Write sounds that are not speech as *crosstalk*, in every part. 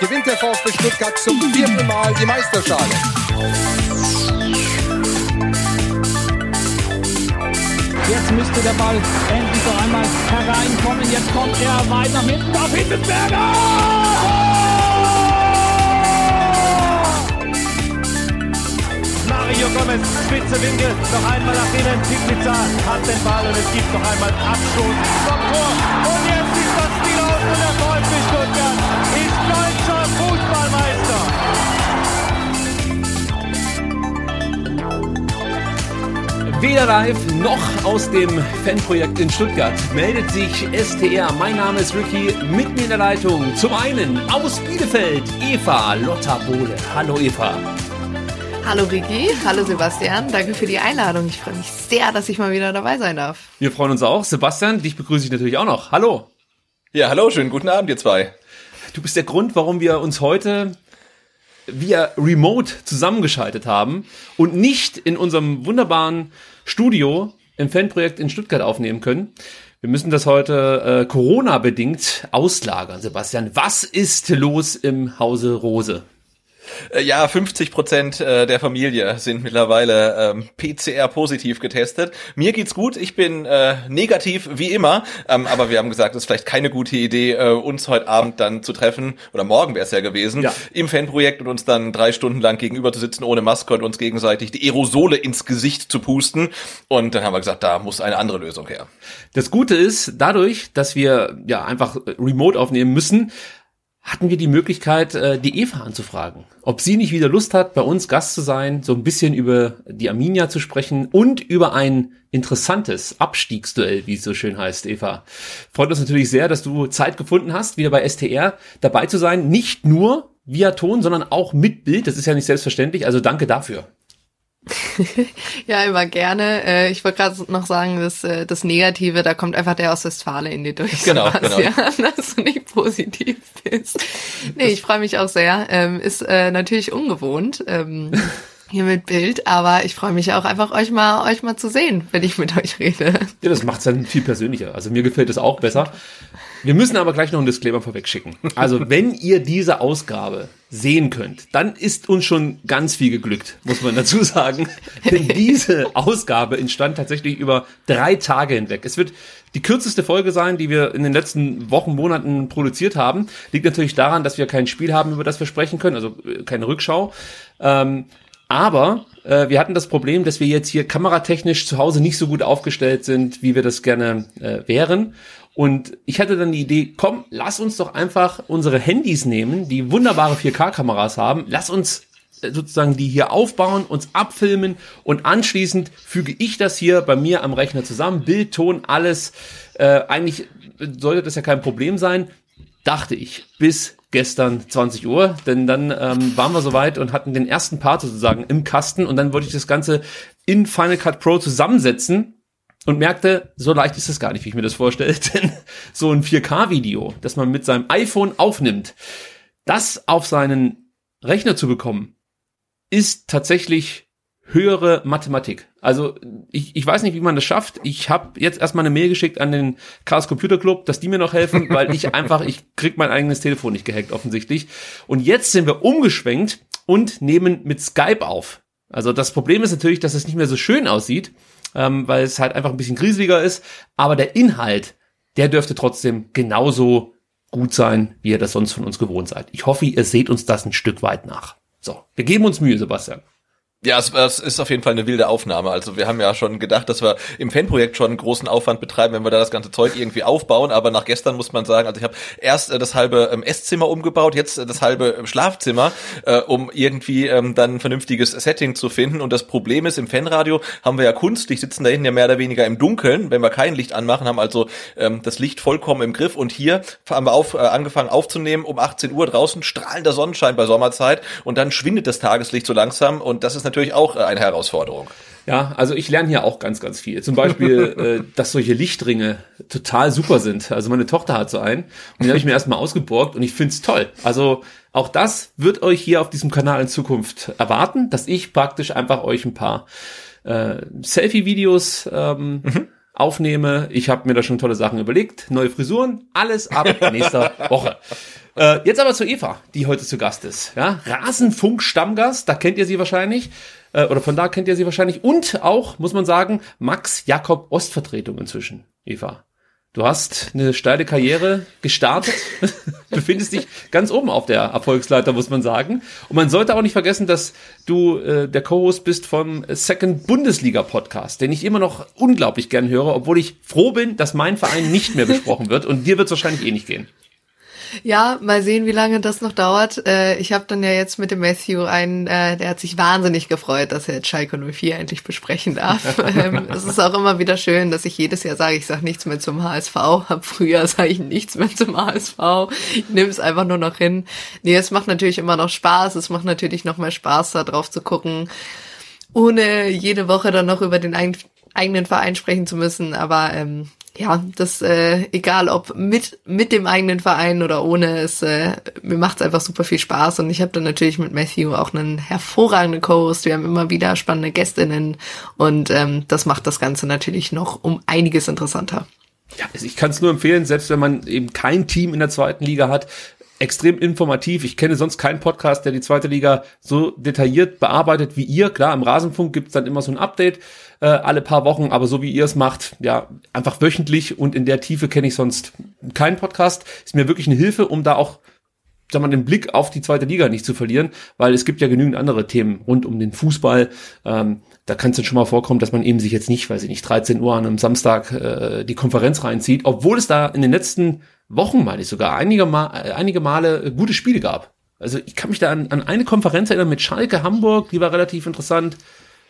gewinnt der VfB Stuttgart zum vierten Mal die Meisterschale. Jetzt müsste der Ball endlich noch einmal hereinkommen. Jetzt kommt er weit nach hinten auf Hittelsberger! Mario Gomez, spitze Winkel, noch einmal nach innen. Pizza hat den Ball und es gibt noch einmal Abstoß vom Tor. Und jetzt ist das Spiel aus und der VfB Stuttgart ist deutscher Weder live noch aus dem Fanprojekt in Stuttgart meldet sich STR. Mein Name ist Ricky, mit mir in der Leitung. Zum einen aus Bielefeld, Eva Lotta Bohle. Hallo Eva. Hallo Ricky, hallo Sebastian, danke für die Einladung. Ich freue mich sehr, dass ich mal wieder dabei sein darf. Wir freuen uns auch. Sebastian, dich begrüße ich natürlich auch noch. Hallo. Ja, hallo, schönen guten Abend, ihr zwei. Du bist der Grund, warum wir uns heute via Remote zusammengeschaltet haben und nicht in unserem wunderbaren Studio im Fanprojekt in Stuttgart aufnehmen können. Wir müssen das heute äh, Corona-bedingt auslagern. Sebastian, was ist los im Hause Rose? Äh, ja, 50 Prozent äh, der Familie sind mittlerweile ähm, PCR-positiv getestet. Mir geht's gut, ich bin äh, negativ wie immer, ähm, aber wir haben gesagt, es ist vielleicht keine gute Idee, äh, uns heute Abend dann zu treffen, oder morgen wäre es ja gewesen, ja. im Fanprojekt und uns dann drei Stunden lang gegenüber zu sitzen ohne Maske und uns gegenseitig die Aerosole ins Gesicht zu pusten. Und dann haben wir gesagt, da muss eine andere Lösung her. Das Gute ist, dadurch, dass wir ja einfach remote aufnehmen müssen, hatten wir die Möglichkeit, äh, die Eva anzufragen, ob sie nicht wieder Lust hat, bei uns Gast zu sein, so ein bisschen über die Arminia zu sprechen und über ein interessantes Abstiegsduell, wie es so schön heißt, Eva. Freut uns natürlich sehr, dass du Zeit gefunden hast, wieder bei STR dabei zu sein. Nicht nur via Ton, sondern auch mit Bild. Das ist ja nicht selbstverständlich. Also danke dafür. *laughs* ja, immer gerne. Äh, ich wollte gerade noch sagen, dass äh, das Negative, da kommt einfach der aus Westfalen in dir durch. Genau, genau. *laughs* dass du nicht positiv bist. Nee, ich freue mich auch sehr. Ähm, ist äh, natürlich ungewohnt. Ähm, *laughs* hier mit Bild, aber ich freue mich auch einfach euch mal euch mal zu sehen, wenn ich mit euch rede. Ja, das macht es dann viel persönlicher. Also mir gefällt es auch besser. Wir müssen aber gleich noch einen Disclaimer vorweg schicken. Also wenn ihr diese Ausgabe sehen könnt, dann ist uns schon ganz viel geglückt, muss man dazu sagen. Denn *laughs* diese Ausgabe entstand tatsächlich über drei Tage hinweg. Es wird die kürzeste Folge sein, die wir in den letzten Wochen, Monaten produziert haben. Liegt natürlich daran, dass wir kein Spiel haben, über das wir sprechen können, also äh, keine Rückschau. Ähm, aber äh, wir hatten das Problem, dass wir jetzt hier kameratechnisch zu Hause nicht so gut aufgestellt sind, wie wir das gerne äh, wären. Und ich hatte dann die Idee, komm, lass uns doch einfach unsere Handys nehmen, die wunderbare 4K-Kameras haben. Lass uns äh, sozusagen die hier aufbauen, uns abfilmen und anschließend füge ich das hier bei mir am Rechner zusammen. Bild, Ton, alles. Äh, eigentlich sollte das ja kein Problem sein, dachte ich, bis gestern 20 Uhr, denn dann ähm, waren wir soweit und hatten den ersten Part sozusagen im Kasten und dann wollte ich das Ganze in Final Cut Pro zusammensetzen und merkte, so leicht ist es gar nicht, wie ich mir das vorstelle, denn *laughs* so ein 4K-Video, das man mit seinem iPhone aufnimmt, das auf seinen Rechner zu bekommen, ist tatsächlich höhere Mathematik. Also ich, ich weiß nicht, wie man das schafft. Ich habe jetzt erstmal eine Mail geschickt an den Chaos Computer Club, dass die mir noch helfen, *laughs* weil ich einfach, ich krieg mein eigenes Telefon nicht gehackt offensichtlich. Und jetzt sind wir umgeschwenkt und nehmen mit Skype auf. Also das Problem ist natürlich, dass es nicht mehr so schön aussieht, ähm, weil es halt einfach ein bisschen grieseliger ist. Aber der Inhalt, der dürfte trotzdem genauso gut sein, wie ihr das sonst von uns gewohnt seid. Ich hoffe, ihr seht uns das ein Stück weit nach. So, wir geben uns Mühe, Sebastian. Ja, es, es ist auf jeden Fall eine wilde Aufnahme. Also wir haben ja schon gedacht, dass wir im Fanprojekt schon einen großen Aufwand betreiben, wenn wir da das ganze Zeug irgendwie aufbauen. Aber nach gestern muss man sagen, also ich habe erst äh, das halbe ähm, Esszimmer umgebaut, jetzt äh, das halbe ähm, Schlafzimmer, äh, um irgendwie ähm, dann ein vernünftiges Setting zu finden. Und das Problem ist, im Fanradio haben wir ja künstlich, sitzen da hinten ja mehr oder weniger im Dunkeln, wenn wir kein Licht anmachen, haben also ähm, das Licht vollkommen im Griff. Und hier haben wir auf, äh, angefangen aufzunehmen um 18 Uhr draußen, strahlender Sonnenschein bei Sommerzeit und dann schwindet das Tageslicht so langsam und das ist natürlich auch äh, eine Herausforderung. Ja, also ich lerne hier auch ganz, ganz viel. Zum Beispiel, *laughs* äh, dass solche Lichtringe total super sind. Also meine Tochter hat so einen und den habe ich mir erstmal ausgeborgt und ich find's toll. Also auch das wird euch hier auf diesem Kanal in Zukunft erwarten, dass ich praktisch einfach euch ein paar äh, Selfie-Videos ähm, mhm. aufnehme. Ich habe mir da schon tolle Sachen überlegt. Neue Frisuren, alles ab *laughs* nächster Woche. Äh, jetzt aber zu Eva, die heute zu Gast ist. Ja? Rasenfunk-Stammgast, da kennt ihr sie wahrscheinlich. Äh, oder von da kennt ihr sie wahrscheinlich. Und auch, muss man sagen, Max Jakob Ostvertretung inzwischen, Eva. Du hast eine steile Karriere gestartet, *laughs* befindest dich ganz oben auf der Erfolgsleiter, muss man sagen. Und man sollte auch nicht vergessen, dass du äh, der Co-Host bist vom Second Bundesliga Podcast, den ich immer noch unglaublich gern höre, obwohl ich froh bin, dass mein Verein nicht mehr besprochen wird. Und dir wird es wahrscheinlich eh nicht gehen. Ja, mal sehen, wie lange das noch dauert. Äh, ich habe dann ja jetzt mit dem Matthew einen, äh, der hat sich wahnsinnig gefreut, dass er jetzt Schalke 04 endlich besprechen darf. *laughs* ähm, es ist auch immer wieder schön, dass ich jedes Jahr sage, ich sage nichts mehr zum HSV. Ab Frühjahr *laughs* sage ich nichts mehr zum HSV. Ich nehme es einfach nur noch hin. Nee, es macht natürlich immer noch Spaß. Es macht natürlich noch mehr Spaß, da drauf zu gucken, ohne jede Woche dann noch über den eigenen Verein sprechen zu müssen. Aber ähm, ja, das äh, egal ob mit mit dem eigenen Verein oder ohne, es äh, mir macht's einfach super viel Spaß und ich habe dann natürlich mit Matthew auch einen hervorragenden Co-Host. Wir haben immer wieder spannende Gästinnen und ähm, das macht das Ganze natürlich noch um einiges interessanter. Ja, also ich kann es nur empfehlen, selbst wenn man eben kein Team in der zweiten Liga hat, extrem informativ. Ich kenne sonst keinen Podcast, der die zweite Liga so detailliert bearbeitet wie ihr. Klar, im Rasenfunk gibt's dann immer so ein Update äh, alle paar Wochen, aber so wie ihr es macht, ja, einfach wöchentlich und in der Tiefe kenne ich sonst keinen Podcast. Ist mir wirklich eine Hilfe, um da auch sag mal, den Blick auf die zweite Liga nicht zu verlieren, weil es gibt ja genügend andere Themen rund um den Fußball. Ähm, da kann es dann schon mal vorkommen, dass man eben sich jetzt nicht, weiß ich nicht, 13 Uhr an einem Samstag äh, die Konferenz reinzieht, obwohl es da in den letzten Wochen, meine ich sogar, einige, Mal, einige Male gute Spiele gab. Also ich kann mich da an, an eine Konferenz erinnern mit Schalke Hamburg, die war relativ interessant.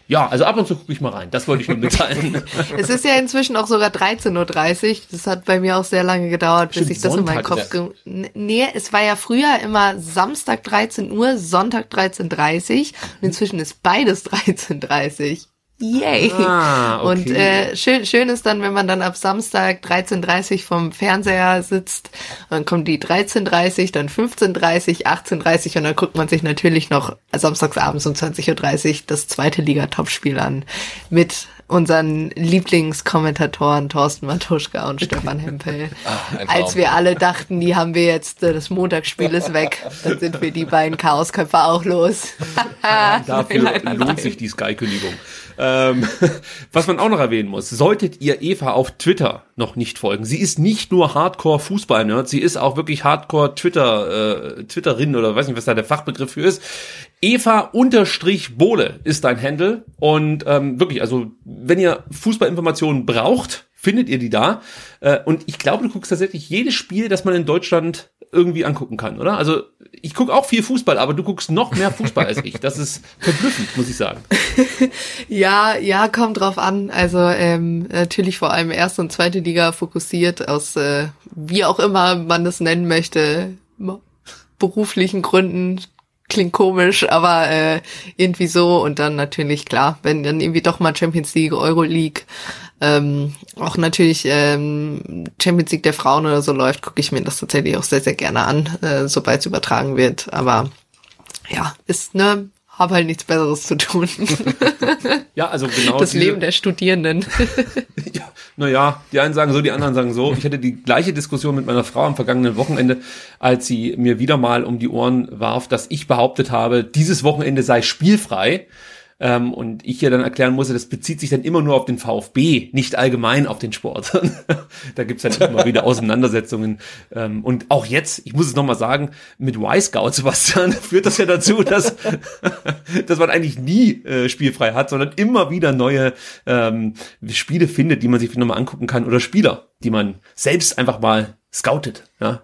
Ja, also ab und zu gucke ich mal rein. Das wollte ich nur mitteilen. *laughs* es ist ja inzwischen auch sogar 13.30 Uhr. Das hat bei mir auch sehr lange gedauert, bis Stimmt, ich das Sonntag in meinen Kopf... Ge nee, es war ja früher immer Samstag 13 Uhr, Sonntag 13.30 Uhr und inzwischen ist beides 13.30 Uhr. Yay! Ah, *laughs* okay. Und äh, schön, schön ist dann, wenn man dann ab Samstag 13.30 vom Fernseher sitzt, dann kommt die 13.30, dann 15.30, 18.30 und dann guckt man sich natürlich noch samstagsabends um 20.30 Uhr das zweite Liga-Topspiel an mit unseren Lieblingskommentatoren Thorsten Matuschka und Stefan Hempel. *laughs* Ach, Als wir alle dachten, die haben wir jetzt, äh, das Montagsspiel ist weg, dann sind wir die beiden Chaosköpfe auch los. *laughs* Dafür lohnt sich die Sky-Kündigung. Ähm, *laughs* was man auch noch erwähnen muss, solltet ihr Eva auf Twitter noch nicht folgen. Sie ist nicht nur Hardcore-Fußball-Nerd, sie ist auch wirklich Hardcore-Twitter, äh, Twitterin oder weiß nicht, was da der Fachbegriff für ist. Eva-Bohle ist dein Handle und ähm, wirklich, also wenn ihr Fußballinformationen braucht, findet ihr die da. Äh, und ich glaube, du guckst tatsächlich jedes Spiel, das man in Deutschland irgendwie angucken kann, oder? Also ich gucke auch viel Fußball, aber du guckst noch mehr Fußball als ich. Das ist verblüffend, muss ich sagen. *laughs* ja, ja, kommt drauf an. Also ähm, natürlich vor allem erste und zweite Liga fokussiert aus äh, wie auch immer man das nennen möchte, beruflichen Gründen. Klingt komisch, aber äh, irgendwie so und dann natürlich klar, wenn dann irgendwie doch mal Champions League, Euro League ähm, auch natürlich ähm, Champions League der Frauen oder so läuft, gucke ich mir das tatsächlich auch sehr, sehr gerne an, äh, sobald es übertragen wird. Aber ja, ist ne, habe halt nichts Besseres zu tun. *laughs* ja, also genau. Das Leben der Studierenden. *laughs* ja, naja, die einen sagen so, die anderen sagen so. Ich hatte die gleiche Diskussion mit meiner Frau am vergangenen Wochenende, als sie mir wieder mal um die Ohren warf, dass ich behauptet habe, dieses Wochenende sei spielfrei Ähm, und ich ja dann erklären musste, das bezieht sich dann immer nur auf den VfB, nicht allgemein auf den Sport. *laughs* da gibt's dann immer wieder Auseinandersetzungen. Ähm, und auch jetzt, ich muss es nochmal sagen, mit Y-Scout, Sebastian, *laughs* führt das ja dazu, dass, *laughs* dass man eigentlich nie äh, spielfrei hat, sondern immer wieder neue ähm, Spiele findet, die man sich nochmal angucken kann oder Spieler, die man selbst einfach mal scoutet. Ja?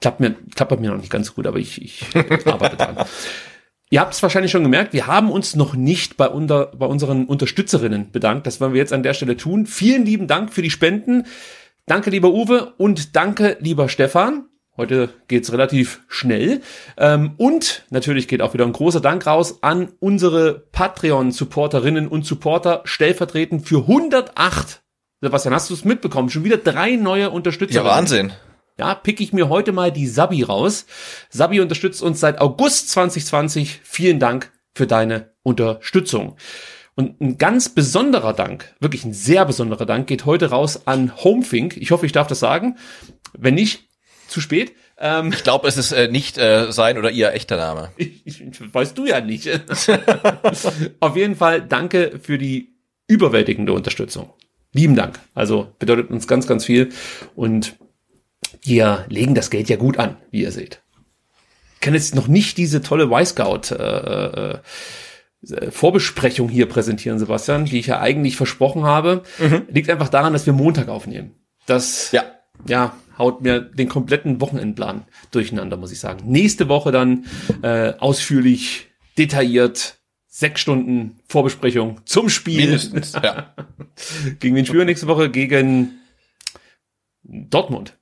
Klappt mir, klappt bei mir noch nicht ganz gut, aber ich, ich arbeite dran. Ihr habt es wahrscheinlich schon gemerkt, wir haben uns noch nicht bei, unter, bei unseren Unterstützerinnen bedankt. Das wollen wir jetzt an der Stelle tun. Vielen lieben Dank für die Spenden. Danke, lieber Uwe, und danke, lieber Stefan. Heute geht's relativ schnell. Ähm, und natürlich geht auch wieder ein großer Dank raus an unsere Patreon-Supporterinnen und Supporter, stellvertretend für 108. Sebastian, hast du es mitbekommen? Schon wieder drei neue Unterstützer. Ja, Wahnsinn. Ja, pick ich mir heute mal die Sabi raus. Sabi unterstützt uns seit August 2020. Vielen Dank für deine Unterstützung. Und ein ganz besonderer Dank, wirklich ein sehr besonderer Dank, geht heute raus an Homefink. Ich hoffe, ich darf das sagen. Wenn nicht, zu spät. Ähm, ich glaube, es ist äh, nicht äh, sein oder ihr echter Name. *laughs* Weißt du ja nicht. *laughs* Auf jeden Fall danke für die überwältigende Unterstützung. Lieben Dank. Also bedeutet uns ganz, ganz viel. Und wir legen das Geld ja gut an, wie ihr seht. Ich kann jetzt noch nicht diese tolle Y-Scout äh, äh, Vorbesprechung hier präsentieren, Sebastian, die ich ja eigentlich versprochen habe. Mhm. Liegt einfach daran, dass wir Montag aufnehmen. Das ja. ja, haut mir den kompletten Wochenendplan durcheinander, muss ich sagen. Nächste Woche dann äh, ausführlich, detailliert, sechs Stunden Vorbesprechung zum Spiel. Mindestens, ja. *laughs* gegen den Spieler nächste Woche? Gegen Dortmund.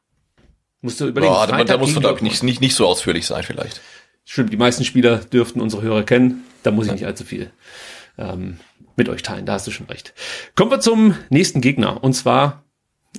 Musst du überlegen. Boah, da, da muss man, nicht, nicht, nicht so ausführlich sein, vielleicht. Stimmt, die meisten Spieler dürften unsere Hörer kennen. Da muss ich nicht allzu viel ähm, mit euch teilen. Da hast du schon recht. Kommen wir zum nächsten Gegner. Und zwar,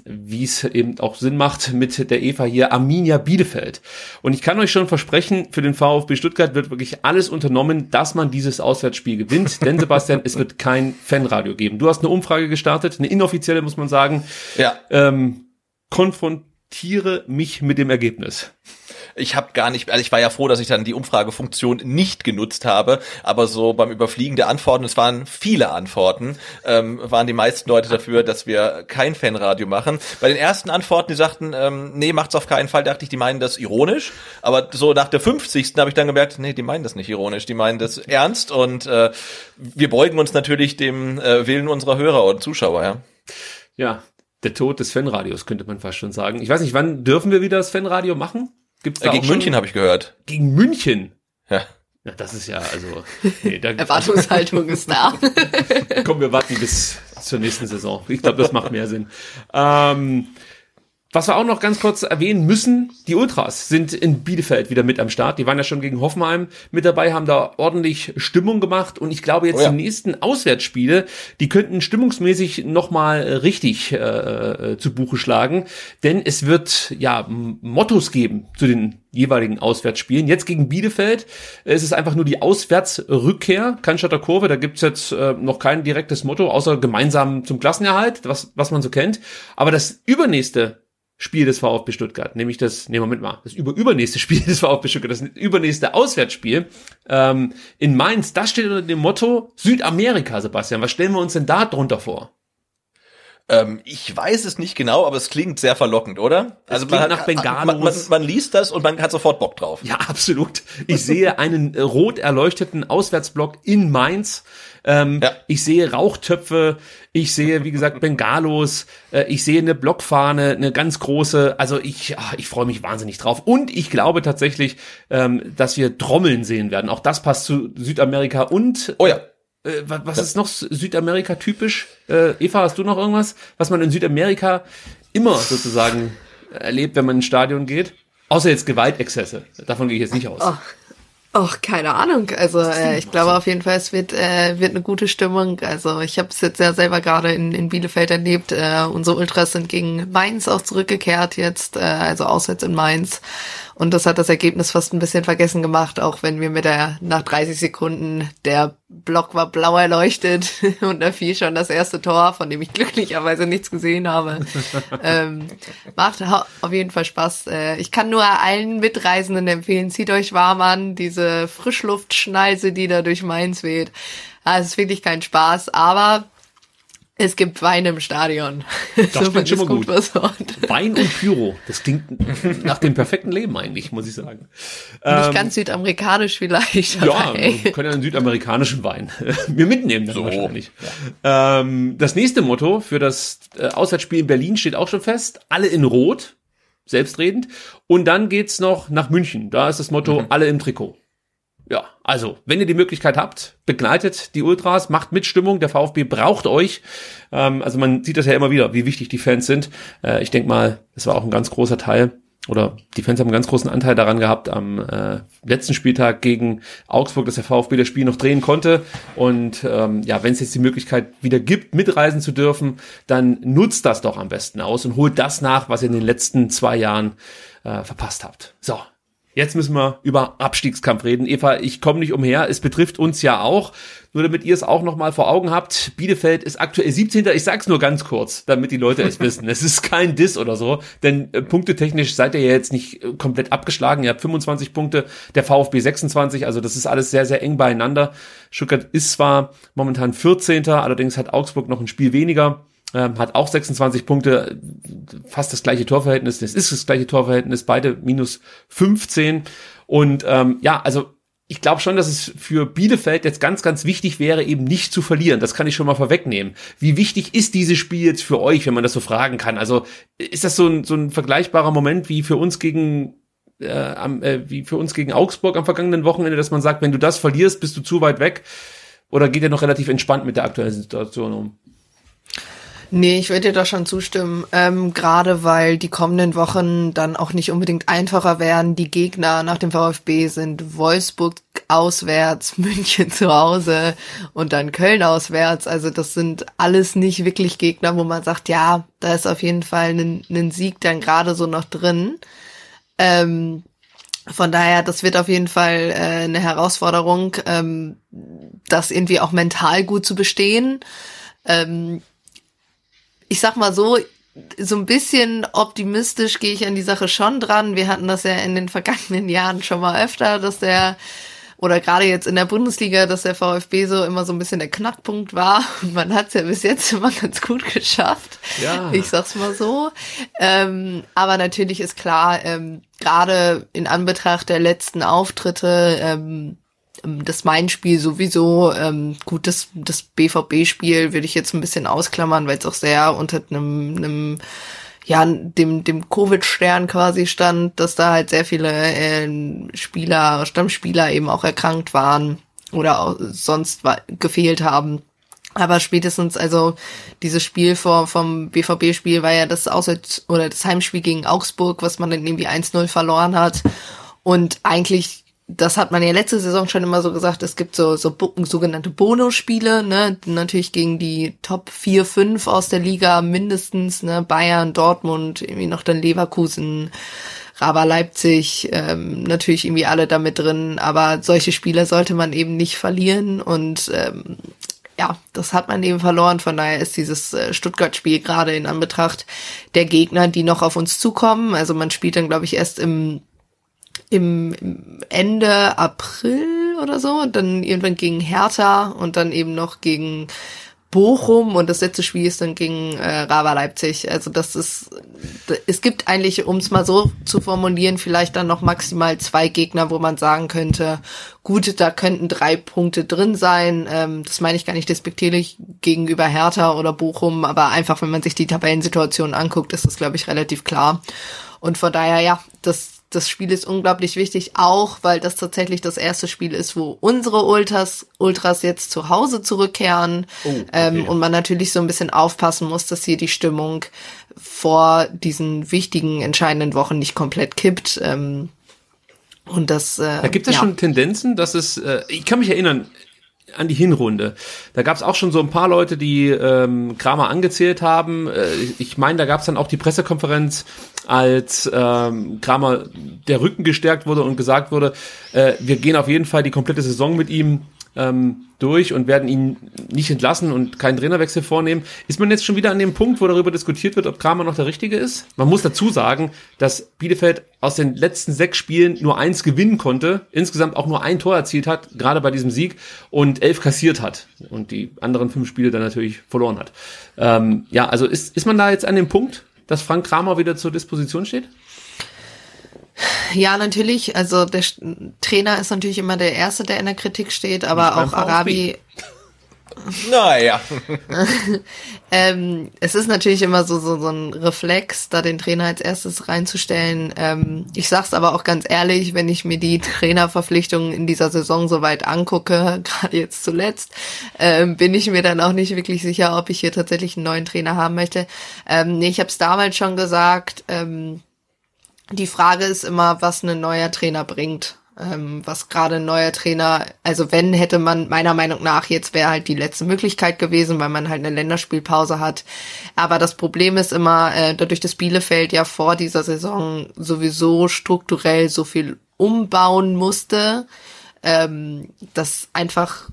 wie es eben auch Sinn macht, mit der Eva hier Arminia Bielefeld. Und ich kann euch schon versprechen, für den VfB Stuttgart wird wirklich alles unternommen, dass man dieses Auswärtsspiel gewinnt. *laughs* Denn Sebastian, es wird kein Fanradio geben. Du hast eine Umfrage gestartet, eine inoffizielle, muss man sagen. Ja. Ähm, konfront akzeptiere mich mit dem Ergebnis. Ich habe gar nicht, also ich war ja froh, dass ich dann die Umfragefunktion nicht genutzt habe, aber so beim Überfliegen der Antworten, es waren viele Antworten, ähm, waren die meisten Leute dafür, dass wir kein Fanradio machen. Bei den ersten Antworten, die sagten, ähm, nee, macht's auf keinen Fall, dachte ich, die meinen das ironisch, aber so nach der 50. habe ich dann gemerkt, nee, die meinen das nicht ironisch, die meinen das ernst und äh, wir beugen uns natürlich dem äh, Willen unserer Hörer und Zuschauer, ja. Ja, der Tod des Fanradios, könnte man fast schon sagen. Ich weiß nicht, wann dürfen wir wieder das Fanradio machen? Gibt's da äh, gegen München habe ich gehört. Gegen München? Ja. Ja, das ist ja, also. *laughs* Nee, da, Erwartungshaltung ist da. *laughs* Komm, wir warten bis zur nächsten Saison. Ich glaube, das macht mehr Sinn. Ähm, was wir auch noch ganz kurz erwähnen müssen, die Ultras sind in Bielefeld wieder mit am Start. Die waren ja schon gegen Hoffenheim mit dabei, haben da ordentlich Stimmung gemacht und ich glaube jetzt oh ja. die nächsten Auswärtsspiele, die könnten stimmungsmäßig nochmal richtig äh, äh, zu Buche schlagen, denn es wird ja Mottos geben zu den jeweiligen Auswärtsspielen. Jetzt gegen Bielefeld äh, ist es einfach nur die Auswärtsrückkehr, Cannstatter Kurve, da gibt's jetzt äh, noch kein direktes Motto, außer gemeinsam zum Klassenerhalt, was, was man so kennt. Aber das übernächste Spiel des VfB Stuttgart, nämlich das, nee, Moment mal, das über, übernächste *laughs* Spiel des VfB Stuttgart, das übernächste Auswärtsspiel ähm, in Mainz, das steht unter dem Motto Südamerika, Sebastian. Was stellen wir uns denn da drunter vor? Ähm, ich weiß es nicht genau, aber es klingt sehr verlockend, oder? Es also man, nach Bengalos. Man, man, man, liest das und man hat sofort Bock drauf. Ja, *laughs* absolut. Ich sehe einen rot erleuchteten Auswärtsblock in Mainz ähm, ja. Ich sehe Rauchtöpfe, ich sehe, wie gesagt, Bengalos, äh, ich sehe eine Blockfahne, eine ganz große. Also ich, ach, ich freue mich wahnsinnig drauf. Und ich glaube tatsächlich, ähm, dass wir Trommeln sehen werden. Auch das passt zu Südamerika und Oh ja. Äh, was ist noch Südamerika typisch? Äh, Eva, hast du noch irgendwas, was man in Südamerika immer sozusagen erlebt, wenn man ins Stadion geht? Außer jetzt Gewaltexzesse. Davon gehe ich jetzt nicht aus. Oh, Och, keine Ahnung. Also äh, ich glaube auf jeden Fall, es wird, äh, wird eine gute Stimmung. Also ich habe es jetzt ja selber gerade in, in Bielefeld erlebt. Äh, unsere Ultras sind gegen Mainz auch zurückgekehrt jetzt, äh, also auswärts in Mainz. Und das hat das Ergebnis fast ein bisschen vergessen gemacht, auch wenn wir mit der nach 30 Sekunden der Block war blau erleuchtet *laughs* und da fiel schon das erste Tor, von dem ich glücklicherweise nichts gesehen habe. *laughs* ähm, macht auf jeden Fall Spaß. Äh, ich kann nur allen Mitreisenden empfehlen, zieht euch warm an, diese Frischluftschneise, die da durch Mainz weht. Ah, es ist wirklich kein Spaß, aber es gibt Wein im Stadion. Das *laughs* so klingt schon mal gut. gut Wein und Pyro. Das klingt nach dem perfekten Leben eigentlich, muss ich sagen. Nicht ähm, ganz südamerikanisch vielleicht. Ja, wir können ja einen südamerikanischen Wein *laughs* mir mitnehmen dann so. wahrscheinlich. Ja. Ähm, das nächste Motto für das äh, Auswärtsspiel in Berlin steht auch schon fest. Alle in Rot. Selbstredend. Und dann geht's noch nach München. Da ist das Motto, mhm. alle im Trikot ja, also, wenn ihr die Möglichkeit habt, begleitet die Ultras, macht Mitstimmung, der VfB braucht euch. Ähm, also man sieht das ja immer wieder, wie wichtig die Fans sind. Äh, ich denke mal, das war auch ein ganz großer Teil, oder die Fans haben einen ganz großen Anteil daran gehabt am äh, letzten Spieltag gegen Augsburg, dass der VfB das Spiel noch drehen konnte. Und ähm, ja, wenn es jetzt die Möglichkeit wieder gibt, mitreisen zu dürfen, dann nutzt das doch am besten aus und holt das nach, was ihr in den letzten zwei Jahren äh, verpasst habt. So, Jetzt müssen wir über Abstiegskampf reden. Eva, ich komme nicht umher. Es betrifft uns ja auch. Nur damit ihr es auch noch mal vor Augen habt. Bielefeld ist aktuell 17. Ich sag's nur ganz kurz, damit die Leute es wissen. Es ist kein Diss oder so, denn äh, punktetechnisch seid ihr ja jetzt nicht äh, komplett abgeschlagen. Ihr habt 25 Punkte, der VfB 26. Also das ist alles sehr, sehr eng beieinander. Stuttgart ist zwar momentan 14. Allerdings hat Augsburg noch ein Spiel weniger ähm, hat auch 26 Punkte, fast das gleiche Torverhältnis, das ist das gleiche Torverhältnis, beide minus 15. Und ähm, ja, also ich glaube schon, dass es für Bielefeld jetzt ganz, ganz wichtig wäre, eben nicht zu verlieren. Das kann ich schon mal vorwegnehmen. Wie wichtig ist dieses Spiel jetzt für euch, wenn man das so fragen kann? Also ist das so ein, so ein vergleichbarer Moment wie für uns gegen äh, äh, wie für uns gegen Augsburg am vergangenen Wochenende, dass man sagt, wenn du das verlierst, bist du zu weit weg? Oder geht ihr noch relativ entspannt mit der aktuellen Situation um? Nee, ich würde dir da schon zustimmen. Ähm, Gerade weil die kommenden Wochen dann auch nicht unbedingt einfacher werden. Die Gegner nach dem VfB sind Wolfsburg auswärts, *laughs* München zu Hause und dann Köln auswärts. Also das sind alles nicht wirklich Gegner, wo man sagt, ja, da ist auf jeden Fall ein, Sieg dann gerade so noch drin. Ähm, von daher, das wird auf jeden Fall äh, eine Herausforderung, ähm, das irgendwie auch mental gut zu bestehen. Ähm, ich sag mal so, so ein bisschen optimistisch gehe ich an die Sache schon dran. Wir hatten das ja in den vergangenen Jahren schon mal öfter, dass der oder gerade jetzt in der Bundesliga, dass der VfB so immer so ein bisschen der Knackpunkt war. *laughs* Und man hat es ja bis jetzt immer ganz gut geschafft. Ja. Ich sag's mal so. Ähm, aber natürlich ist klar, ähm, gerade in Anbetracht der letzten Auftritte, ähm, ähm, das Main-Spiel sowieso, ähm, gut, das, das BVB-Spiel würde ich jetzt ein bisschen ausklammern, weil es auch sehr unter einem, einem ja, dem, dem Covid-Stern quasi stand, dass da halt sehr viele äh, Spieler, Stammspieler eben auch erkrankt waren oder auch sonst gefehlt haben. Aber spätestens, also dieses Spiel vor, vom BVB-Spiel war ja das Auswärts- oder das Heimspiel gegen Augsburg, was man dann irgendwie 1-0 verloren hat. Und eigentlich das hat man ja letzte Saison schon immer so gesagt, es gibt so, so sogenannte Bonusspiele, ne, natürlich gegen die Top 4, 5 aus der Liga mindestens, ne, Bayern, Dortmund, irgendwie noch dann Leverkusen, Raba Leipzig, ähm, natürlich irgendwie alle damit drin, aber solche Spiele sollte man eben nicht verlieren und ähm, ja, das hat man eben verloren. Von daher ist dieses äh, Stuttgart-Spiel gerade in Anbetracht der Gegner, die noch auf uns zukommen. Also man spielt dann, glaube ich, erst im im Ende April oder so und dann irgendwann gegen Hertha und dann eben noch gegen Bochum und das letzte Spiel ist dann gegen äh, Rava Leipzig. Also das ist, es gibt eigentlich, um es mal so zu formulieren, vielleicht dann noch maximal zwei Gegner, wo man sagen könnte, gut, da könnten drei Punkte drin sein. Ähm, das meine ich gar nicht despektierlich gegenüber Hertha oder Bochum, aber einfach, wenn man sich die Tabellensituation anguckt, ist das, glaube ich, relativ klar. Und von daher, ja, das das Spiel ist unglaublich wichtig, auch weil das tatsächlich das erste Spiel ist, wo unsere Ultras, Ultras jetzt zu Hause zurückkehren oh, okay. ähm, und man natürlich so ein bisschen aufpassen muss, dass hier die Stimmung vor diesen wichtigen, entscheidenden Wochen nicht komplett kippt. Ähm, und das. Äh, da gibt es ja. schon Tendenzen, dass es. Äh, ich kann mich erinnern, an die Hinrunde. Da gab es auch schon so ein paar Leute, die ähm, Kramer angezählt haben. Äh, ich meine, da gab es dann auch die Pressekonferenz, als ähm, Kramer der Rücken gestärkt wurde und gesagt wurde, äh, wir gehen auf jeden Fall die komplette Saison mit ihm ähm, durch und werden ihn nicht entlassen und keinen Trainerwechsel vornehmen. Ist man jetzt schon wieder an dem Punkt, wo darüber diskutiert wird, ob Kramer noch der Richtige ist? Man muss dazu sagen, dass Bielefeld aus den letzten sechs Spielen nur eins gewinnen konnte, insgesamt auch nur ein Tor erzielt hat, gerade bei diesem Sieg, und elf kassiert hat und die anderen fünf Spiele dann natürlich verloren hat. Ähm, ja, also ist, ist man da jetzt an dem Punkt, dass Frank Kramer wieder zur Disposition steht? Ja, natürlich. Also der Trainer ist natürlich immer der Erste, der in der Kritik steht, aber auch Arabi. *laughs* Naja. *laughs* ähm, es ist natürlich immer so, so, so ein Reflex, da den Trainer als erstes reinzustellen. Ähm, ich sag's aber auch ganz ehrlich, wenn ich mir die Trainerverpflichtungen in dieser Saison soweit angucke, *laughs* gerade jetzt zuletzt, ähm, bin ich mir dann auch nicht wirklich sicher, ob ich hier tatsächlich einen neuen Trainer haben möchte. Ähm, nee, ich habe es damals schon gesagt, ähm, die Frage ist immer, was ein neuer Trainer bringt. Ähm, was gerade ein neuer Trainer, also wenn hätte man meiner Meinung nach, jetzt wäre halt die letzte Möglichkeit gewesen, weil man halt eine Länderspielpause hat. Aber das Problem ist immer, äh, dadurch, dass Bielefeld ja vor dieser Saison sowieso strukturell so viel umbauen musste, ähm, dass einfach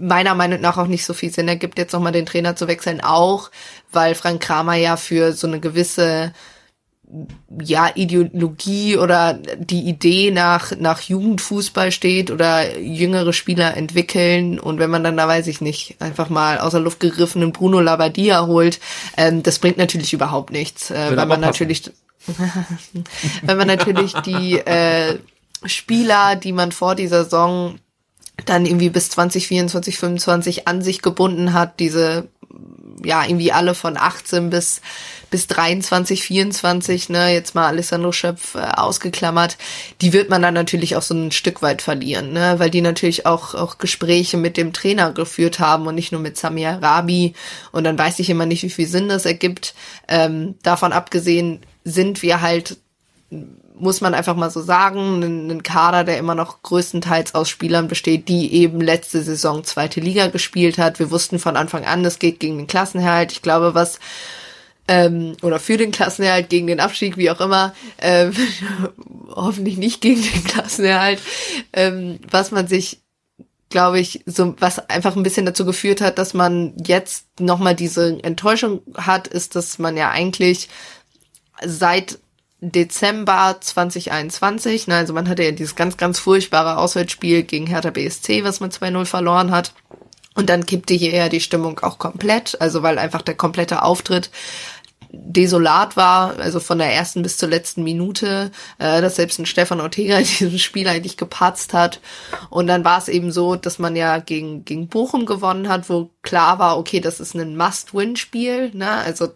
meiner Meinung nach auch nicht so viel Sinn ergibt, jetzt nochmal den Trainer zu wechseln, auch weil Frank Kramer ja für so eine gewisse ja, Ideologie oder die Idee nach, nach Jugendfußball steht oder jüngere Spieler entwickeln und wenn man dann da, weiß ich nicht, einfach mal außer Luft gegriffenen Bruno Labbadia holt, ähm, das bringt natürlich überhaupt nichts, äh, weil man natürlich, *laughs* wenn man natürlich die äh, Spieler, die man vor dieser Saison dann irgendwie bis 2024, 25 an sich gebunden hat, diese ja irgendwie alle von 18 bis bis 23, 24, ne, jetzt mal Alessandro Schöpf äh, ausgeklammert, die wird man dann natürlich auch so ein Stück weit verlieren, ne, weil die natürlich auch auch Gespräche mit dem Trainer geführt haben und nicht nur mit Samir Rabi und dann weiß ich immer nicht, wie viel Sinn das ergibt. Ähm, davon abgesehen sind wir halt muss man einfach mal so sagen, ein, Kader, der immer noch größtenteils aus Spielern besteht, die eben letzte Saison zweite Liga gespielt hat. Wir wussten von Anfang an, es geht gegen den Klassenerhalt. Ich glaube, was ähm, oder für den Klassenerhalt, gegen den Abstieg, wie auch immer, ähm, *laughs* hoffentlich nicht gegen den Klassenerhalt, ähm, was man sich glaube ich, so was einfach ein bisschen dazu geführt hat, dass man jetzt nochmal diese Enttäuschung hat, ist, dass man ja eigentlich seit Dezember 2021, ne, also man hatte ja dieses ganz, ganz furchtbare Auswärtsspiel gegen Hertha BSC, was man 2-0 verloren hat. Und dann kippte hier ja die Stimmung auch komplett, also weil einfach der komplette Auftritt desolat war, also von der ersten bis zur letzten Minute, äh, dass selbst ein Stefan Ortega *laughs* in diesem Spiel eigentlich gepatzt hat. Und dann war es eben so, dass man ja gegen, gegen Bochum gewonnen hat, wo klar war, okay, das ist ein Must-Win-Spiel, ne? Also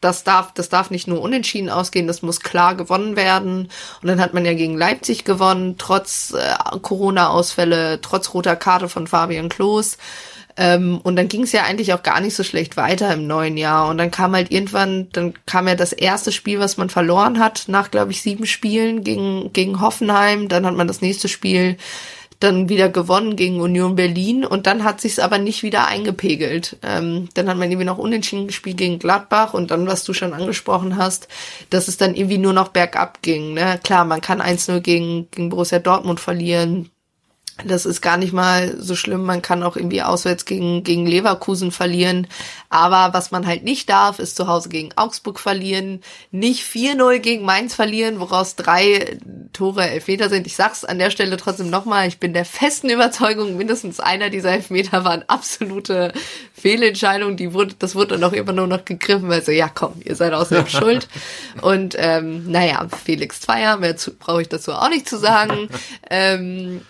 das darf, das darf nicht nur unentschieden ausgehen, das muss klar gewonnen werden. Und dann hat man ja gegen Leipzig gewonnen, trotz äh, Corona-Ausfälle, trotz roter Karte von Fabian Klos. Ähm, und dann ging es ja eigentlich auch gar nicht so schlecht weiter im neuen Jahr. Und dann kam halt irgendwann, dann kam ja das erste Spiel, was man verloren hat, nach, glaube ich, sieben Spielen gegen, gegen Hoffenheim. Dann hat man das nächste Spiel dann wieder gewonnen gegen Union Berlin und dann hat sich's aber nicht wieder eingepegelt. Ähm, dann hat man irgendwie noch unentschieden gespielt gegen Gladbach und dann, was du schon angesprochen hast, dass es dann irgendwie nur noch bergab ging. Ne? Klar, man kann 1-0 gegen, gegen Borussia Dortmund verlieren, das ist gar nicht mal so schlimm. Man kann auch irgendwie auswärts gegen, gegen Leverkusen verlieren. Aber was man halt nicht darf, ist zu Hause gegen Augsburg verlieren. Nicht 4-0 gegen Mainz verlieren, woraus drei Tore Elfmeter sind. Ich sag's an der Stelle trotzdem nochmal. Ich bin der festen Überzeugung, mindestens einer dieser Elfmeter war eine absolute Fehlentscheidung. Die wurde, das wurde dann auch immer nur noch gegriffen, weil so, ja komm, ihr seid außerdem *laughs* schuld. Und, ähm, naja, Felix Zweier, mehr brauche ich dazu auch nicht zu sagen. *laughs* Ähm,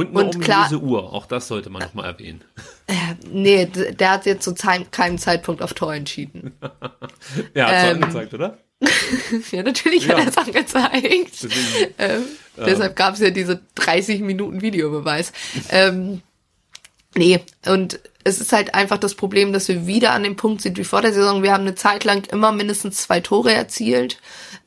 und eine und klar, Uhr, auch das sollte man nochmal erwähnen. Äh, nee, der hat jetzt zu keinem Zeitpunkt auf Tor entschieden. *laughs* ja, hat ähm, angezeigt, oder? *laughs* ja, natürlich ja. hat er es angezeigt. Ähm, ja. Deshalb gab es ja diese 30 Minuten Videobeweis. ähm, nee, und es ist halt einfach das Problem, dass wir wieder an dem Punkt sind wie vor der Saison. Wir haben eine Zeit lang immer mindestens zwei Tore erzielt.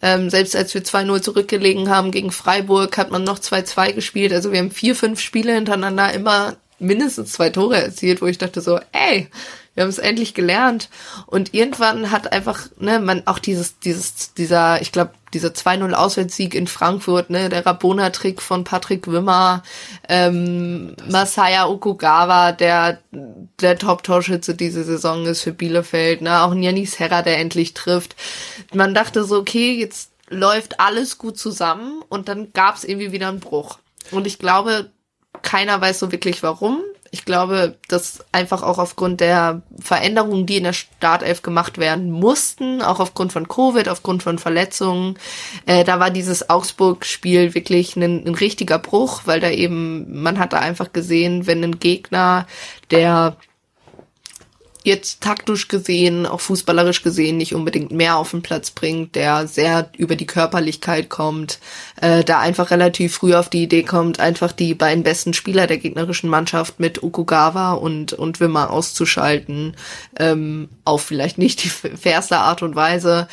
Ähm, selbst als wir 2-0 zurückgelegen haben gegen Freiburg, hat man noch 2-2 gespielt. Also wir haben vier, fünf Spiele hintereinander immer mindestens zwei Tore erzielt, wo ich dachte so, ey, wir haben es endlich gelernt. Und irgendwann hat einfach, ne, man auch dieses, dieses, dieser, ich glaube, dieser 2-0 Auswärtssieg in Frankfurt, ne, der Rabona-Trick von Patrick Wimmer, ähm, Masaya Okugawa, der der Top-Torschütze diese Saison ist für Bielefeld, ne, auch Janis Herra, der endlich trifft. Man dachte so, okay, jetzt läuft alles gut zusammen und dann gab es irgendwie wieder einen Bruch. Und ich glaube, keiner weiß so wirklich warum. Ich glaube, dass einfach auch aufgrund der Veränderungen, die in der Startelf gemacht werden mussten, auch aufgrund von Covid, aufgrund von Verletzungen, äh, da war dieses Augsburg-Spiel wirklich ein, ein richtiger Bruch, weil da eben, man hat da einfach gesehen, wenn ein Gegner, der jetzt taktisch gesehen, auch fußballerisch gesehen, nicht unbedingt mehr auf den Platz bringt, der sehr über die Körperlichkeit kommt, äh, da einfach relativ früh auf die Idee kommt, einfach die beiden besten Spieler der gegnerischen Mannschaft mit Okugawa und, und Wimmer auszuschalten, ähm, auf vielleicht nicht die *laughs* fairste Art und Weise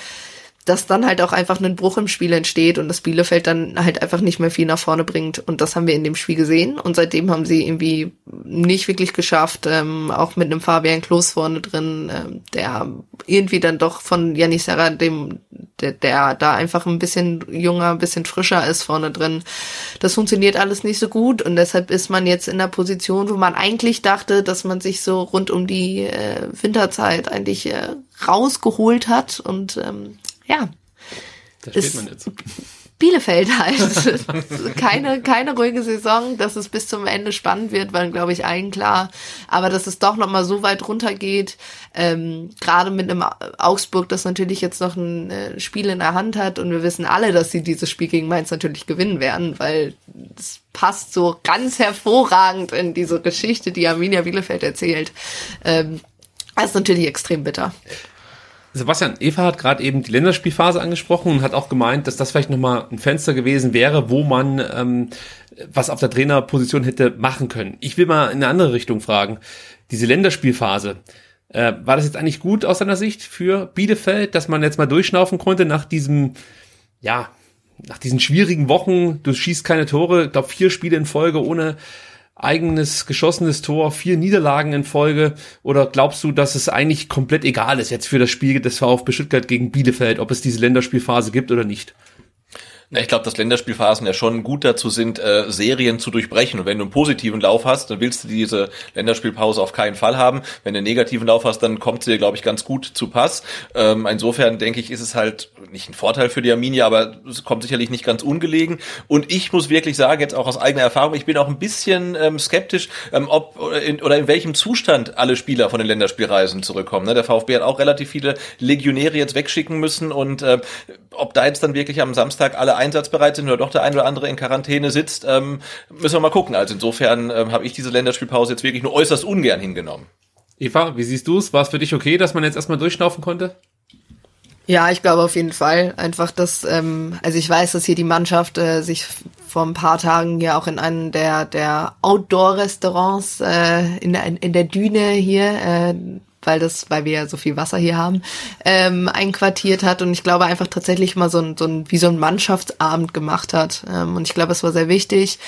dass dann halt auch einfach ein Bruch im Spiel entsteht und das Bielefeld dann halt einfach nicht mehr viel nach vorne bringt. Und das haben wir in dem Spiel gesehen. Und seitdem haben sie irgendwie nicht wirklich geschafft, ähm, auch mit einem Fabian Klos vorne drin, ähm, der irgendwie dann doch von Janis Serra, dem, der, der da einfach ein bisschen junger, ein bisschen frischer ist vorne drin. Das funktioniert alles nicht so gut und deshalb ist man jetzt in der Position, wo man eigentlich dachte, dass man sich so rund um die äh, Winterzeit eigentlich äh, rausgeholt hat und ähm, ja. Da steht man jetzt. Bielefeld halt. *laughs* keine, keine ruhige Saison, dass es bis zum Ende spannend wird, war, glaube ich, allen klar. Aber dass es doch nochmal so weit runtergeht, ähm, gerade mit einem Augsburg, das natürlich jetzt noch ein äh, Spiel in der Hand hat und wir wissen alle, dass sie dieses Spiel gegen Mainz natürlich gewinnen werden, weil es passt so ganz hervorragend in diese Geschichte, die Arminia Bielefeld erzählt. Ähm, das ist natürlich extrem bitter. Sebastian, Eva hat gerade eben die Länderspielphase angesprochen und hat auch gemeint, dass das vielleicht nochmal ein Fenster gewesen wäre, wo man ähm, was auf der Trainerposition hätte machen können. Ich will mal in eine andere Richtung fragen. Diese Länderspielphase, äh, war das jetzt eigentlich gut aus deiner Sicht für Bielefeld, dass man jetzt mal durchschnaufen konnte nach diesem, ja, nach diesen schwierigen Wochen, du schießt keine Tore, ich glaube vier Spiele in Folge ohne eigenes geschossenes Tor, vier Niederlagen in Folge? Oder glaubst du, dass es eigentlich komplett egal ist jetzt für das Spiel des VfB Stuttgart gegen Bielefeld, ob es diese Länderspielphase gibt oder nicht? Na, ich glaube, dass Länderspielphasen ja schon gut dazu sind, äh, Serien zu durchbrechen. Und wenn du einen positiven Lauf hast, dann willst du diese Länderspielpause auf keinen Fall haben. Wenn du einen negativen Lauf hast, dann kommt sie dir, glaube ich, ganz gut zu Pass. Ähm, insofern denke ich, ist es halt nicht ein Vorteil für die Arminia, aber es kommt sicherlich nicht ganz ungelegen. Und ich muss wirklich sagen, jetzt auch aus eigener Erfahrung, ich bin auch ein bisschen ähm, skeptisch, ähm, ob oder in, oder in welchem Zustand alle Spieler von den Länderspielreisen zurückkommen. Ne? Der VfB hat auch relativ viele Legionäre jetzt wegschicken müssen und äh, ob da jetzt dann wirklich am Samstag alle einsatzbereit sind oder doch der ein oder andere in Quarantäne sitzt, ähm, müssen wir mal gucken. Also insofern ähm, habe ich diese Länderspielpause jetzt wirklich nur äußerst ungern hingenommen. Eva, wie siehst du es? War es für dich okay, dass man jetzt erstmal durchschnaufen konnte? Ja, ich glaube auf jeden Fall. Einfach, dass, ähm, also ich weiß, dass hier die Mannschaft äh, sich vor ein paar Tagen ja auch in einem der, der Outdoor-Restaurants äh, in, der, in der Düne hier äh, weil das, weil wir ja so viel Wasser hier haben, ähm, einquartiert hat und ich glaube einfach tatsächlich mal so ein, so ein wie so ein Mannschaftsabend gemacht hat. Ähm, und ich glaube, es war sehr wichtig.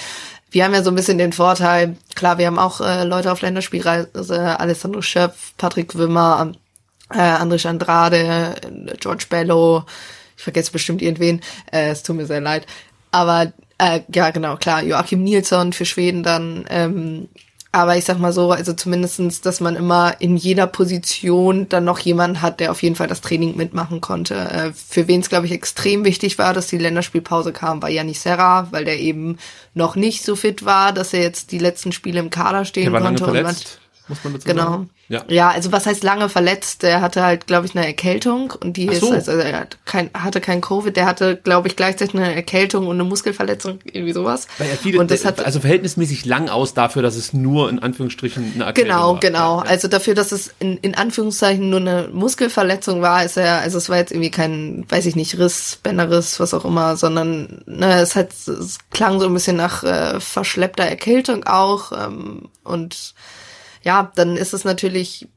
Wir haben ja so ein bisschen den Vorteil, klar, wir haben auch äh, Leute auf Länderspielreise, Alessandro Schöpf, Patrick Wimmer, äh, Andrés Andrade, George Bello, ich vergesse bestimmt irgendwen, äh, es tut mir sehr leid. Aber äh, ja, genau, klar, Joachim Nilsson für Schweden dann, ähm, aber ich sag mal so, also zumindestens, dass man immer in jeder Position dann noch jemanden hat, der auf jeden Fall das Training mitmachen konnte. Äh, für wen es, glaube ich, extrem wichtig war, dass die Länderspielpause kam, war Janis Serra, weil der eben noch nicht so fit war, dass er jetzt die letzten Spiele im Kader stehen konnte. und man, muss man dazu genau. sagen. Ja. Ja, also was heißt lange verletzt? Der hatte halt, glaube ich, eine Erkältung und die Ach ist, so. also er hat kein, hatte kein Covid, der hatte, glaube ich, gleichzeitig eine Erkältung und eine Muskelverletzung, irgendwie sowas. Weil er viele, und das hat, also verhältnismäßig lang aus dafür, dass es nur in Anführungsstrichen eine Erkältung Genau, war. genau. Ja. Also dafür, dass es in, in Anführungszeichen nur eine Muskelverletzung war, ist er, also es war jetzt irgendwie kein, weiß ich nicht, Riss, Bänderriss, was auch immer, sondern ne, es hat, es klang so ein bisschen nach äh, verschleppter Erkältung auch. Ähm, und ja, dann ist es natürlich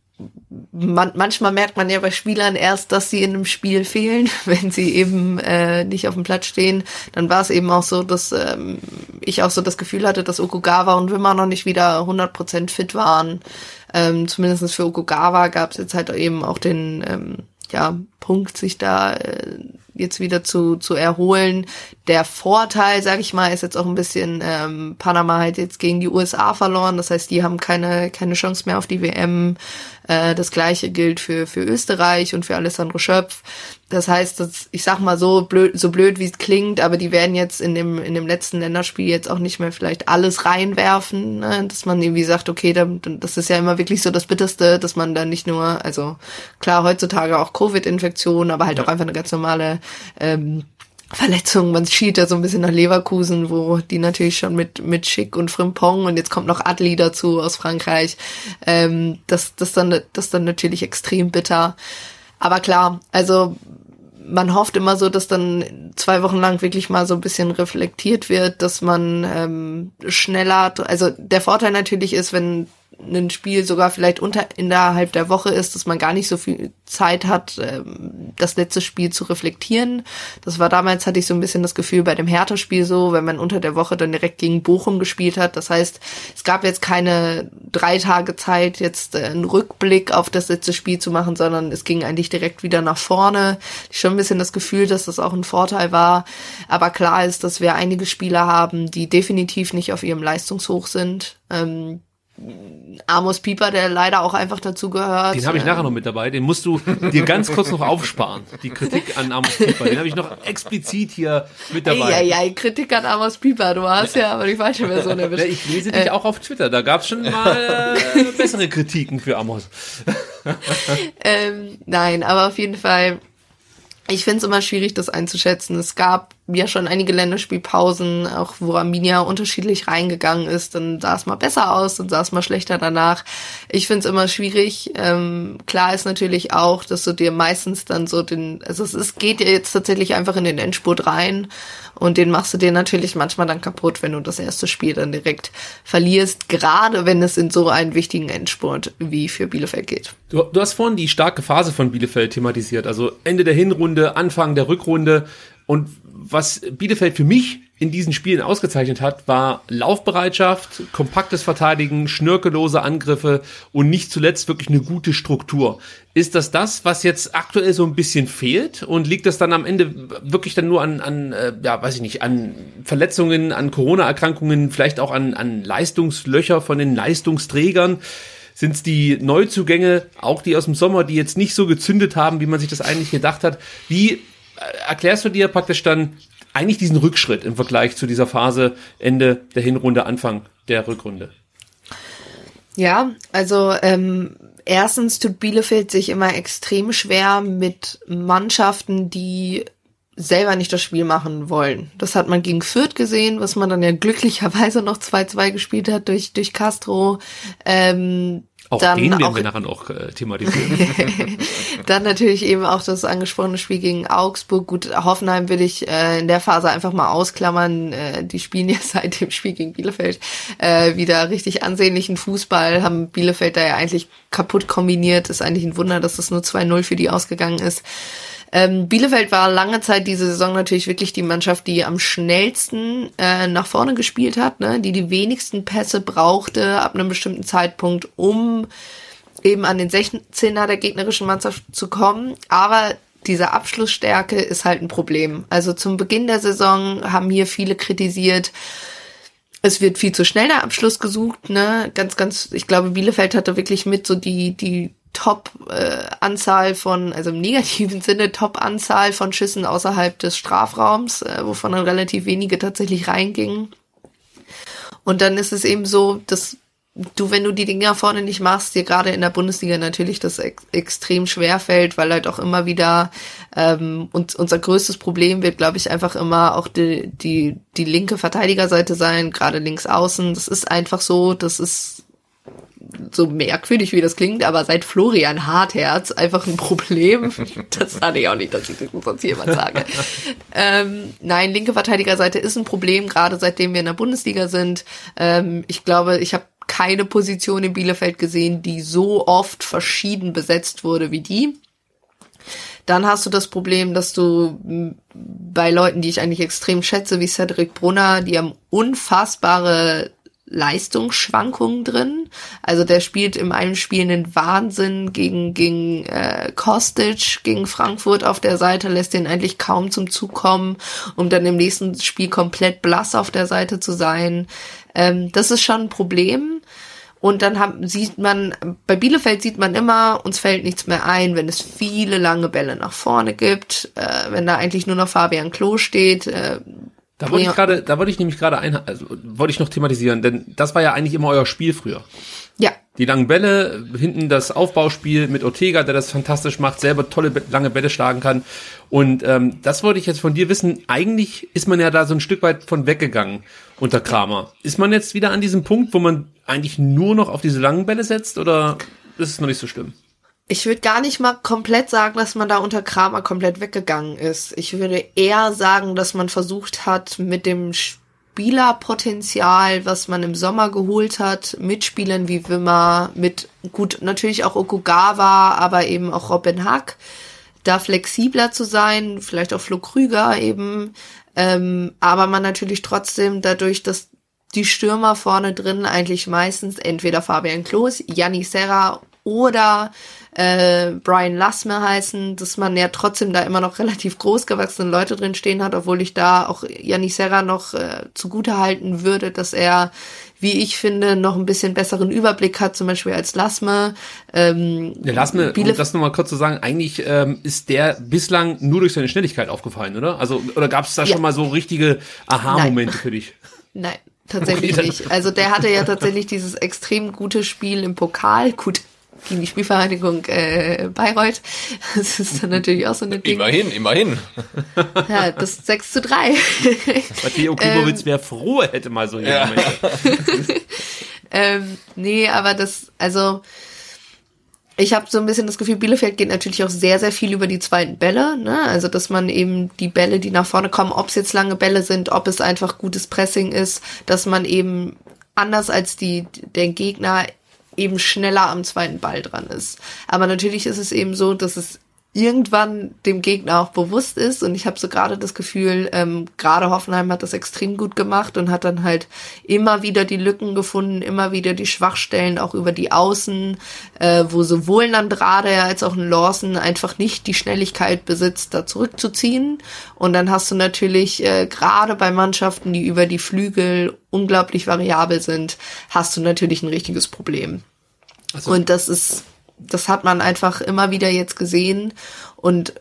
man, manchmal merkt man ja bei Spielern erst, dass sie in einem Spiel fehlen, *laughs* wenn sie eben äh, nicht auf dem Platz stehen. Dann war es eben auch so, dass ähm, ich auch so das Gefühl hatte, dass Okugawa und Wimmer noch nicht wieder 100% fit waren. Ähm, Zumindest für Okugawa gab es jetzt halt eben auch den ähm, ja, Punkt, sich da äh, jetzt wieder zu, zu erholen. Der Vorteil, sage ich mal, ist jetzt auch ein bisschen, ähm, Panama halt jetzt gegen die USA verloren. Das heißt, die haben keine, keine Chance mehr auf die WM. Äh, das gleiche gilt für, für Österreich und für Alessandro Schöpf. Das heißt, dass, ich sag mal so blöd, so blöd wie es klingt, aber die werden jetzt in dem, in dem letzten Länderspiel jetzt auch nicht mehr vielleicht alles reinwerfen, ne? dass man irgendwie sagt, okay, da, das ist ja immer wirklich so das Bitterste, dass man da nicht nur, also klar, heutzutage auch Covid-Infektion, aber halt ja. auch einfach eine ganz normale ähm, Verletzung. Man schielt da so ein bisschen nach Leverkusen, wo die natürlich schon mit, mit Schick und Frimpong und jetzt kommt noch Adli dazu aus Frankreich. Ähm, das, das, dann, das dann natürlich extrem bitter. Aber klar, also man hofft immer so, dass dann zwei Wochen lang wirklich mal so ein bisschen reflektiert wird, dass man ähm, schneller, also der Vorteil natürlich ist, wenn ein Spiel sogar vielleicht unter innerhalb der Woche ist, dass man gar nicht so viel Zeit hat, ähm, das letzte Spiel zu reflektieren. Das war damals, hatte ich so ein bisschen das Gefühl bei dem Hertha-Spiel so, wenn man unter der Woche dann direkt gegen Bochum gespielt hat. Das heißt, es gab jetzt keine drei Tage Zeit, jetzt äh, einen Rückblick auf das letzte Spiel zu machen, sondern es ging eigentlich direkt wieder nach vorne. Ich schon ein bisschen das Gefühl, dass das auch ein Vorteil war. Aber klar ist, dass wir einige Spieler haben, die definitiv nicht auf ihrem Leistungshoch sind. Ähm, Amos Pieper, der leider auch einfach dazu gehört. Den habe ich nachher noch mit dabei. Den musst du dir ganz kurz noch aufsparen. Die Kritik an Amos Pieper. Den habe ich noch explizit hier mit dabei. Ja, ja, Kritik an Amos Pieper. Du hast ja aber die falsche Version erwischt. Ich lese dich äh, auch auf Twitter. Da gab es schon mal äh, bessere Kritiken für Amos. ähm, nein, aber auf jeden Fall ich finde es immer schwierig, das einzuschätzen. Es gab ja schon einige Länderspielpausen, auch wo Arminia unterschiedlich reingegangen ist. Dann sah es mal besser aus, dann sah es mal schlechter danach. Ich finde es immer schwierig. Ähm, klar ist natürlich auch, dass du dir meistens dann so den, also es, es geht jetzt tatsächlich einfach in den Endspurt rein und den machst du dir natürlich manchmal dann kaputt, wenn du das erste Spiel dann direkt verlierst, gerade wenn es in so einen wichtigen Endspurt wie für Bielefeld geht. Du, du hast vorhin die starke Phase von Bielefeld thematisiert, also Ende der Hinrunde, Anfang der Rückrunde. Und was Bielefeld für mich in diesen Spielen ausgezeichnet hat, war Laufbereitschaft, kompaktes Verteidigen, schnörkellose Angriffe und nicht zuletzt wirklich eine gute Struktur. Ist das das, was jetzt aktuell so ein bisschen fehlt? Und liegt das dann am Ende wirklich dann nur an, an äh, ja, weiß ich nicht, an Verletzungen, an Corona-Erkrankungen, vielleicht auch an, an Leistungslöcher von den Leistungsträgern? Sind es die Neuzugänge, auch die aus dem Sommer, die jetzt nicht so gezündet haben, wie man sich das eigentlich gedacht hat? Wie erklärst du dir praktisch dann eigentlich diesen Rückschritt im Vergleich zu dieser Phase Ende der Hinrunde, Anfang der Rückrunde? Ja, also ähm, erstens tut Bielefeld sich immer extrem schwer mit Mannschaften, die selber nicht das Spiel machen wollen. Das hat man gegen Fürth gesehen, was man dann ja glücklicherweise noch 2-2 gespielt hat durch, durch Castro. Ähm, auch dann den werden wir nachher noch äh, thematisieren. *laughs* dann natürlich eben auch das angesprochene Spiel gegen Augsburg. Gut, Hoffenheim will ich äh, in der Phase einfach mal ausklammern. Äh, die spielen ja *laughs* seit dem Spiel gegen Bielefeld äh, wieder richtig ansehnlichen Fußball, haben Bielefeld da ja eigentlich kaputt kombiniert. Ist eigentlich ein Wunder, dass das nur 2-0 für die ausgegangen ist. Ähm, Bielefeld war lange Zeit diese Saison natürlich wirklich die Mannschaft, die am schnellsten äh, nach vorne gespielt hat, ne? die die wenigsten Pässe brauchte ab einem bestimmten Zeitpunkt, um eben an den 16er der gegnerischen Mannschaft zu kommen. Aber diese Abschlussstärke ist halt ein Problem. Also zum Beginn der Saison haben hier viele kritisiert, es wird viel zu schnell der Abschluss gesucht, ne? Ganz, ganz, ich glaube, Bielefeld hatte wirklich mit so die, die Top-Anzahl von, also im negativen Sinne Top-Anzahl von Schüssen außerhalb des Strafraums, äh, wovon dann relativ wenige tatsächlich reingingen. Und dann ist es eben so, dass du, wenn du die Dinger vorne nicht machst, dir gerade in der Bundesliga natürlich das ex extrem schwer fällt, weil halt auch immer wieder ähm, und unser größtes Problem wird, glaube ich, einfach immer auch die, die, die linke Verteidigerseite sein, gerade links außen. Das ist einfach so, das ist so merkwürdig, wie das klingt, aber seit Florian Hartherz einfach ein Problem. *laughs* Das hatte ich auch nicht, dass ich das sonst jemand sage. ähm, nein, linke Verteidigerseite ist ein Problem, gerade seitdem wir in der Bundesliga sind. Ähm, ich glaube, ich habe keine Position in Bielefeld gesehen, die so oft verschieden besetzt wurde wie die. Dann hast du das Problem, dass du bei Leuten, die ich eigentlich extrem schätze, wie Cedric Brunner, die haben unfassbare Leistungsschwankungen drin. Also der spielt in einem Spiel einen Wahnsinn gegen, gegen äh, Kostic, gegen Frankfurt auf der Seite, lässt den eigentlich kaum zum Zug kommen, um dann im nächsten Spiel komplett blass auf der Seite zu sein. Ähm, das ist schon ein Problem. Und dann haben, sieht man, bei Bielefeld sieht man immer, uns fällt nichts mehr ein, wenn es viele lange Bälle nach vorne gibt, äh, wenn da eigentlich nur noch Fabian Klo steht. Äh, da wollte ich gerade, da wollte ich nämlich gerade ein, also wollte ich noch thematisieren, denn das war ja eigentlich immer euer Spiel früher. Ja. Die langen Bälle, hinten das Aufbauspiel mit Ortega, der das fantastisch macht, selber tolle lange Bälle schlagen kann. Und ähm, das wollte ich jetzt von dir wissen. Eigentlich ist man ja da so ein Stück weit von weggegangen unter Kramer. Ist man jetzt wieder an diesem Punkt, wo man eigentlich nur noch auf diese langen Bälle setzt oder ist es noch nicht so schlimm? Ich würde gar nicht mal komplett sagen, dass man da unter Kramer komplett weggegangen ist. Ich würde eher sagen, dass man versucht hat, mit dem Spielerpotenzial, was man im Sommer geholt hat, mit Spielern wie Wimmer, mit gut, natürlich auch Okugawa, aber eben auch Robin Hack, da flexibler zu sein, vielleicht auch Flo Krüger eben, ähm, aber man natürlich trotzdem dadurch, dass die Stürmer vorne drin eigentlich meistens entweder Fabian Klos, Janni Serra oder äh, Brian Lassmer heißen, dass man ja trotzdem da immer noch *laughs* relativ großgewachsene Leute drin stehen hat, obwohl ich da auch Yannick Serra noch äh, zugute halten würde, dass er, wie ich finde, noch ein bisschen besseren Überblick hat, zum Beispiel als Lassmer. Ähm, der Lassmer, um das nochmal kurz zu sagen, eigentlich ähm, ist der bislang nur durch seine Schnelligkeit aufgefallen, oder? Also, oder gab es da ja. schon mal so richtige Aha-Momente für dich? *laughs* Nein. Tatsächlich okay, nicht. Also der hatte ja tatsächlich dieses extrem gute Spiel im Pokal. Gut, gegen die Spielvereinigung äh, Bayreuth. *laughs* Das ist dann natürlich auch so eine Ding. Immerhin, immerhin. *laughs* Ja, das 6 zu 3. *laughs* Matteo Klimowitz ähm, wäre froh, hätte mal so ja. ähm, Nee, aber das, also ich habe so ein bisschen das Gefühl, Bielefeld geht natürlich auch sehr, sehr viel über die zweiten Bälle. Ne? Also, dass man eben die Bälle, die nach vorne kommen, ob es jetzt lange Bälle sind, ob es einfach gutes Pressing ist, dass man eben anders als die, der Gegner eben schneller am zweiten Ball dran ist. Aber natürlich ist es eben so, dass es irgendwann dem Gegner auch bewusst ist. Und ich habe so gerade das Gefühl, ähm, gerade Hoffenheim hat das extrem gut gemacht und hat dann halt immer wieder die Lücken gefunden, immer wieder die Schwachstellen auch über die Außen, äh, wo sowohl ein Andrade als auch ein Lawson einfach nicht die Schnelligkeit besitzt, da zurückzuziehen. Und dann hast du natürlich äh, gerade bei Mannschaften, die über die Flügel unglaublich variabel sind, hast du natürlich ein richtiges Problem. Also. Und das ist das hat man einfach immer wieder jetzt gesehen. Und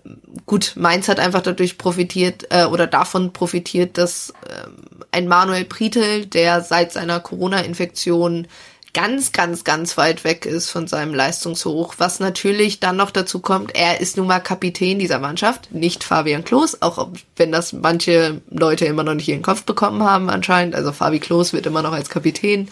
gut, Mainz hat einfach dadurch profitiert äh, oder davon profitiert, dass äh, ein Manuel Pritel, der seit seiner Corona-Infektion ganz, ganz, ganz weit weg ist von seinem Leistungshoch, was natürlich dann noch dazu kommt, er ist nun mal Kapitän dieser Mannschaft, nicht Fabian Klos, auch wenn das manche Leute immer noch nicht in den Kopf bekommen haben anscheinend, also Fabi Klos wird immer noch als Kapitän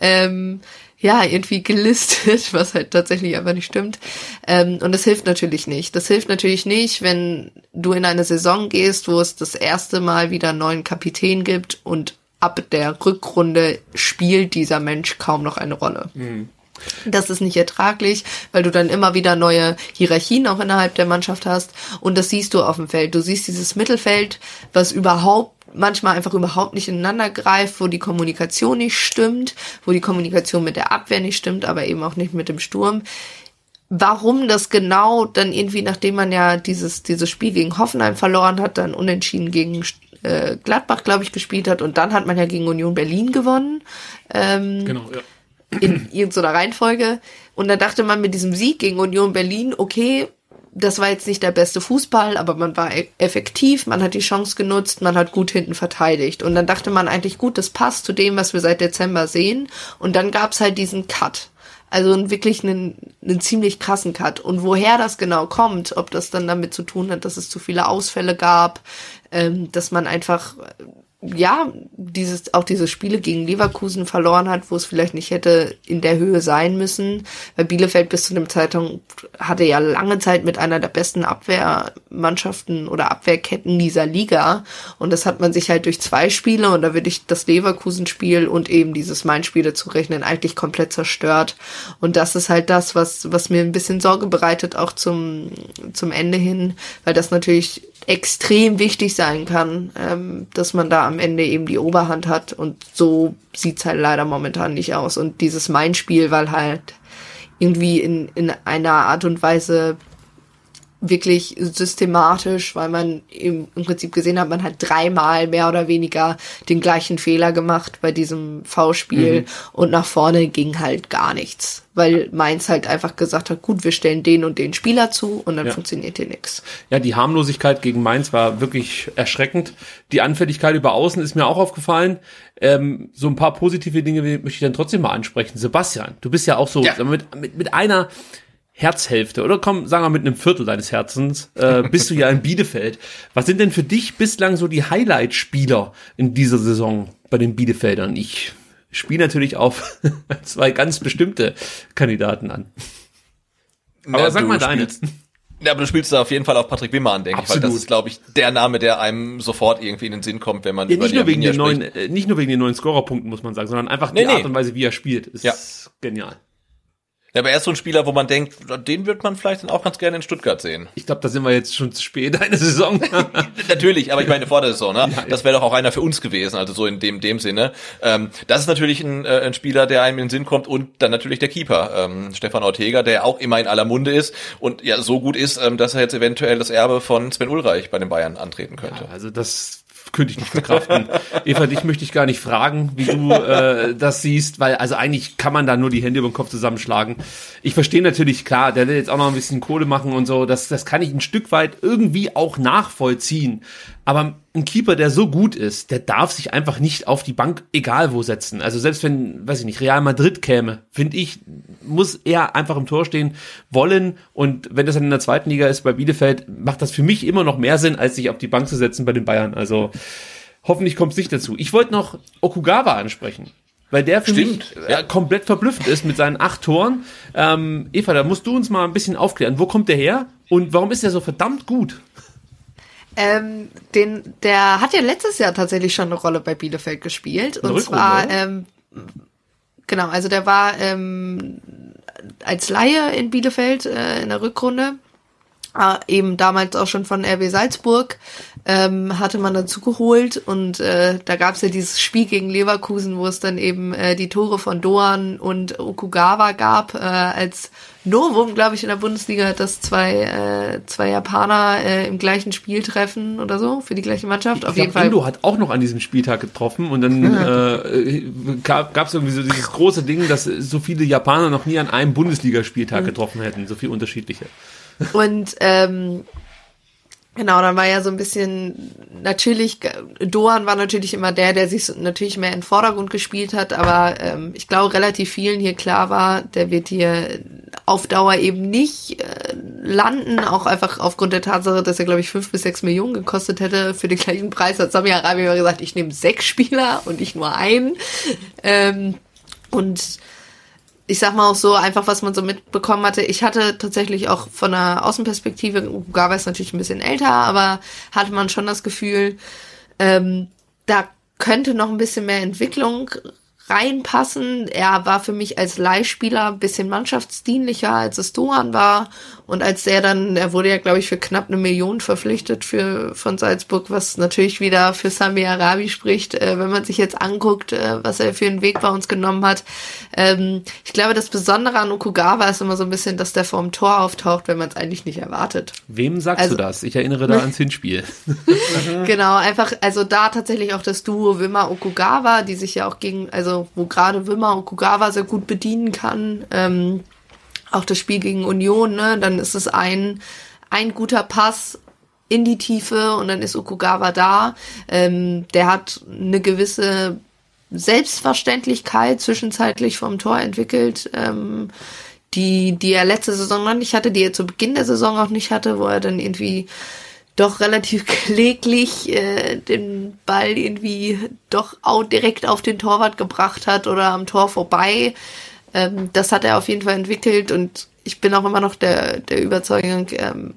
ähm, ja, irgendwie gelistet, *laughs* was halt tatsächlich einfach nicht stimmt. Ähm, und das hilft natürlich nicht. Das hilft natürlich nicht, wenn du in eine Saison gehst, wo es das erste Mal wieder einen neuen Kapitän gibt und ab der Rückrunde spielt dieser Mensch kaum noch eine Rolle. Mhm. Das ist nicht ertraglich, weil du dann immer wieder neue Hierarchien auch innerhalb der Mannschaft hast. Und das siehst du auf dem Feld. Du siehst dieses Mittelfeld, was überhaupt manchmal einfach überhaupt nicht ineinander greift, wo die Kommunikation nicht stimmt, wo die Kommunikation mit der Abwehr nicht stimmt, aber eben auch nicht mit dem Sturm. Warum das genau dann irgendwie, nachdem man ja dieses, dieses Spiel gegen Hoffenheim verloren hat, dann unentschieden gegen äh, Gladbach, glaube ich, gespielt hat und dann hat man ja gegen Union Berlin gewonnen. Ähm, genau, ja in irgendeiner Reihenfolge. Und dann dachte man mit diesem Sieg gegen Union Berlin, okay, das war jetzt nicht der beste Fußball, aber man war e- effektiv, man hat die Chance genutzt, man hat gut hinten verteidigt. Und dann dachte man eigentlich, gut, das passt zu dem, was wir seit Dezember sehen. Und dann gab's halt diesen Cut. Also wirklich einen, einen ziemlich krassen Cut. Und woher das genau kommt, ob das dann damit zu tun hat, dass es zu viele Ausfälle gab, ähm, dass man einfach ja, dieses, auch diese Spiele gegen Leverkusen verloren hat, wo es vielleicht nicht hätte in der Höhe sein müssen, weil Bielefeld bis zu dem Zeitpunkt hatte ja lange Zeit mit einer der besten Abwehrmannschaften oder Abwehrketten dieser Liga. Und das hat man sich halt durch zwei Spiele und da würde ich das Leverkusen-Spiel und eben dieses Main-Spiel dazu rechnen, eigentlich komplett zerstört. Und das ist halt das, was, was mir ein bisschen Sorge bereitet, auch zum, zum Ende hin, weil das natürlich extrem wichtig sein kann, ähm, dass man da am Ende eben die Oberhand hat. Und so sieht's halt leider momentan nicht aus. Und dieses Mein-Spiel, weil halt irgendwie in, in einer Art und Weise wirklich systematisch, weil man im, im Prinzip gesehen hat, man hat dreimal mehr oder weniger den gleichen Fehler gemacht bei diesem V-Spiel mhm. und nach vorne ging halt gar nichts, weil Mainz halt einfach gesagt hat, gut, wir stellen den und den Spieler zu und dann ja. funktioniert hier nichts. Ja, die Harmlosigkeit gegen Mainz war wirklich erschreckend. Die Anfälligkeit über Außen ist mir auch aufgefallen. Ähm, so ein paar positive Dinge möchte ich dann trotzdem mal ansprechen. Sebastian, du bist ja auch so ja. mit, mit, mit einer Herzhälfte oder komm, sagen wir mit einem Viertel deines Herzens, äh, bist du ja in Bielefeld. Was sind denn für dich bislang so die Highlight-Spieler in dieser Saison bei den Bielefeldern? Ich spiele natürlich auf *laughs* zwei ganz bestimmte Kandidaten an. Aber ja, sag mal deine. Ja, aber du spielst da auf jeden Fall auf Patrick Wimmer an, denke Absolut. ich, weil das ist, glaube ich, der Name, der einem sofort irgendwie in den Sinn kommt, wenn man ja, nicht nur wegen den neuen, äh, nicht nur wegen den neuen Scorerpunkten, muss man sagen, sondern einfach nee, die Art und Weise, wie er spielt, ist ja. genial. Ja, aber er ist so ein Spieler, wo man denkt, den wird man vielleicht dann auch ganz gerne in Stuttgart sehen. Ich glaube, da sind wir jetzt schon zu spät, eine Saison. *laughs* natürlich, aber ich meine vor der Saison, ne? *laughs* Das wäre doch auch einer für uns gewesen, also so in dem, dem Sinne. Ähm, das ist natürlich ein, äh, ein Spieler, der einem in den Sinn kommt und dann natürlich der Keeper, ähm, Stefan Ortega, der auch immer in aller Munde ist und ja so gut ist, ähm, dass er jetzt eventuell das Erbe von Sven Ulreich bei den Bayern antreten könnte. Ja, also das könnte ich nicht verkraften. *laughs* Eva, dich möchte ich gar nicht fragen, wie du äh, das siehst, weil also eigentlich kann man da nur die Hände über den Kopf zusammenschlagen. Ich verstehe natürlich, klar, der will jetzt auch noch ein bisschen Kohle machen und so, das, das kann ich ein Stück weit irgendwie auch nachvollziehen. Aber ein Keeper, der so gut ist, der darf sich einfach nicht auf die Bank egal wo setzen. Also selbst wenn, weiß ich nicht, Real Madrid käme, finde ich, muss er einfach im Tor stehen wollen. Und wenn das dann in der zweiten Liga ist bei Bielefeld, macht das für mich immer noch mehr Sinn, als sich auf die Bank zu setzen bei den Bayern. Also hoffentlich kommt es nicht dazu. Ich wollte noch Okugawa ansprechen. Weil der für Stimmt, mich ja. komplett verblüffend ist mit seinen acht Toren. Ähm, Eva, da musst du uns mal ein bisschen aufklären. Wo kommt der her und warum ist er so verdammt gut? Ähm, den, der hat ja letztes Jahr tatsächlich schon eine Rolle bei Bielefeld gespielt. Eine und Rückrunde, zwar, ähm, genau, also der war ähm, als Laie in Bielefeld äh, in der Rückrunde. Äh, eben damals auch schon von RB Salzburg ähm, hatte man dazu geholt und äh, da gab es ja dieses Spiel gegen Leverkusen, wo es dann eben äh, die Tore von Doan und Okugawa gab äh, als Novum, glaube ich, in der Bundesliga, dass zwei, äh, zwei Japaner äh, im gleichen Spiel treffen oder so für die gleiche Mannschaft. Auf ich jeden glaub, Fall. Endo hat auch noch an diesem Spieltag getroffen und dann äh, gab es irgendwie so dieses große Ding, dass so viele Japaner noch nie an einem Bundesligaspieltag mhm. getroffen hätten, so viel unterschiedliche. Und ähm, Genau, dann war ja so ein bisschen, natürlich, Doan war natürlich immer der, der sich natürlich mehr in den Vordergrund gespielt hat, aber ähm, ich glaube, relativ vielen hier klar war, der wird hier auf Dauer eben nicht äh, landen, auch einfach aufgrund der Tatsache, dass er, glaube ich, fünf bis sechs Millionen gekostet hätte für den gleichen Preis. Hat Sami Arabi gesagt, ich nehme sechs Spieler und nicht nur einen. Ähm, und ich sag mal auch so, einfach was man so mitbekommen hatte. Ich hatte tatsächlich auch von der Außenperspektive, Ugawa ist natürlich ein bisschen älter, aber hatte man schon das Gefühl, ähm, da könnte noch ein bisschen mehr Entwicklung reinpassen. Er war für mich als Leihspieler ein bisschen mannschaftsdienlicher, als es Doan war. Und als er dann, er wurde ja, glaube ich, für knapp eine Million verpflichtet für von Salzburg, was natürlich wieder für Sami Arabi spricht, äh, wenn man sich jetzt anguckt, äh, was er für einen Weg bei uns genommen hat. Ähm, ich glaube, das Besondere an Okugawa ist immer so ein bisschen, dass der vorm Tor auftaucht, wenn man es eigentlich nicht erwartet. Wem sagst also, du das? Ich erinnere da *laughs* ans Hinspiel. *laughs* genau, einfach, also da tatsächlich auch das Duo Wimmer Okugawa, die sich ja auch gegen, also wo gerade Wimmer Okugawa sehr gut bedienen kann. Ähm, auch das Spiel gegen Union, ne, dann ist es ein, ein guter Pass in die Tiefe und dann ist Okugawa da. Ähm, der hat eine gewisse Selbstverständlichkeit zwischenzeitlich vom Tor entwickelt, ähm, die, die er letzte Saison noch nicht hatte, die er zu Beginn der Saison auch nicht hatte, wo er dann irgendwie doch relativ *laughs* kläglich äh, den Ball irgendwie doch auch direkt auf den Torwart gebracht hat oder am Tor vorbei. Ähm, das hat er auf jeden Fall entwickelt und ich bin auch immer noch der, der Überzeugung, ähm,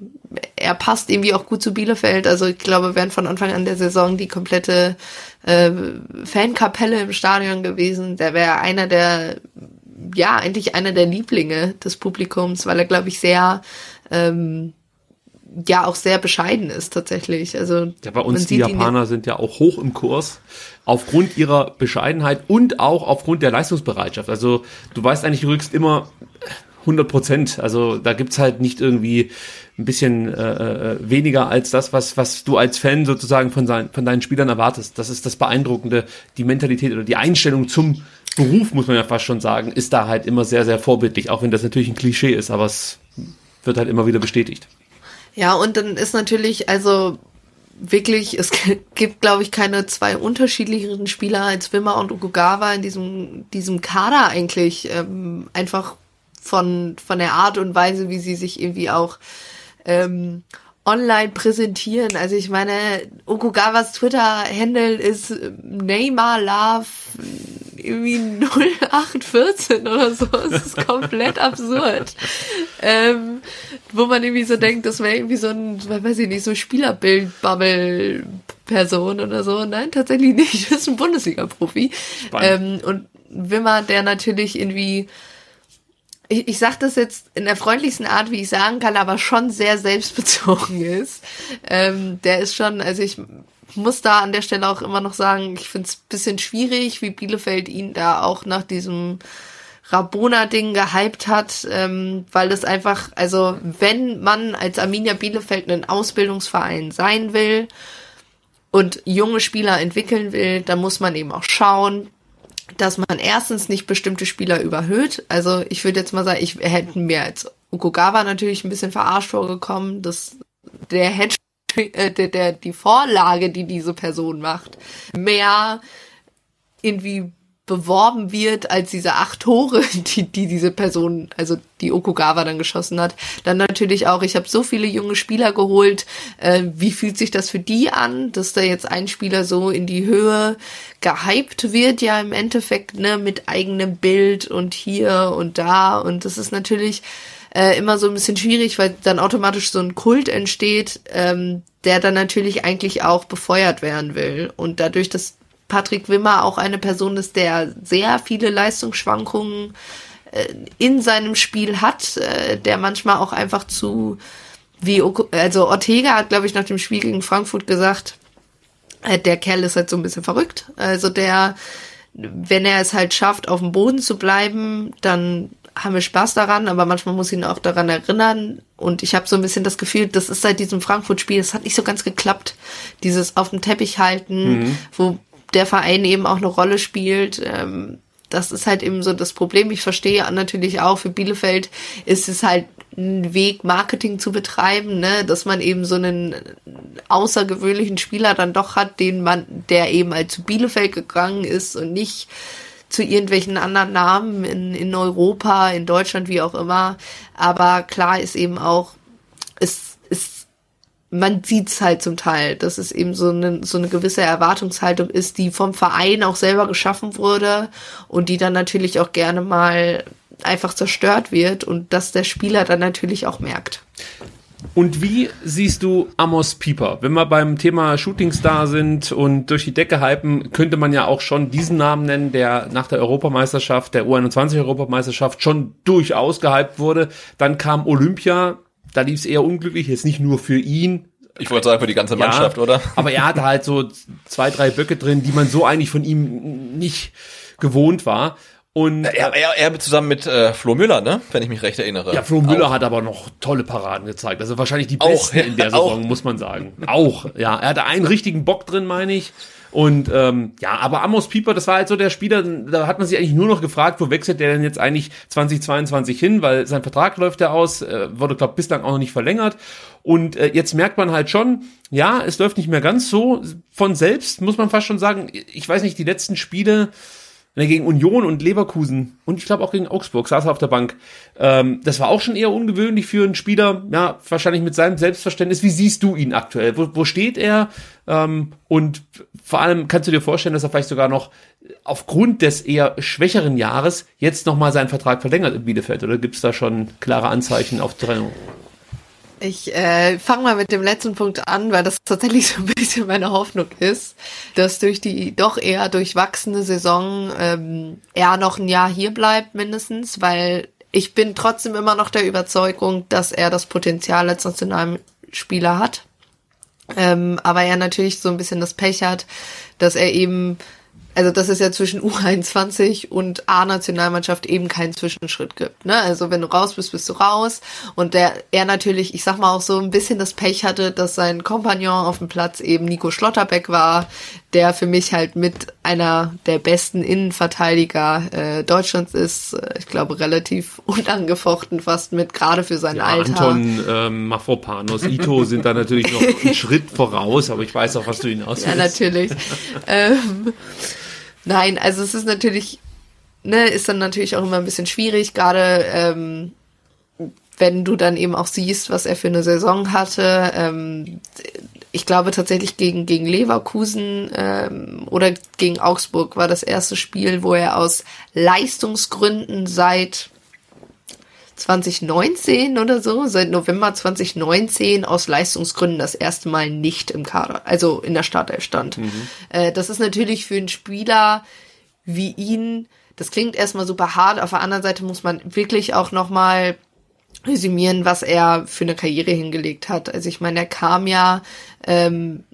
er passt irgendwie auch gut zu Bielefeld. Also ich glaube, wären von Anfang an der Saison die komplette äh, Fankapelle im Stadion gewesen, der wäre einer der, ja, eigentlich einer der Lieblinge des Publikums, weil er, glaube ich, sehr ähm, ja auch sehr bescheiden ist tatsächlich. Also ja, bei uns die Japaner sind ja auch hoch im Kurs aufgrund ihrer Bescheidenheit und auch aufgrund der Leistungsbereitschaft. Also du weißt eigentlich, du rückst immer 100 Prozent. Also da gibt's halt nicht irgendwie ein bisschen äh, äh, weniger als das, was, was du als Fan sozusagen von, sein, von deinen Spielern erwartest. Das ist das Beeindruckende. Die Mentalität oder die Einstellung zum Beruf, muss man ja fast schon sagen, ist da halt immer sehr, sehr vorbildlich, auch wenn das natürlich ein Klischee ist, aber es wird halt immer wieder bestätigt. Ja, und dann ist natürlich, also wirklich, es *laughs* gibt, glaube ich, keine zwei unterschiedlicheren Spieler als Wimmer und Okugawa in diesem, diesem Kader eigentlich. Ähm, einfach von, von der Art und Weise, wie sie sich irgendwie auch ähm, online präsentieren. Also ich meine, Okugawas Twitter-Handle ist Neymar Love irgendwie 0814 oder so. Das ist komplett *laughs* absurd. Ähm, wo man irgendwie so denkt, das wäre irgendwie so ein, weiß ich nicht, so Spielerbild-Bubble-Person oder so. Nein, tatsächlich nicht. *laughs* Das ist ein Bundesliga-Profi. Ähm, und Wimmer, der natürlich irgendwie ich, ich sage das jetzt in der freundlichsten Art, wie ich sagen kann, aber schon sehr selbstbezogen *laughs* ist. Ähm, der ist schon, also ich muss da an der Stelle auch immer noch sagen, ich finde es bisschen schwierig, wie Bielefeld ihn da auch nach diesem Rabona-Ding gehypt hat, ähm, weil das einfach, also wenn man als Arminia Bielefeld einen Ausbildungsverein sein will und junge Spieler entwickeln will, dann muss man eben auch schauen, dass man erstens nicht bestimmte Spieler überhöht. Also ich würde jetzt mal sagen, ich hätte mir als Okugawa natürlich ein bisschen verarscht vorgekommen, dass der Hedge, äh, der, der, die Vorlage, die diese Person macht, mehr irgendwie beworben wird als diese acht Tore, *laughs* die, die diese Person, also die Okugawa dann geschossen hat. Dann natürlich auch, ich habe so viele junge Spieler geholt. Äh, wie fühlt sich das für die an, dass da jetzt ein Spieler so in die Höhe gehypt wird, ja im Endeffekt, ne, mit eigenem Bild und hier und da. Und das ist natürlich äh, immer so ein bisschen schwierig, weil dann automatisch so ein Kult entsteht, ähm, der dann natürlich eigentlich auch befeuert werden will. Und dadurch, dass Patrick Wimmer auch eine Person ist, der sehr viele Leistungsschwankungen äh, in seinem Spiel hat, äh, der manchmal auch einfach zu wie also Ortega hat glaube ich nach dem Spiel gegen Frankfurt gesagt, äh, der Kerl ist halt so ein bisschen verrückt. Also der wenn er es halt schafft auf dem Boden zu bleiben, dann haben wir Spaß daran, aber manchmal muss ich ihn auch daran erinnern. Und ich habe so ein bisschen das Gefühl, das ist seit diesem Frankfurt-Spiel, das hat nicht so ganz geklappt. Dieses auf dem Teppich halten, mhm. wo der Verein eben auch eine Rolle spielt. Ähm, das ist halt eben so das Problem. Ich verstehe natürlich auch, für Bielefeld ist es halt ein Weg, Marketing zu betreiben, ne, dass man eben so einen außergewöhnlichen Spieler dann doch hat, den man, der eben halt zu Bielefeld gegangen ist und nicht zu irgendwelchen anderen Namen in, in Europa, in Deutschland, wie auch immer. Aber klar ist eben auch, es man sieht's halt zum Teil, dass es eben so eine, so eine gewisse Erwartungshaltung ist, die vom Verein auch selber geschaffen wurde und die dann natürlich auch gerne mal einfach zerstört wird und dass der Spieler dann natürlich auch merkt. Und wie siehst du Amos Pieper? Wenn wir beim Thema Shootingstar sind und durch die Decke hypen, könnte man ja auch schon diesen Namen nennen, der nach der Europameisterschaft, der U21-Europameisterschaft schon durchaus gehypt wurde. Dann kam Olympia, da lief es eher unglücklich, jetzt nicht nur für ihn. Ich wollte sagen, für die ganze Mannschaft, ja, oder? Aber er hatte halt so zwei, drei Böcke drin, die man so eigentlich von ihm nicht gewohnt war. Und er, er, er zusammen mit äh, Flo Müller, ne? Wenn ich mich recht erinnere. Ja, Flo Müller auch. hat aber noch tolle Paraden gezeigt. Also wahrscheinlich die besten auch, in der Saison, auch. muss man sagen. Auch, ja. Er hatte einen richtigen Bock drin, meine ich. Und ähm, ja, aber Amos Pieper, das war halt so der Spieler, da hat man sich eigentlich nur noch gefragt, wo wechselt der denn jetzt eigentlich 2022 hin, weil sein Vertrag läuft ja aus, äh, wurde, glaube bislang auch noch nicht verlängert. Und äh, jetzt merkt man halt schon, ja, es läuft nicht mehr ganz so von selbst, muss man fast schon sagen. Ich weiß nicht, die letzten Spiele, gegen Union und Leverkusen und ich glaube auch gegen Augsburg saß er auf der Bank. Ähm, das war auch schon eher ungewöhnlich für einen Spieler, ja, wahrscheinlich mit seinem Selbstverständnis. Wie siehst du ihn aktuell? Wo, wo steht er? Ähm, und vor allem kannst du dir vorstellen, dass er vielleicht sogar noch aufgrund des eher schwächeren Jahres jetzt nochmal seinen Vertrag verlängert in Bielefeld? Oder gibt es da schon klare Anzeichen auf Trennung? Ich äh, fange mal mit dem letzten Punkt an, weil das tatsächlich *laughs* so ein bisschen meine Hoffnung ist, dass durch die doch eher durchwachsene Saison ähm, er noch ein Jahr hier bleibt mindestens, weil ich bin trotzdem immer noch der Überzeugung, dass er das Potenzial als National Nationalspieler hat. Ähm, aber er natürlich so ein bisschen das Pech hat, dass er eben also dass es ja zwischen U21 und A-Nationalmannschaft eben keinen Zwischenschritt gibt. Ne? Also wenn du raus bist, bist du raus. Und der er natürlich, ich sag mal auch so ein bisschen das Pech hatte, dass sein Kompagnon auf dem Platz eben Nico Schlotterbeck war, der für mich halt mit einer der besten Innenverteidiger äh, Deutschlands ist. Ich glaube relativ *laughs* unangefochten fast mit, gerade für sein ja, Alter. Anton ähm, Mafropanos, Ito sind da natürlich noch *laughs* einen Schritt voraus, aber ich weiß auch, was du hinaus willst. Ja, natürlich. ähm, Nein, also es ist natürlich, ne, ist dann natürlich auch immer ein bisschen schwierig, gerade ähm, wenn du dann eben auch siehst, was er für eine Saison hatte. Ähm, ich glaube tatsächlich gegen, gegen Leverkusen ähm, oder gegen Augsburg war das erste Spiel, wo er aus Leistungsgründen seit 2019 oder so, seit November 2019 aus Leistungsgründen das erste Mal nicht im Kader, also in der Startelf stand. Mhm. Äh, das ist natürlich für einen Spieler wie ihn, das klingt erstmal super hart, auf der anderen Seite muss man wirklich auch nochmal resümieren, was er für eine Karriere hingelegt hat. Also ich meine, er kam ja ähm,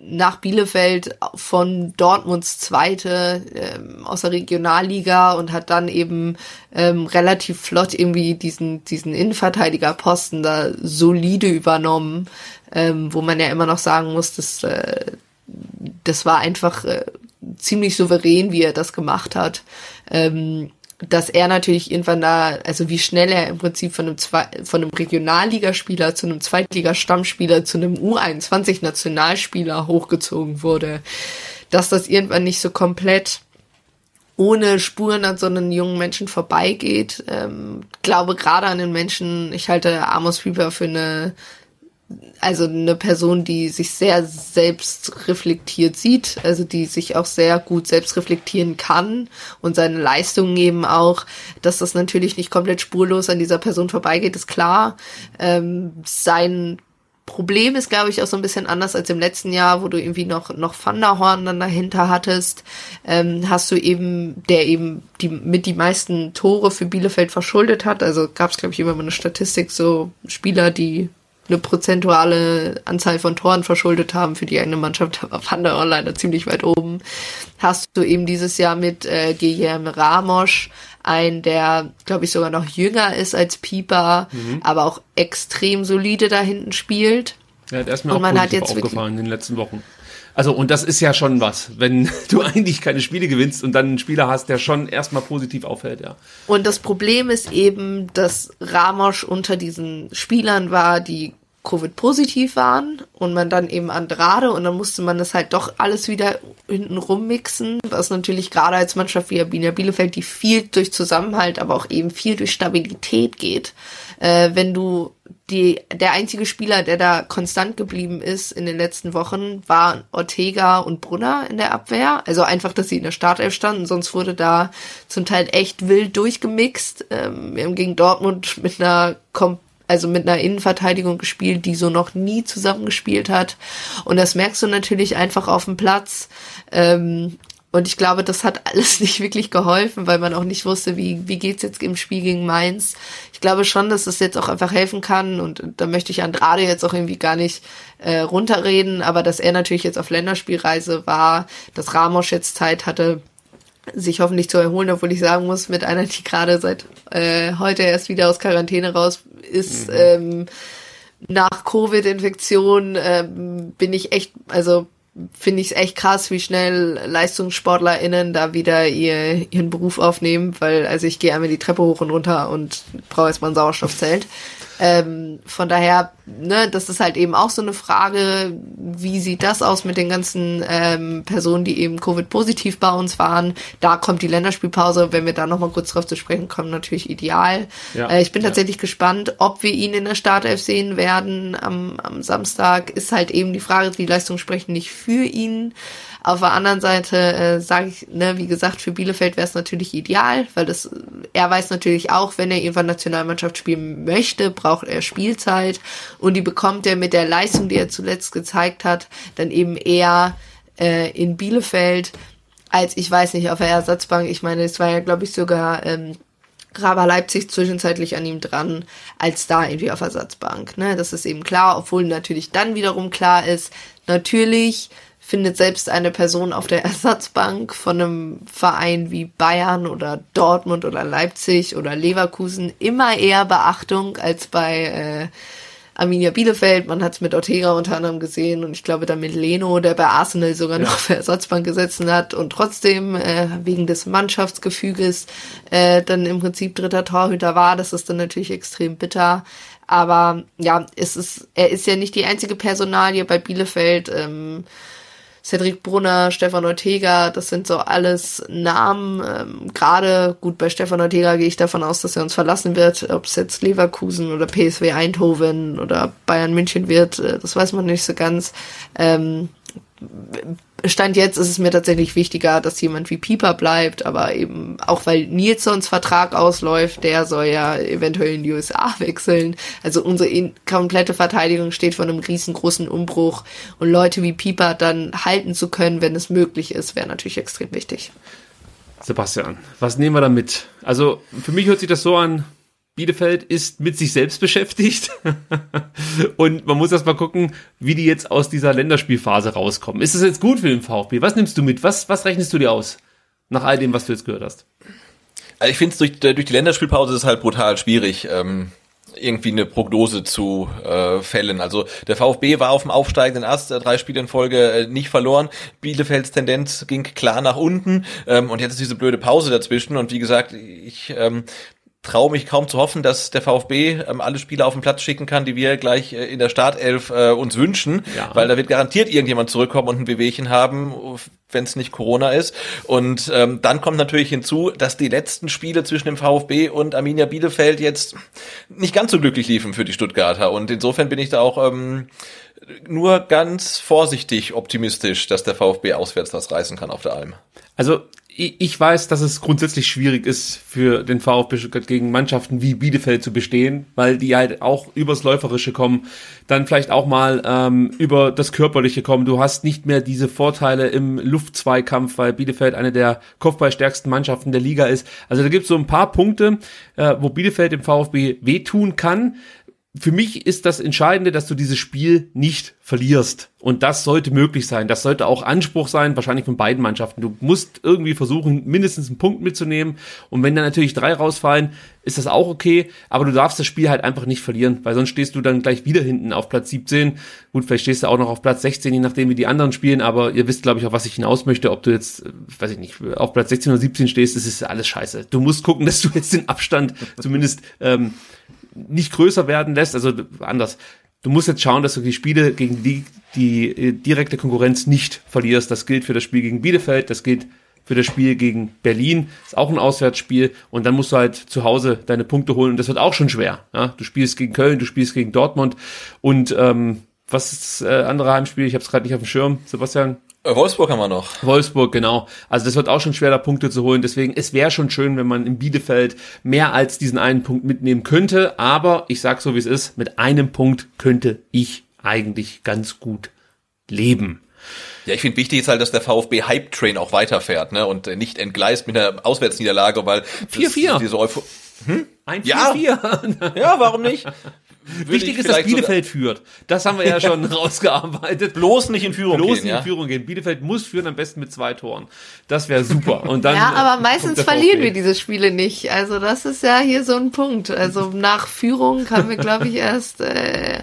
nach Bielefeld von Dortmunds Zweite ähm, aus der Regionalliga und hat dann eben ähm, relativ flott irgendwie diesen, diesen Innenverteidigerposten da solide übernommen, ähm, wo man ja immer noch sagen muss, dass äh, das war einfach äh, ziemlich souverän, wie er das gemacht hat. Ähm, dass er natürlich irgendwann da, also wie schnell er im Prinzip von einem, Zwei von einem Regionalligaspieler zu einem Zweitliga-Stammspieler zu einem U21-Nationalspieler hochgezogen wurde, dass das irgendwann nicht so komplett ohne Spuren an so einen jungen Menschen vorbeigeht. Ähm, glaube gerade an den Menschen, ich halte Amos Pieper für eine also eine Person, die sich sehr selbst reflektiert sieht, also die sich auch sehr gut selbst reflektieren kann und seine Leistungen eben auch, dass das natürlich nicht komplett spurlos an dieser Person vorbeigeht, ist klar. Ähm, sein Problem ist, glaube ich, auch so ein bisschen anders als im letzten Jahr, wo du irgendwie noch, noch Van der Horn dann dahinter hattest. Ähm, hast du eben, der eben die, mit die meisten Tore für Bielefeld verschuldet hat. Also gab es, glaube ich, immer mal eine Statistik, so Spieler, die eine prozentuale Anzahl von Toren verschuldet haben für die eigene Mannschaft, *laughs* da war Van der leider ziemlich weit oben. Hast du eben dieses Jahr mit äh, Guillermo Ramos ein, der, glaube ich, sogar noch jünger ist als Pieper, mhm. aber auch extrem solide da hinten spielt. Ja, der ist mir und auch man hat jetzt aufgefallen in den letzten Wochen. Also, und das ist ja schon was, wenn *laughs* du eigentlich keine Spiele gewinnst und dann einen Spieler hast, der schon erstmal positiv auffällt, ja. Und das Problem ist eben, dass Ramos unter diesen Spielern war, die Covid-positiv waren und man dann eben Andrade und dann musste man das halt doch alles wieder hinten rummixen, was natürlich gerade als Mannschaft wie Arminia Bielefeld, die viel durch Zusammenhalt, aber auch eben viel durch Stabilität geht, äh, wenn du die, der einzige Spieler, der da konstant geblieben ist in den letzten Wochen, war Ortega und Brunner in der Abwehr. Also einfach, dass sie in der Startelf standen, sonst wurde da zum Teil echt wild durchgemixt. Ähm, wir haben gegen Dortmund mit einer kom also mit einer Innenverteidigung gespielt, die so noch nie zusammengespielt hat. Und das merkst du natürlich einfach auf dem Platz. Ähm, und ich glaube, das hat *laughs* alles nicht wirklich geholfen, weil man auch nicht wusste, wie, wie geht's jetzt im Spiel gegen Mainz. Ich glaube schon, dass es jetzt auch einfach helfen kann und da möchte ich Andrade jetzt auch irgendwie gar nicht äh, runterreden, aber dass er natürlich jetzt auf Länderspielreise war, dass Ramos jetzt Zeit hatte, sich hoffentlich zu erholen, obwohl ich sagen muss, mit einer, die gerade seit äh, heute erst wieder aus Quarantäne raus ist, mhm. ähm, nach Covid-Infektion ähm, bin ich echt, also finde ich es echt krass, wie schnell LeistungssportlerInnen da wieder ihr, ihren Beruf aufnehmen, weil also ich gehe einmal die Treppe hoch und runter und brauche jetzt mal ein Sauerstoffzelt. Ähm, von daher, ne, das ist halt eben auch so eine Frage, wie sieht das aus mit den ganzen ähm, Personen, die eben Covid-positiv bei uns waren. Da kommt die Länderspielpause, wenn wir da nochmal kurz drauf zu sprechen kommen, natürlich ideal. Ja, äh, ich bin ja. tatsächlich gespannt, ob wir ihn in der Startelf sehen werden am, am Samstag. Ist halt eben die Frage, die Leistungen sprechen nicht für ihn. Auf der anderen Seite äh, sage ich, ne, wie gesagt, für Bielefeld wäre es natürlich ideal, weil das, er weiß natürlich auch, wenn er irgendwann Nationalmannschaft spielen möchte, braucht er Spielzeit und die bekommt er mit der Leistung, die er zuletzt gezeigt hat, dann eben eher äh, in Bielefeld als ich weiß nicht auf der Ersatzbank. Ich meine, es war ja glaube ich sogar ähm, Raber Leipzig zwischenzeitlich an ihm dran, als da irgendwie auf Ersatzbank. Ne? Das ist eben klar, obwohl natürlich dann wiederum klar ist, natürlich findet selbst eine Person auf der *laughs* Ersatzbank von einem Verein wie Bayern oder Dortmund oder Leipzig oder Leverkusen immer eher Beachtung als bei äh, Arminia Bielefeld. Man hat es mit Ortega unter anderem gesehen und ich glaube dann mit Leno, der bei Arsenal sogar noch auf Ersatzbank gesessen hat und trotzdem äh, wegen des Mannschaftsgefüges äh, dann im Prinzip dritter Torhüter war. Das ist dann natürlich extrem bitter. Aber ja, es ist, er ist ja nicht die einzige Personalie bei Bielefeld. Ähm, Cedric Brunner, Stefan Ortega, das sind so alles Namen. Ähm, Gerade gut bei Stefan Ortega gehe ich davon aus, dass er uns verlassen wird. Ob es jetzt Leverkusen oder PSW Eindhoven oder Bayern München wird, äh, das weiß man nicht so ganz. Ähm, Stand jetzt ist es mir tatsächlich wichtiger, dass jemand wie Pieper bleibt, aber eben auch weil Nilssons Vertrag ausläuft, der soll ja eventuell in die USA wechseln. Also unsere komplette Verteidigung steht vor einem riesengroßen Umbruch und Leute wie Pieper dann halten zu können, wenn es möglich ist, wäre natürlich extrem wichtig. Sebastian, was nehmen wir da mit? Also für mich hört sich das so an, Bielefeld ist mit sich selbst beschäftigt. *laughs* und man muss erst mal gucken, wie die jetzt aus dieser Länderspielphase rauskommen. Ist das jetzt gut für den VfB? Was nimmst du mit? Was, was rechnest du dir aus? Nach all dem, was du jetzt gehört hast. Also ich finde es durch, durch die Länderspielpause ist halt brutal schwierig. Ähm irgendwie eine Prognose zu äh, fällen. Also der VfB war auf dem aufsteigenden Ast, äh, drei Spiele in Folge äh, nicht verloren. Bielefelds Tendenz ging klar nach unten ähm, und jetzt ist diese blöde Pause dazwischen und wie gesagt, ich ähm, traue mich kaum zu hoffen, dass der VfB ähm, alle Spieler auf den Platz schicken kann, die wir gleich äh, in der Startelf äh, uns wünschen, ja. weil da wird garantiert irgendjemand zurückkommen und ein Wehwehchen haben, wenn es nicht Corona ist. Und ähm, dann kommt natürlich hinzu, dass die letzten Spiele zwischen dem VfB und Arminia Bielefeld jetzt nicht ganz so glücklich liefen für die Stuttgarter. Und insofern bin ich da auch ähm, nur ganz vorsichtig optimistisch, dass der VfB auswärts das reißen kann auf der Alm. Also ich weiß, dass es grundsätzlich schwierig ist für den VfB Stuttgart gegen Mannschaften wie Bielefeld zu bestehen, weil die halt auch übers Läuferische kommen, dann vielleicht auch mal ähm, über das Körperliche kommen. Du hast nicht mehr diese Vorteile im Luftzweikampf, weil Bielefeld eine der kopfballstärksten Mannschaften der Liga ist. Also da gibt es so ein paar Punkte, äh, wo Bielefeld dem VfB wehtun kann für mich ist das Entscheidende, dass du dieses Spiel nicht verlierst. Und das sollte möglich sein. Das sollte auch Anspruch sein, wahrscheinlich von beiden Mannschaften. Du musst irgendwie versuchen, mindestens einen Punkt mitzunehmen. Und wenn dann natürlich drei rausfallen, ist das auch okay. Aber du darfst das Spiel halt einfach nicht verlieren, weil sonst stehst du dann gleich wieder hinten auf Platz 17. Gut, vielleicht stehst du auch noch auf Platz 16, je nachdem, wie die anderen spielen. Aber ihr wisst, glaube ich, auf was ich hinaus möchte. Ob du jetzt, äh, weiß ich nicht, auf Platz 16 oder 17 stehst, das ist alles scheiße. Du musst gucken, dass du jetzt den Abstand zumindest ähm, nicht größer werden lässt, also anders. Du musst jetzt schauen, dass du die Spiele gegen die, die äh, direkte Konkurrenz nicht verlierst. Das gilt für das Spiel gegen Bielefeld, das gilt für das Spiel gegen Berlin. Ist auch ein Auswärtsspiel und dann musst du halt zu Hause deine Punkte holen und das wird auch schon schwer. Ja? Du spielst gegen Köln, du spielst gegen Dortmund und ähm, was ist das äh, andere Heimspiel? Ich habe es gerade nicht auf dem Schirm, Sebastian. Äh, Wolfsburg haben wir noch. Wolfsburg, genau. Also das wird auch schon schwer, da Punkte zu holen. Deswegen, es wäre schon schön, wenn man im Bielefeld mehr als diesen einen Punkt mitnehmen könnte. Aber ich sag so, wie es ist, mit einem Punkt könnte ich eigentlich ganz gut leben. Ja, ich finde wichtig ist halt, dass der VfB Hype Train auch weiterfährt, ne? Und nicht entgleist mit einer Auswärtsniederlage, weil 4-4. Diese Eupho hm? Ein 4-4. Ja. ja, warum nicht? *laughs* Wichtig ist, dass Bielefeld führt. Das haben wir ja *laughs* schon rausgearbeitet. Bloß nicht in Führung Bloß gehen. nicht in Führung gehen. Bielefeld muss führen, am besten mit zwei Toren. Das wäre super. Und dann, ja, aber meistens verlieren wir diese Spiele nicht. Also das ist ja hier so ein Punkt. Also nach Führung haben wir, glaube ich, erst äh,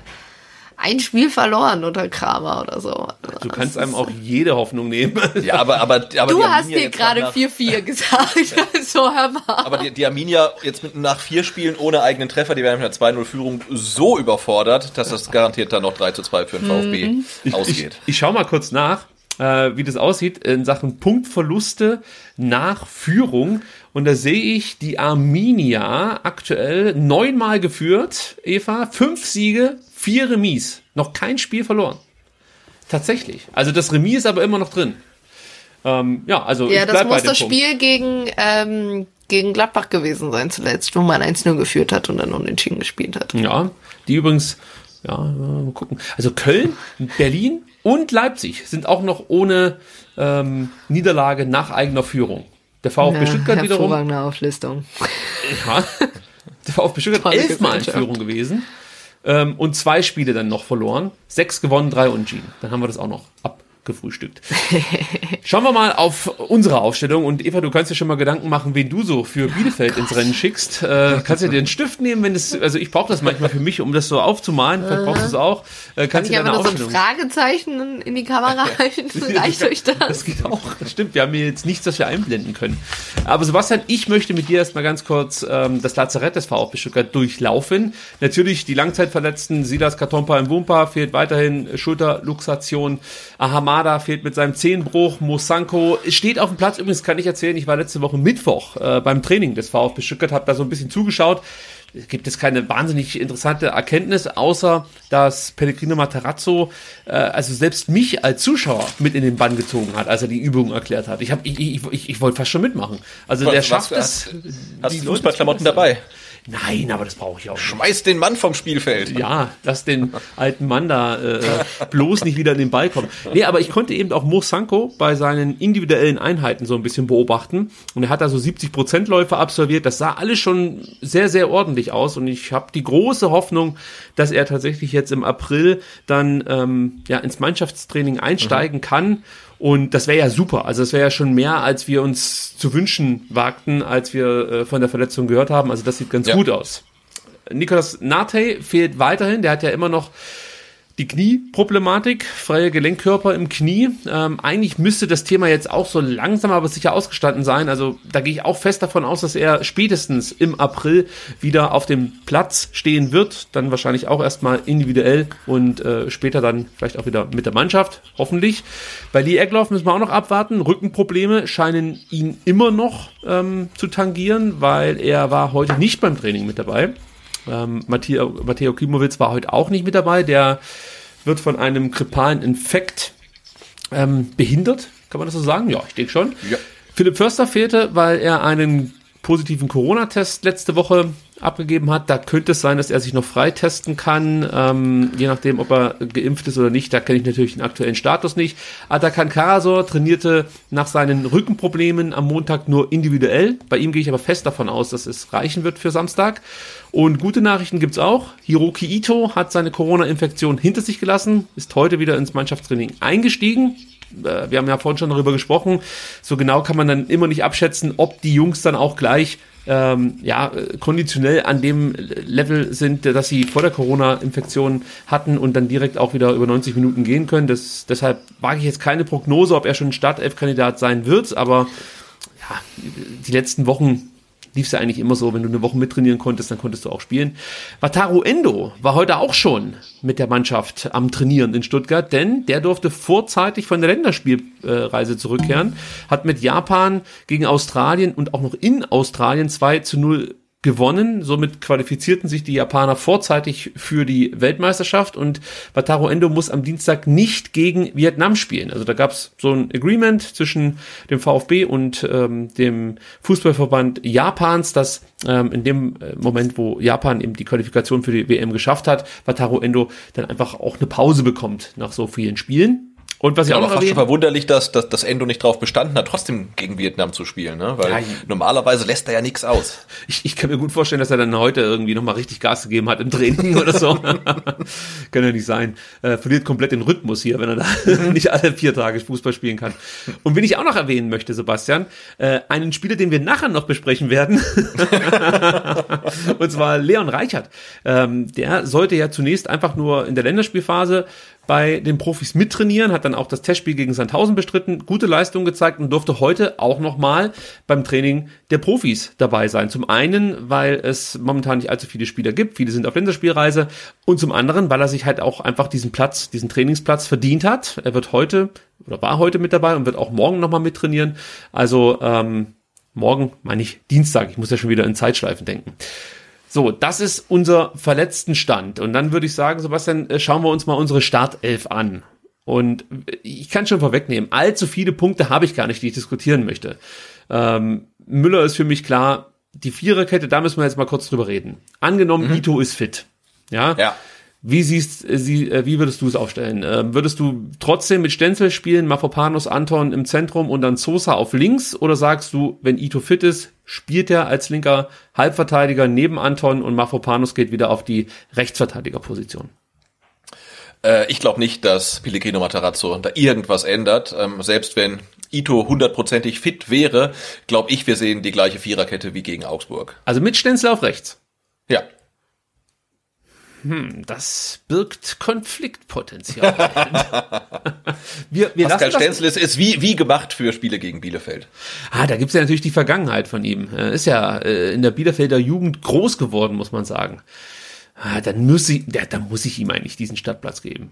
ein Spiel verloren unter Kramer oder so. Du kannst einem auch jede Hoffnung nehmen. Ja, aber, aber, aber du hast dir gerade 4-4 gesagt. *laughs* so, hör mal. Aber die, die Arminia jetzt mit, nach vier Spielen ohne eigenen Treffer, die werden mit einer 2-0-Führung so überfordert, dass das garantiert dann noch 3 2 für den VfB mhm. ausgeht. Ich, ich schau mal kurz nach. Äh, wie das aussieht in Sachen Punktverluste nach Führung. Und da sehe ich die Arminia aktuell neunmal geführt, Eva, fünf Siege, vier Remis. Noch kein Spiel verloren. Tatsächlich. Also das Remis ist aber immer noch drin. Ähm, ja, also ja, das muss das Punkt. Spiel gegen, ähm, gegen Gladbach gewesen sein zuletzt, wo man 1-0 geführt hat und dann unentschieden gespielt hat. Ja, die übrigens, ja, mal gucken. Also Köln, Berlin und Leipzig sind auch noch ohne ähm, Niederlage nach eigener Führung. Der VfB Ja, Stuttgart wiederum, hervorragende Auflistung. ja, der VfB *laughs* Stuttgart elfmal in. Führung gewesen ähm, und zwei Spiele dann noch verloren. Sechs gewonnen, drei unentschieden. Dann haben wir das auch noch abgefrühstückt. *laughs* Schauen wir mal auf unsere Aufstellung und Eva, du kannst dir schon mal Gedanken machen, wen du so für Bielefeld ins Rennen schickst. Äh, kannst du dir einen Stift nehmen, wenn es, also ich brauche das manchmal für mich, um das so aufzumalen. Vielleicht brauchst du es auch. Äh, Kann kannst ich du deine nur so ein Aufstellung Fragezeichen in die Kamera *laughs* halten? Reicht euch das? das geht auch. Das stimmt. Wir haben hier jetzt nichts, das wir einblenden können. Aber Sebastian, ich möchte mit dir erstmal ganz kurz ähm, das Lazarett des VfB Stuttgart durchlaufen. Natürlich die Langzeitverletzten, Silas Katompa im Wumpa fehlt weiterhin Schulterluxation. Ahamada fehlt mit seinem Zehenbruch. Mosanko steht auf dem Platz. Übrigens kann ich erzählen, ich war letzte Woche Mittwoch äh, beim Training des VfB Stuttgart, habe da so ein bisschen zugeschaut. Es gibt jetzt keine wahnsinnig interessante Erkenntnis, außer dass Pellegrino Matarazzo äh, also selbst mich als Zuschauer mit in den Bann gezogen hat, als er die Übung erklärt hat. Ich hab, ich, ich, ich, ich wollte fast schon mitmachen. Also Was- der schafft hast- es. Hast die du Leute Fußballklamotten zu begeistern. Nein, aber das brauche ich auch. nicht. Schmeiß den Mann vom Spielfeld. Ja, lass den alten Mann da äh, bloß nicht wieder in den Ball kommen. Nee, aber ich konnte eben auch Mo Sanko bei seinen individuellen Einheiten so ein bisschen beobachten. Und er hat da so 70 Prozent Läufe absolviert. Das sah alles schon sehr, sehr ordentlich aus. Und ich habe die große Hoffnung, dass er tatsächlich jetzt im April dann ähm, ja ins Mannschaftstraining einsteigen kann. Und das wäre ja super. Also das wäre ja schon mehr, als wir uns zu wünschen wagten, als wir äh, von der Verletzung gehört haben. Also das sieht ganz Ja. gut aus. Nicolas Nate fehlt weiterhin. Der hat ja immer noch die Knieproblematik, freie Gelenkkörper im Knie. Ähm, eigentlich müsste das Thema jetzt auch so langsam aber sicher ausgestanden sein. Also da gehe ich auch fest davon aus, dass er spätestens im April wieder auf dem Platz stehen wird. Dann wahrscheinlich auch erstmal individuell und äh, später dann vielleicht auch wieder mit der Mannschaft, hoffentlich. Bei Lee Egloff müssen wir auch noch abwarten. Rückenprobleme scheinen ihn immer noch ähm, zu tangieren, weil er war heute nicht beim Training mit dabei. Ähm, Matteo, Matteo Klimowitz war heute auch nicht mit dabei. Der wird von einem grippalen Infekt ähm, behindert. Kann man das so sagen? Ja, ich denke schon. Ja. Philipp Förster fehlte, weil er einen positiven Corona-Test letzte Woche abgegeben hat. Da könnte es sein, dass er sich noch freitesten kann, ähm, je nachdem, ob er geimpft ist oder nicht. Da kenne ich natürlich den aktuellen Status nicht. Atakan Karasor trainierte nach seinen Rückenproblemen am Montag nur individuell. Bei ihm gehe ich aber fest davon aus, dass es reichen wird für Samstag. Und gute Nachrichten gibt's auch. Hiroki Ito hat seine Corona-Infektion hinter sich gelassen, ist heute wieder ins Mannschaftstraining eingestiegen äh, wir haben ja vorhin schon darüber gesprochen, so genau kann man dann immer nicht abschätzen, ob die Jungs dann auch gleich ähm, ja, konditionell an dem Level sind, dass sie vor der Corona-Infektion hatten und dann direkt auch wieder über 90 Minuten gehen können. Das, deshalb wage ich jetzt keine Prognose, ob er schon Startelf-Kandidat sein wird, aber ja, die letzten Wochen lief es ja eigentlich immer so, wenn du eine Woche mittrainieren konntest, dann konntest du auch spielen. Wataru Endo war heute auch schon mit der Mannschaft am Trainieren in Stuttgart, denn der durfte vorzeitig von der Länderspielreise zurückkehren, hat mit Japan gegen Australien und auch noch in Australien 2 zu 0 gewonnen. Somit qualifizierten sich die Japaner vorzeitig für die Weltmeisterschaft und Wataru Endo muss am Dienstag nicht gegen Vietnam spielen. Also da gab es so ein Agreement zwischen dem VfB und ähm, dem Fußballverband Japans, dass ähm, in dem äh, Moment, wo Japan eben die Qualifikation für die WM geschafft hat, Wataru Endo dann einfach auch eine Pause bekommt nach so vielen Spielen. Und was ich Ja, auch aber noch fast schon verwunderlich, dass, dass das Endo nicht drauf bestanden hat, trotzdem gegen Vietnam zu spielen, ne? Weil Ja, normalerweise lässt er ja nichts aus. *laughs* Ich, ich kann mir gut vorstellen, dass er dann heute irgendwie nochmal richtig Gas gegeben hat im Training oder so. *laughs* kann ja nicht sein. Äh, verliert komplett den Rhythmus hier, wenn er da *laughs* nicht alle vier Tage Fußball spielen kann. Und wen ich auch noch erwähnen möchte, Sebastian, äh, einen Spieler, den wir nachher noch besprechen werden, und zwar Leon Reichert. Ähm, der sollte ja zunächst einfach nur in der Länderspielphase bei den Profis mittrainieren, hat dann auch das Testspiel gegen Sandhausen bestritten, gute Leistung gezeigt und durfte heute auch nochmal beim Training der Profis dabei sein. Zum einen, weil es momentan nicht allzu viele Spieler gibt, viele sind auf Länderspielreise und zum anderen, weil er sich halt auch einfach diesen Platz, diesen Trainingsplatz verdient hat. Er wird heute oder war heute mit dabei und wird auch morgen nochmal mittrainieren. Also ähm, morgen, meine ich, Dienstag, ich muss ja schon wieder in Zeitschleifen denken. So, das ist unser verletzten Stand. Und dann würde ich sagen, Sebastian, äh, schauen wir uns mal unsere Startelf an. Und ich kann schon vorwegnehmen, allzu viele Punkte habe ich gar nicht, die ich diskutieren möchte. Ähm, Müller ist für mich klar, die Viererkette, da müssen wir jetzt mal kurz drüber reden. Angenommen, Ito ist fit. Ja. Ja. Wie siehst äh, sie, äh, wie würdest du es aufstellen? Äh, würdest du trotzdem mit Stenzel spielen, Mafropanos, Anton im Zentrum und dann Sosa auf links? Oder sagst du, wenn Ito fit ist, spielt er als linker Halbverteidiger neben Anton und Mafropanos geht wieder auf die Rechtsverteidigerposition? Äh, ich glaube nicht, dass Pellegrino Matarazzo da irgendwas ändert. Ähm, selbst wenn Ito hundertprozentig fit wäre, glaube ich, wir sehen die gleiche Viererkette wie gegen Augsburg. Also mit Stenzel auf rechts. Ja. Hm, das birgt Konfliktpotenzial. *laughs* wir, wir Pascal Stenzel ist, ist wie, wie gemacht für Spiele gegen Bielefeld. Ah, da gibt's ja natürlich die Vergangenheit von ihm. Er ist ja äh, in der Bielefelder Jugend groß geworden, muss man sagen. Ah, dann muss ich, ja, dann muss ich ihm eigentlich diesen Stadtplatz geben.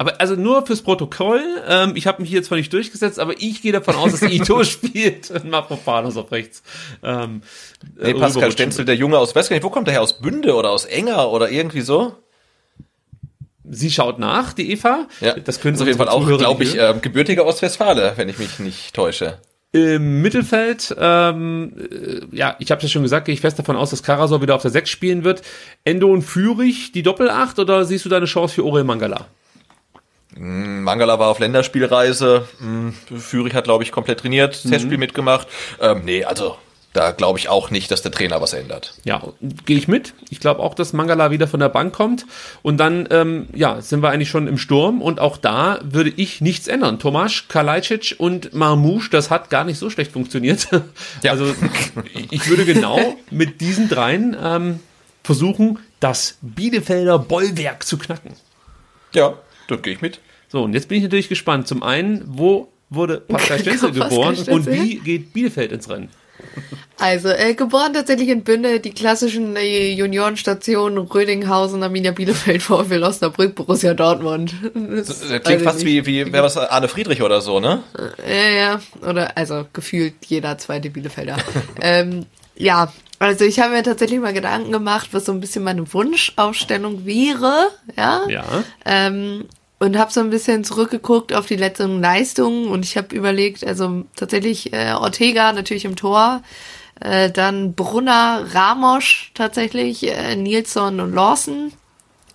Aber also nur fürs Protokoll, ähm, ich habe mich hier zwar nicht durchgesetzt, aber ich gehe davon aus, dass Ito *laughs* spielt und Mafropanos auf rechts. Ähm, Nee, äh, Pascal Stenzel, der Junge aus, weiß gar nicht, wo kommt der her? Aus Bünde oder aus Enger oder irgendwie so? Sie schaut nach, die Eva. Ja, das können ist auf jeden Fall auch, glaube ich, ähm, gebürtiger Ostwestfale, wenn ich mich nicht täusche. Im Mittelfeld, ähm, äh, ja, ich habe ja schon gesagt, gehe ich fest davon aus, dass Karasor wieder auf der 6 spielen wird. Endo und Fürich die Doppelacht oder siehst du da eine Chance für Orel Mangala? Mangala war auf Länderspielreise, hm, Fürich hat, glaube ich, komplett trainiert, Mhm. Testspiel mitgemacht. Ähm, nee, also da glaube ich auch nicht, dass der Trainer was ändert. Ja, gehe ich mit. Ich glaube auch, dass Mangala wieder von der Bank kommt. Und dann, ähm, ja, sind wir eigentlich schon im Sturm. Und auch da würde ich nichts ändern. Tomasz, Kalajdzic und Marmouche, das hat gar nicht so schlecht funktioniert. *laughs* Ja. Also ich würde genau mit diesen dreien ähm, versuchen, das Bielefelder Bollwerk zu knacken. Ja, dort gehe ich mit. So, und jetzt bin ich natürlich gespannt. Zum einen, wo wurde *laughs* Pascal Stenzel Pascal geboren und Stenzel? wie geht Bielefeld ins Rennen? Also, äh, geboren tatsächlich in Bünde, die klassischen äh, Juniorenstationen Rödinghausen, Arminia Bielefeld, *laughs* VfL Osnabrück, Borussia Dortmund. *laughs* Das, Das klingt fast nicht. wie, wie wäre was Arne Friedrich oder so, ne? Ja, ja, oder also gefühlt jeder zweite Bielefelder. ähm, ja, also ich habe mir tatsächlich mal Gedanken gemacht, was so ein bisschen meine Wunschaufstellung wäre, ja. Ja. Ähm, und habe so ein bisschen zurückgeguckt auf die letzten Leistungen und ich habe überlegt, also tatsächlich äh, Ortega natürlich im Tor, äh, dann Brunner, Ramos tatsächlich, äh, Nilsson und Lawson.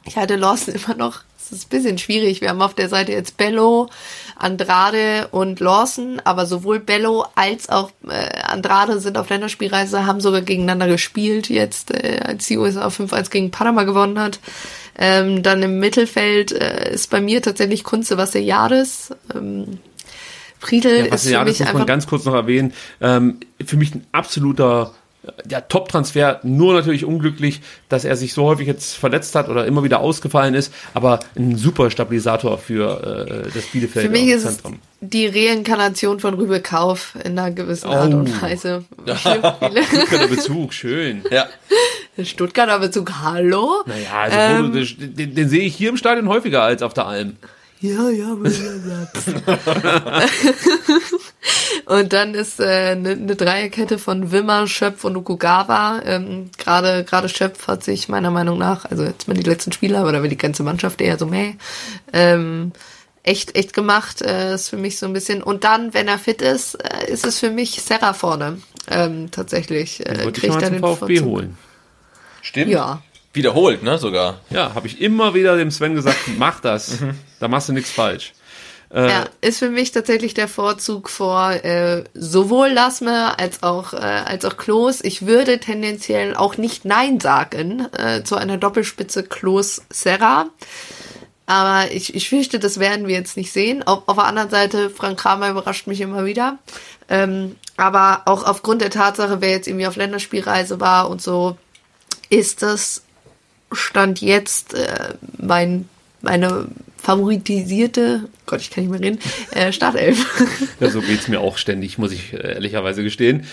Ich halte Lawson *laughs* immer noch, es ist ein bisschen schwierig. Wir haben auf der Seite jetzt Bello, Andrade und Lawson, aber sowohl Bello als auch äh, Andrade sind auf Länderspielreise, haben sogar gegeneinander gespielt jetzt, äh, als die USA 5-1 gegen Panama gewonnen hat. Ähm, dann im Mittelfeld äh, ist bei mir tatsächlich Kunze Vassiliadis. Ähm, Friedel Ja, ist für mich muss man ganz kurz noch erwähnen. Ähm, für mich ein absoluter äh, ja, Top-Transfer, nur natürlich unglücklich, dass er sich so häufig jetzt verletzt hat oder immer wieder ausgefallen ist, aber ein super Stabilisator für äh, das Bielefelder Für mich ist es Zentrum. die Reinkarnation von Rübe Kauf in einer gewissen Art Oh. und Weise. *laughs* Guter Bezug, schön. Ja. Stuttgarter Bezug, hallo? Naja, also Ähm, den, den, den sehe ich hier im Stadion häufiger als auf der Alm. Ja, ja, blablabla. *laughs* Und dann ist eine äh, ne ne Dreierkette von Wimmer, Schöpf und Okugawa. Ähm, Gerade gerade Schöpf hat sich meiner Meinung nach, also jetzt mal die letzten Spiele, aber da wird die ganze Mannschaft eher so meh, ähm, echt echt gemacht. Äh, ist für mich so ein bisschen. Und dann, wenn er fit ist, äh, ist es für mich Serra vorne. Ähm, tatsächlich. Äh, Wollte ich mal er zum den VfB Vorzug. holen. Stimmt. Ja. Wiederholt, ne, sogar. Ja, habe ich immer wieder dem Sven gesagt, *laughs* mach das. Da machst du nichts falsch. Äh, Ja, ist für mich tatsächlich der Vorzug vor äh, sowohl Lasme als auch äh, als auch Klos. Ich würde tendenziell auch nicht Nein sagen äh, zu einer Doppelspitze Klos Serra. Aber ich, ich fürchte, das werden wir jetzt nicht sehen. Auf, auf der anderen Seite, Frank Kramer überrascht mich immer wieder. Ähm, aber auch aufgrund der Tatsache, wer jetzt irgendwie auf Länderspielreise war und so, ist das Stand jetzt äh, mein, meine favoritisierte, Gott, ich kann nicht mehr reden, äh, Startelf. *laughs* Ja, so geht's mir auch ständig, muss ich äh, ehrlicherweise gestehen.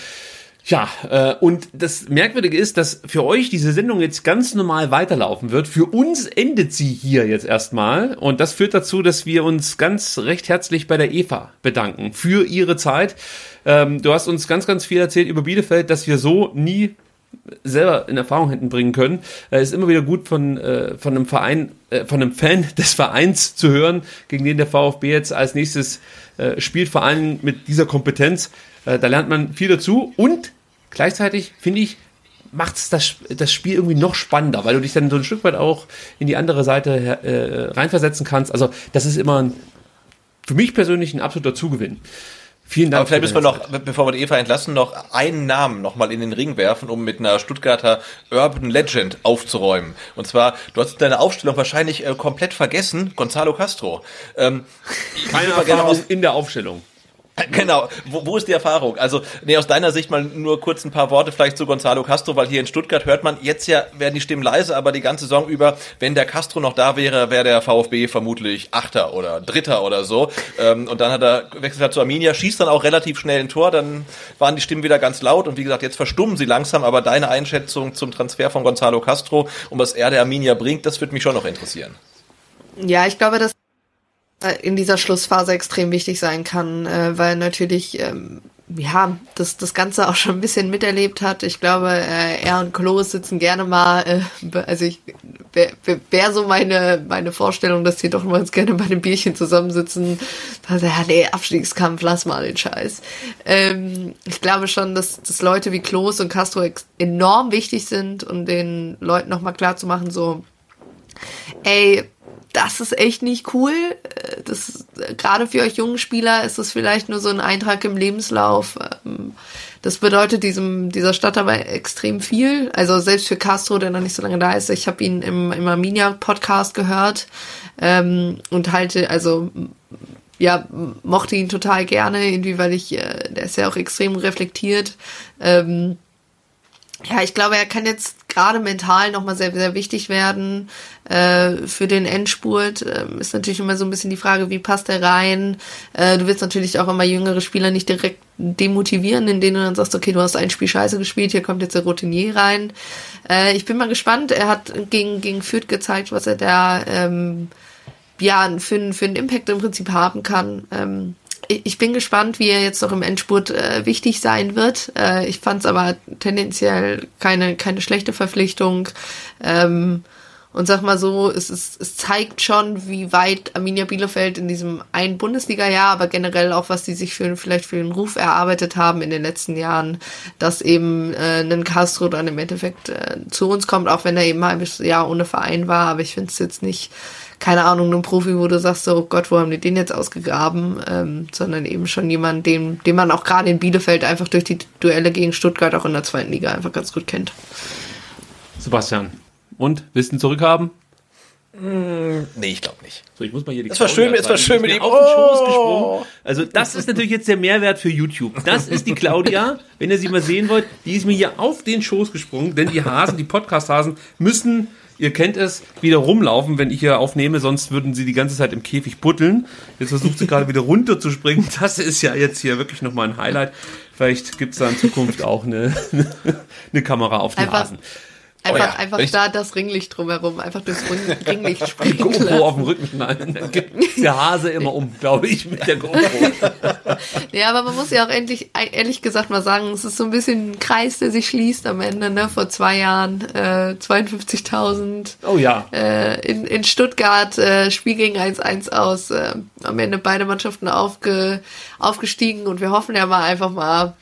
Ja, äh, und das Merkwürdige ist, dass für euch diese Sendung jetzt ganz normal weiterlaufen wird. Für uns endet sie hier jetzt erstmal. Und das führt dazu, dass wir uns ganz recht herzlich bei der Eva bedanken für ihre Zeit. Ähm, du hast uns ganz, ganz viel erzählt über Bielefeld, dass wir so nie selber in Erfahrung hätten bringen können. Es ist immer wieder gut von, äh, von einem Verein, äh, von einem Fan *laughs* des Vereins zu hören, gegen den der VfB jetzt als nächstes äh, spielt, vor allem mit dieser Kompetenz. Äh, da lernt man viel dazu und gleichzeitig finde ich, macht es das, das Spiel irgendwie noch spannender, weil du dich dann so ein Stück weit auch in die andere Seite äh, reinversetzen kannst. Also das ist immer ein, für mich persönlich ein absoluter Zugewinn. Vielen Dank. Aber vielleicht müssen wir noch, bevor wir die Eva entlassen, noch einen Namen noch mal in den Ring werfen, um mit einer Stuttgarter Urban Legend aufzuräumen. Und zwar, du hast deine Aufstellung wahrscheinlich äh, komplett vergessen, Gonzalo Castro. Ähm, Keine Erfahrung in der Aufstellung. *laughs* Genau, wo, wo ist die Erfahrung? Also, nee, aus deiner Sicht mal nur kurz ein paar Worte vielleicht zu Gonzalo Castro, weil hier in Stuttgart hört man, jetzt ja werden die Stimmen leise, aber die ganze Saison über, wenn der Castro noch da wäre, wäre der VfB vermutlich Achter oder Dritter oder so. Ähm, und dann hat er wechselt er zu Arminia, schießt dann auch relativ schnell ein Tor, dann waren die Stimmen wieder ganz laut und wie gesagt, jetzt verstummen sie langsam, aber deine Einschätzung zum Transfer von Gonzalo Castro und was er der Arminia bringt, das würde mich schon noch interessieren. Ja, ich glaube, dass in dieser Schlussphase extrem wichtig sein kann, äh, weil natürlich ähm, ja das das Ganze auch schon ein bisschen miterlebt hat. Ich glaube, äh, er und Klos sitzen gerne mal, äh, also ich wäre wär so meine meine Vorstellung, dass die doch mal gerne bei einem Bierchen zusammensitzen. Also ja, nee, Abstiegskampf, lass mal den Scheiß. Ähm, ich glaube schon, dass, dass Leute wie Klos und Castro enorm wichtig sind, um den Leuten nochmal klar zu machen, so ey, das ist echt nicht cool. Das, gerade für euch jungen Spieler ist das vielleicht nur so ein Eintrag im Lebenslauf. Ähm, das bedeutet diesem, dieser Stadt aber extrem viel. Also selbst für Castro, der noch nicht so lange da ist. Ich habe ihn im, im Arminia-Podcast gehört ähm, und halte, also ja, mochte ihn total gerne, irgendwie, weil ich, äh, der ist ja auch extrem reflektiert. Ähm, ja, ich glaube, er kann jetzt gerade mental nochmal sehr, sehr wichtig werden äh, für den Endspurt. Ähm, ist natürlich immer so ein bisschen die Frage, wie passt er rein? Äh, du willst natürlich auch immer jüngere Spieler nicht direkt demotivieren, indem du dann sagst, okay, du hast ein Spiel scheiße gespielt, hier kommt jetzt der Routinier rein. Äh, ich bin mal gespannt. Er hat gegen, gegen Fürth gezeigt, was er da ähm, ja, für, für einen Impact im Prinzip haben kann. Ähm, ich bin gespannt, wie er jetzt noch im Endspurt äh, wichtig sein wird. Äh, ich fand es aber tendenziell keine, keine schlechte Verpflichtung. Ähm, und sag mal so, es, ist, es zeigt schon, wie weit Arminia Bielefeld in diesem einen Bundesliga-Jahr, aber generell auch, was die sich für, vielleicht für den Ruf erarbeitet haben in den letzten Jahren, dass eben äh, ein Castro dann im Endeffekt äh, zu uns kommt, auch wenn er eben ein halbes Jahr ohne Verein war. Aber ich finde es jetzt nicht keine Ahnung, ein Profi, wo du sagst, so, oh Gott, wo haben die den jetzt ausgegraben, ähm, sondern eben schon jemand, den, den man auch gerade in Bielefeld einfach durch die Duelle gegen Stuttgart auch in der zweiten Liga einfach ganz gut kennt. Sebastian, und Wissen zurückhaben? Mm, nee, ich glaube nicht. So, ich muss mal hier die Es war schön, es war schön mit ihm auf den Schoß gesprungen. Also, das ist natürlich jetzt der Mehrwert für YouTube. Das ist die Claudia, wenn ihr sie mal sehen wollt, die ist mir hier auf den Schoß gesprungen, denn die Hasen, die Podcast-Hasen müssen Ihr kennt es, wieder rumlaufen, wenn ich hier aufnehme, sonst würden sie die ganze Zeit im Käfig putteln. Jetzt versucht sie gerade wieder runterzuspringen. *laughs* Das ist ja jetzt hier wirklich nochmal ein Highlight. Vielleicht gibt es da in Zukunft auch eine, *laughs* eine Kamera auf den Hasen. Einfach, oh ja, einfach da das Ringlicht drumherum, einfach das *laughs* Ringlicht springen GoPro lassen. auf dem Rücken gibt der Hase immer um, glaube ich, mit der GoPro. *laughs* ja, aber man muss ja auch endlich, ehrlich gesagt mal sagen, es ist so ein bisschen ein Kreis, der sich schließt am Ende, ne? Vor zwei Jahren, äh, 52.000. Oh ja. Äh, in, in Stuttgart, äh, Spiel gegen 1-1 aus, äh, am Ende beide Mannschaften aufge, aufgestiegen und wir hoffen ja mal einfach mal,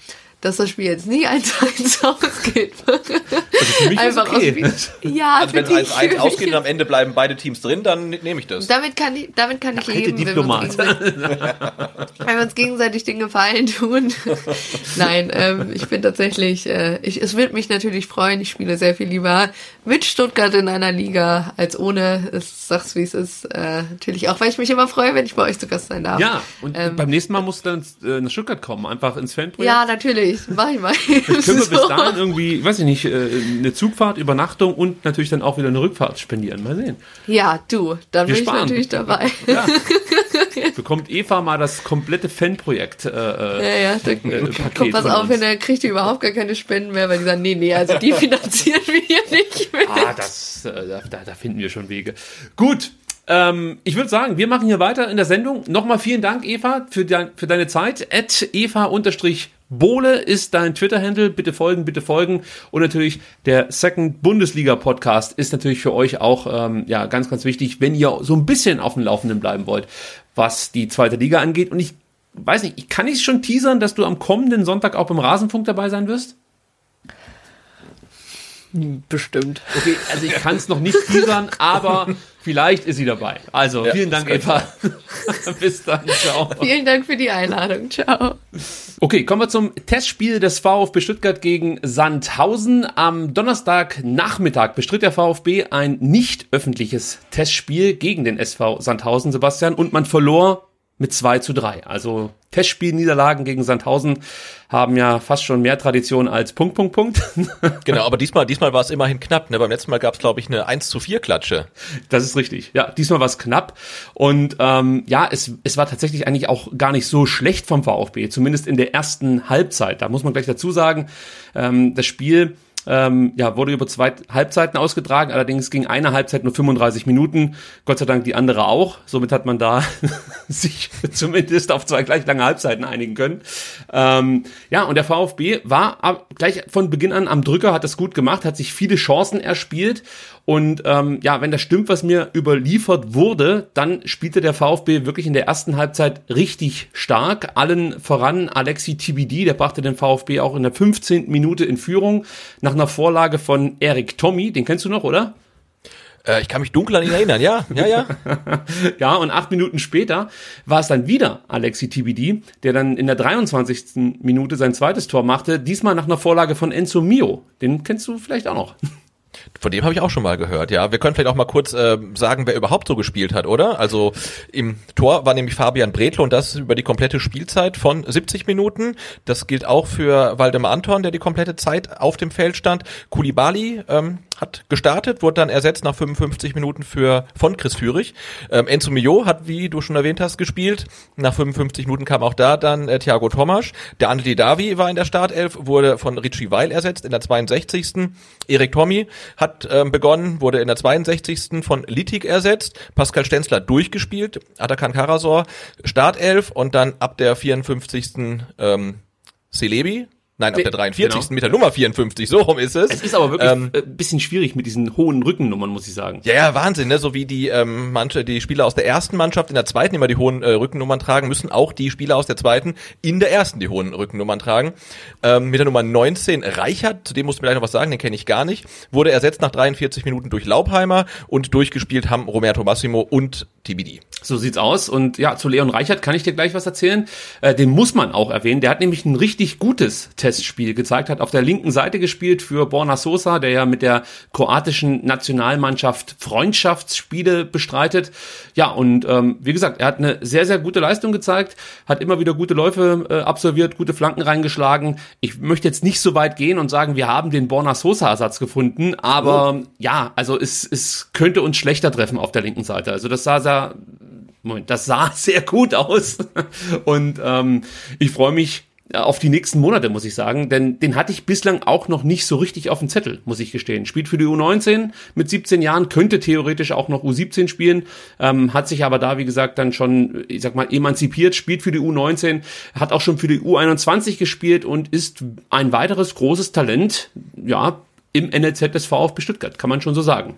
dass das Spiel jetzt nie *laughs* 1-1 ausgeht. Also für mich Einfach ist okay. Aus, *laughs* ja, also wenn es 1-1 ausgeht und am Ende bleiben beide Teams drin, dann nehme ich das. Damit kann ich, damit kann ich leben, wenn wir, uns *laughs* wenn wir uns gegenseitig den Gefallen tun. Nein, ähm, ich bin tatsächlich, äh, ich, es wird mich natürlich freuen. Ich spiele sehr viel lieber mit Stuttgart in einer Liga als ohne. Es sag's wie es ist. Äh, natürlich auch, weil ich mich immer freue, wenn ich bei euch zu Gast sein darf. Ja, und ähm, beim nächsten Mal musst du dann äh, nach Stuttgart kommen, einfach ins Fanprojekt. Ja, natürlich ich. Mach ich mal. *laughs* Können wir bis dahin irgendwie, weiß ich nicht, äh, eine Zugfahrt, Übernachtung und natürlich dann auch wieder eine Rückfahrt spendieren. Mal sehen. Ja, du, dann wir bin sparen. ich natürlich dabei. Ja. *laughs* Bekommt Eva mal das komplette Fanprojekt. Äh, äh ja, ja, da, äh, Paket pass auf, wenn er kriegt überhaupt gar keine Spenden mehr, weil die sagen, nee, nee, also die *laughs* finanzieren wir hier nicht mehr. Ah, das, äh, da, da finden wir schon Wege. Gut, ähm, ich würde sagen, wir machen hier weiter in der Sendung. Nochmal vielen Dank, Eva, für, de für deine Zeit. At Eva Bohle ist dein Twitter-Handle. Bitte folgen, bitte folgen. Und natürlich der Second Bundesliga Podcast ist natürlich für euch auch ähm, ja ganz, ganz wichtig, wenn ihr so ein bisschen auf dem Laufenden bleiben wollt, was die zweite Liga angeht. Und ich weiß nicht, kann ich schon teasern, dass du am kommenden Sonntag auch beim Rasenfunk dabei sein wirst? Bestimmt. Okay, also ich kann es noch nicht teasern, aber *laughs* vielleicht ist sie dabei. Also Ja, vielen Dank, Eva. *laughs* Bis dann. Ciao. Vielen Dank für die Einladung. Ciao. Okay, kommen wir zum Testspiel des VfB Stuttgart gegen Sandhausen. Am Donnerstagnachmittag bestritt der VfB ein nicht öffentliches Testspiel gegen den SV Sandhausen, Sebastian, und man verlor mit 2 zu 3. Also Testspielniederlagen gegen Sandhausen haben ja fast schon mehr Tradition als Punkt, Punkt, Punkt. *laughs* Genau, aber diesmal, diesmal war es immerhin knapp. Ne? Beim letzten Mal gab es, glaube ich, eine 1 zu 4 Klatsche. Das ist richtig. Ja, diesmal war es knapp. Und ähm, ja, es, es war tatsächlich eigentlich auch gar nicht so schlecht vom VfB, zumindest in der ersten Halbzeit. Da muss man gleich dazu sagen, ähm, das Spiel ähm, ja, wurde über zwei Halbzeiten ausgetragen, allerdings ging eine Halbzeit nur 35 Minuten, Gott sei Dank die andere auch. Somit hat man da *laughs* sich zumindest auf zwei gleich lange Halbzeiten einigen können. Ähm, ja, und der VfB war ab, gleich von Beginn an am Drücker, hat das gut gemacht, hat sich viele Chancen erspielt und ähm, ja, wenn das stimmt, was mir überliefert wurde, dann spielte der VfB wirklich in der ersten Halbzeit richtig stark. Allen voran Alexi Tibidi, der brachte den VfB auch in der 15. Minute in Führung nach einer Vorlage von Erik Tommy. Den kennst du noch, oder? Äh, ich kann mich dunkel an ihn erinnern, ja, ja, ja. *laughs* ja, und acht Minuten später war es dann wieder Alexi Tibidi, der dann in der 23. Minute sein zweites Tor machte, diesmal nach einer Vorlage von Enzo Mio. Den kennst du vielleicht auch noch. Von dem habe ich auch schon mal gehört, ja. Wir können vielleicht auch mal kurz äh, sagen, wer überhaupt so gespielt hat, oder? Also im Tor war nämlich Fabian Bredlo und das über die komplette Spielzeit von 70 Minuten. Das gilt auch für Waldemar Anton, der die komplette Zeit auf dem Feld stand. Kulibali ähm, hat gestartet, wurde dann ersetzt nach 55 Minuten für von Chris Führig. Ähm, Enzo Mio hat, wie du schon erwähnt hast, gespielt. Nach 55 Minuten kam auch da dann äh, Thiago Tomasch. Der André Davi war in der Startelf, wurde von Richie Weil ersetzt in der 62. Erik Tommy hat ähm, begonnen, wurde in der 62. von Litik ersetzt. Pascal Stenzler durchgespielt. Atakan Karasor Startelf und dann ab der 54. Ähm, Celebi. Nein, ab der 43. Genau. mit der Nummer 54, so rum ist es. Es ist aber wirklich Ähm, ein bisschen schwierig mit diesen hohen Rückennummern, muss ich sagen. Ja, ja, Wahnsinn, ne? So wie die ähm, manche, die Spieler aus der ersten Mannschaft in der zweiten immer die hohen äh, Rückennummern tragen, müssen auch die Spieler aus der zweiten in der ersten die hohen Rückennummern tragen. Ähm, mit der Nummer 19 Reichert, zu dem musst du mir gleich noch was sagen, den kenne ich gar nicht, wurde ersetzt nach 43 Minuten durch Laubheimer und durchgespielt haben Roberto Massimo und Tibidi. So sieht's aus. Und ja, zu Leon Reichert kann ich dir gleich was erzählen. Äh, den muss man auch erwähnen. Der hat nämlich ein richtig gutes Testspiel gezeigt, hat auf der linken Seite gespielt für Borna Sosa, der ja mit der kroatischen Nationalmannschaft Freundschaftsspiele bestreitet. Ja, und ähm, wie gesagt, er hat eine sehr, sehr gute Leistung gezeigt, hat immer wieder gute Läufe äh, absolviert, gute Flanken reingeschlagen. Ich möchte jetzt nicht so weit gehen und sagen, wir haben den Borna Sosa-Ersatz gefunden, aber ja, also es, es könnte uns schlechter treffen auf der linken Seite. Also das sah sehr, Moment, das sah *laughs* sehr gut aus. Und ähm, ich freue mich auf die nächsten Monate, muss ich sagen, denn den hatte ich bislang auch noch nicht so richtig auf dem Zettel, muss ich gestehen. Spielt für die U19 mit 17 Jahren, könnte theoretisch auch noch U17 spielen, ähm, hat sich aber da, wie gesagt, dann schon, ich sag mal, emanzipiert, spielt für die U19, hat auch schon für die U21 gespielt und ist ein weiteres großes Talent, ja, im NLZ des VfB Stuttgart, kann man schon so sagen.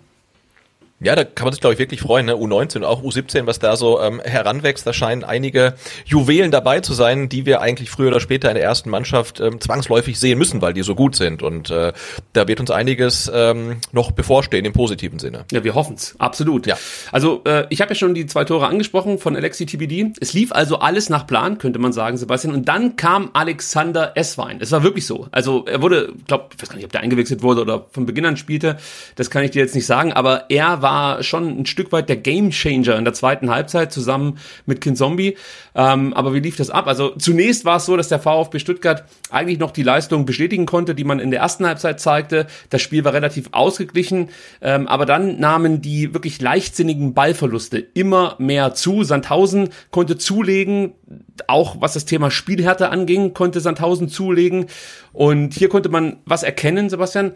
Ja, da kann man sich, glaube ich, wirklich freuen, ne? U19 und auch U17, was da so ähm, heranwächst. Da scheinen einige Juwelen dabei zu sein, die wir eigentlich früher oder später in der ersten Mannschaft ähm, zwangsläufig sehen müssen, weil die so gut sind. Und äh, da wird uns einiges ähm, noch bevorstehen im positiven Sinne. Ja, wir hoffen's, absolut. Ja. Also äh, ich habe ja schon die zwei Tore angesprochen von Alexi TBD. Es lief also alles nach Plan, könnte man sagen, Sebastian. Und dann kam Alexander Esswein. Es war wirklich so. Also er wurde, glaube, ich weiß gar nicht, ob der eingewechselt wurde oder von Beginn an spielte. Das kann ich dir jetzt nicht sagen. Aber er war schon ein Stück weit der Gamechanger in der zweiten Halbzeit zusammen mit Kinzombie. Ähm, aber wie lief das ab? Also zunächst war es so, dass der VfB Stuttgart eigentlich noch die Leistung bestätigen konnte, die man in der ersten Halbzeit zeigte. Das Spiel war relativ ausgeglichen, ähm, aber dann nahmen die wirklich leichtsinnigen Ballverluste immer mehr zu. Sandhausen konnte zulegen, auch was das Thema Spielhärte anging, konnte Sandhausen zulegen. Und hier konnte man was erkennen, Sebastian,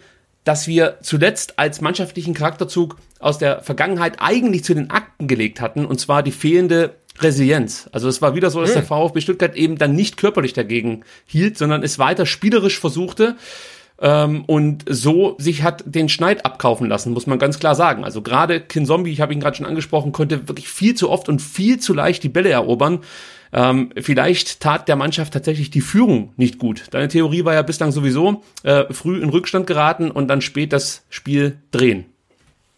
dass wir zuletzt als mannschaftlichen Charakterzug aus der Vergangenheit eigentlich zu den Akten gelegt hatten, und zwar die fehlende Resilienz. Also es war wieder so, dass der VfB Stuttgart eben dann nicht körperlich dagegen hielt, sondern es weiter spielerisch versuchte ähm, und so sich hat den Schneid abkaufen lassen, muss man ganz klar sagen. Also gerade Kinzombie, ich habe ihn gerade schon angesprochen, konnte wirklich viel zu oft und viel zu leicht die Bälle erobern. Ähm, vielleicht tat der Mannschaft tatsächlich die Führung nicht gut. Deine Theorie war ja bislang sowieso äh, früh in Rückstand geraten und dann spät das Spiel drehen.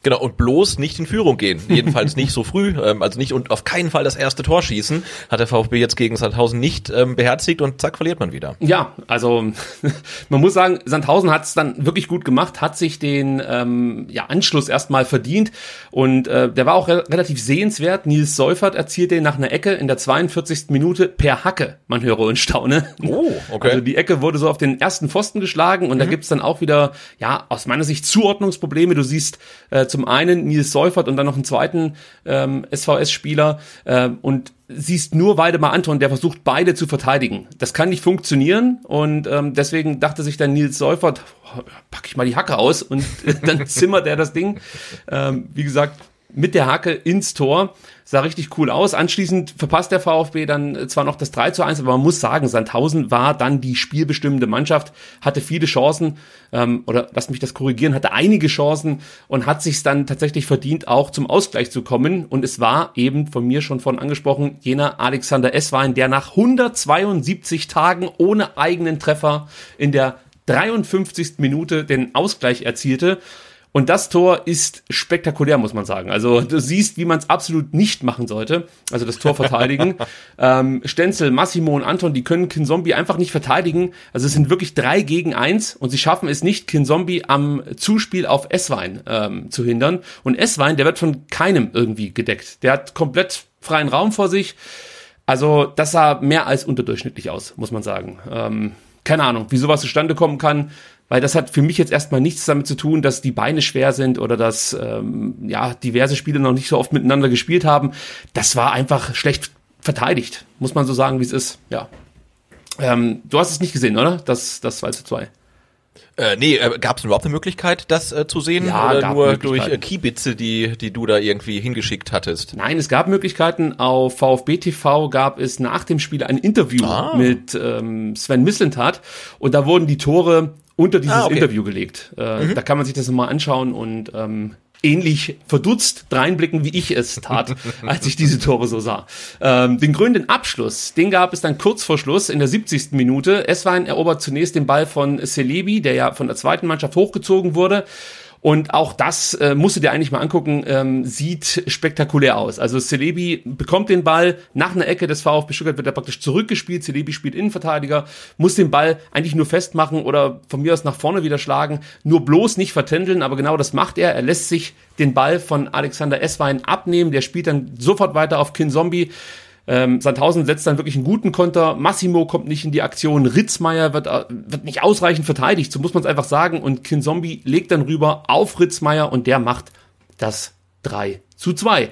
Genau, und bloß nicht in Führung gehen. *laughs* Jedenfalls nicht so früh, ähm, also nicht und auf keinen Fall das erste Tor schießen. Hat der VfB jetzt gegen Sandhausen nicht ähm, beherzigt und zack, verliert man wieder. Ja, also *laughs* man muss sagen, Sandhausen hat es dann wirklich gut gemacht, hat sich den ähm, ja, Anschluss erstmal verdient und äh, der war auch re relativ sehenswert. Nils Seufert erzielt den nach einer Ecke in der 42. Minute per Hacke. Man höre und staune. Oh, *laughs* okay. Also die Ecke wurde so auf den ersten Pfosten geschlagen und mhm. da gibt's dann auch wieder, ja, aus meiner Sicht Zuordnungsprobleme. Du siehst äh, zum einen Nils Seufert und dann noch einen zweiten ähm, SVS-Spieler ähm, und siehst nur Weidemar Anton, der versucht, beide zu verteidigen. Das kann nicht funktionieren und ähm, deswegen dachte sich dann Nils Seufert, pack ich mal die Hacke aus und *laughs* dann zimmert er das Ding. Ähm, wie gesagt, mit der Hacke ins Tor. Sah richtig cool aus. Anschließend verpasst der VfB dann zwar noch das 3 zu 1, aber man muss sagen, Sandhausen war dann die spielbestimmende Mannschaft, hatte viele Chancen, ähm, oder lasst mich das korrigieren, hatte einige Chancen und hat sich dann tatsächlich verdient, auch zum Ausgleich zu kommen. Und es war eben von mir schon von angesprochen, jener Alexander Esswein, der nach 172 Tagen ohne eigenen Treffer in der 53. Minute den Ausgleich erzielte. Und das Tor ist spektakulär, muss man sagen. Also du siehst, wie man es absolut nicht machen sollte. Also das Tor verteidigen. *laughs* ähm, Stenzel, Massimo und Anton, die können Kinzombie einfach nicht verteidigen. Also es sind wirklich drei gegen eins und sie schaffen es nicht, Kinzombie am Zuspiel auf Esswein ähm, zu hindern. Und Esswein, der wird von keinem irgendwie gedeckt. Der hat komplett freien Raum vor sich. Also das sah mehr als unterdurchschnittlich aus, muss man sagen. Ähm, keine Ahnung, wie sowas zustande kommen kann weil das hat für mich jetzt erstmal nichts damit zu tun, dass die Beine schwer sind oder dass ähm, ja diverse Spieler noch nicht so oft miteinander gespielt haben. Das war einfach schlecht verteidigt, muss man so sagen, wie es ist. Ja. Ähm, du hast es nicht gesehen, oder? Das, das 2 zu 2. Äh, nee, äh, gab es überhaupt eine Möglichkeit, das äh, zu sehen? Ja, oder nur durch äh, Kiebitze, die, die du da irgendwie hingeschickt hattest? Nein, es gab Möglichkeiten. Auf VfB TV gab es nach dem Spiel ein Interview ah. mit ähm, Sven Mislintat und da wurden die Tore unter dieses ah, okay. Interview gelegt. Äh, mhm. Da kann man sich das mal anschauen und ähm, ähnlich verdutzt dreinblicken, wie ich es tat, *laughs* als ich diese Tore so sah. Ähm, den grünen Abschluss, den gab es dann kurz vor Schluss in der 70. Minute. Eswein erobert zunächst den Ball von Celebi, der ja von der zweiten Mannschaft hochgezogen wurde. Und auch das äh, musst du dir eigentlich mal angucken, ähm, sieht spektakulär aus. Also Celebi bekommt den Ball, nach einer Ecke des VfB Stuttgart wird er praktisch zurückgespielt, Celebi spielt Innenverteidiger, muss den Ball eigentlich nur festmachen oder von mir aus nach vorne wieder schlagen, nur bloß nicht vertändeln, aber genau das macht er. Er lässt sich den Ball von Alexander Esswein abnehmen, der spielt dann sofort weiter auf Kin Zombie. Ähm, Sandhausen setzt dann wirklich einen guten Konter. Massimo kommt nicht in die Aktion. Ritzmeier wird, äh, wird nicht ausreichend verteidigt, so muss man es einfach sagen. Und Kinzombie legt dann rüber auf Ritzmeier und der macht das 3 zu 2.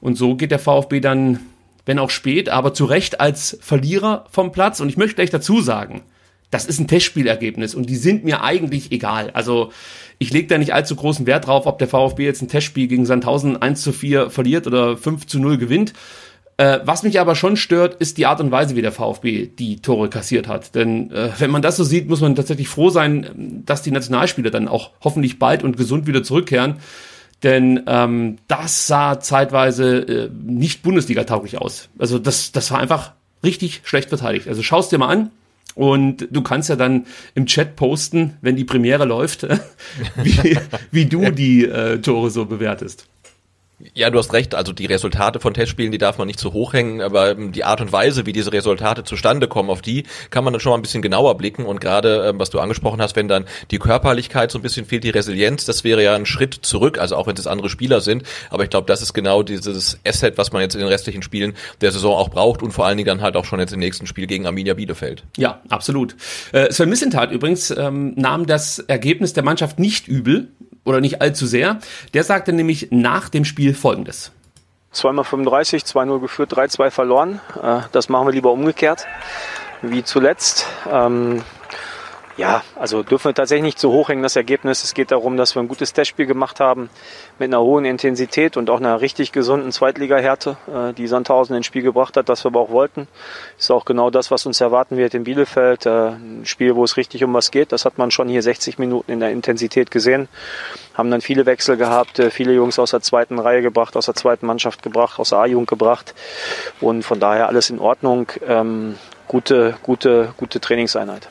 Und so geht der VfB dann, wenn auch spät, aber zu Recht als Verlierer vom Platz. Und ich möchte gleich dazu sagen, das ist ein Testspielergebnis und die sind mir eigentlich egal. Also ich lege da nicht allzu großen Wert drauf, ob der VfB jetzt ein Testspiel gegen Sandhausen 1 zu 4 verliert oder 5 zu 0 gewinnt. Äh, was mich aber schon stört, ist die Art und Weise, wie der VfB die Tore kassiert hat. Denn äh, wenn man das so sieht, muss man tatsächlich froh sein, dass die Nationalspieler dann auch hoffentlich bald und gesund wieder zurückkehren. Denn ähm, das sah zeitweise äh, nicht Bundesliga-tauglich aus. Also das, das war einfach richtig schlecht verteidigt. Also schaust dir mal an. Und du kannst ja dann im Chat posten, wenn die Premiere läuft, *laughs* wie, wie du die äh, Tore so bewertest. Ja, du hast recht. Also die Resultate von Testspielen, die darf man nicht zu hoch hängen, aber die Art und Weise, wie diese Resultate zustande kommen, auf die kann man dann schon mal ein bisschen genauer blicken. Und gerade, ähm, was du angesprochen hast, wenn dann die Körperlichkeit so ein bisschen fehlt, die Resilienz, das wäre ja ein Schritt zurück, also auch wenn es andere Spieler sind. Aber ich glaube, das ist genau dieses Asset, was man jetzt in den restlichen Spielen der Saison auch braucht und vor allen Dingen dann halt auch schon jetzt im nächsten Spiel gegen Arminia Bielefeld. Ja, absolut. Äh, Sven Missentat übrigens ähm, nahm das Ergebnis der Mannschaft nicht übel oder nicht allzu sehr. Der sagte nämlich nach dem Spiel Folgendes. 2 x 35, 2-0 geführt, 3-2 verloren. Äh, das machen wir lieber umgekehrt, wie zuletzt. Ja, also dürfen wir tatsächlich nicht zu hoch hängen, das Ergebnis. Es geht darum, dass wir ein gutes Testspiel gemacht haben mit einer hohen Intensität und auch einer richtig gesunden Zweitligahärte, äh, die Sandhausen ins Spiel gebracht hat, das wir aber auch wollten. Ist auch genau das, was uns erwarten wird in Bielefeld. Äh, ein Spiel, wo es richtig um was geht. Das hat man schon hier 60 Minuten in der Intensität gesehen. Haben dann viele Wechsel gehabt, äh, viele Jungs aus der zweiten Reihe gebracht, aus der zweiten Mannschaft gebracht, aus der A-Jugend gebracht. Und von daher alles in Ordnung. Ähm, gute, gute, gute Trainingseinheit.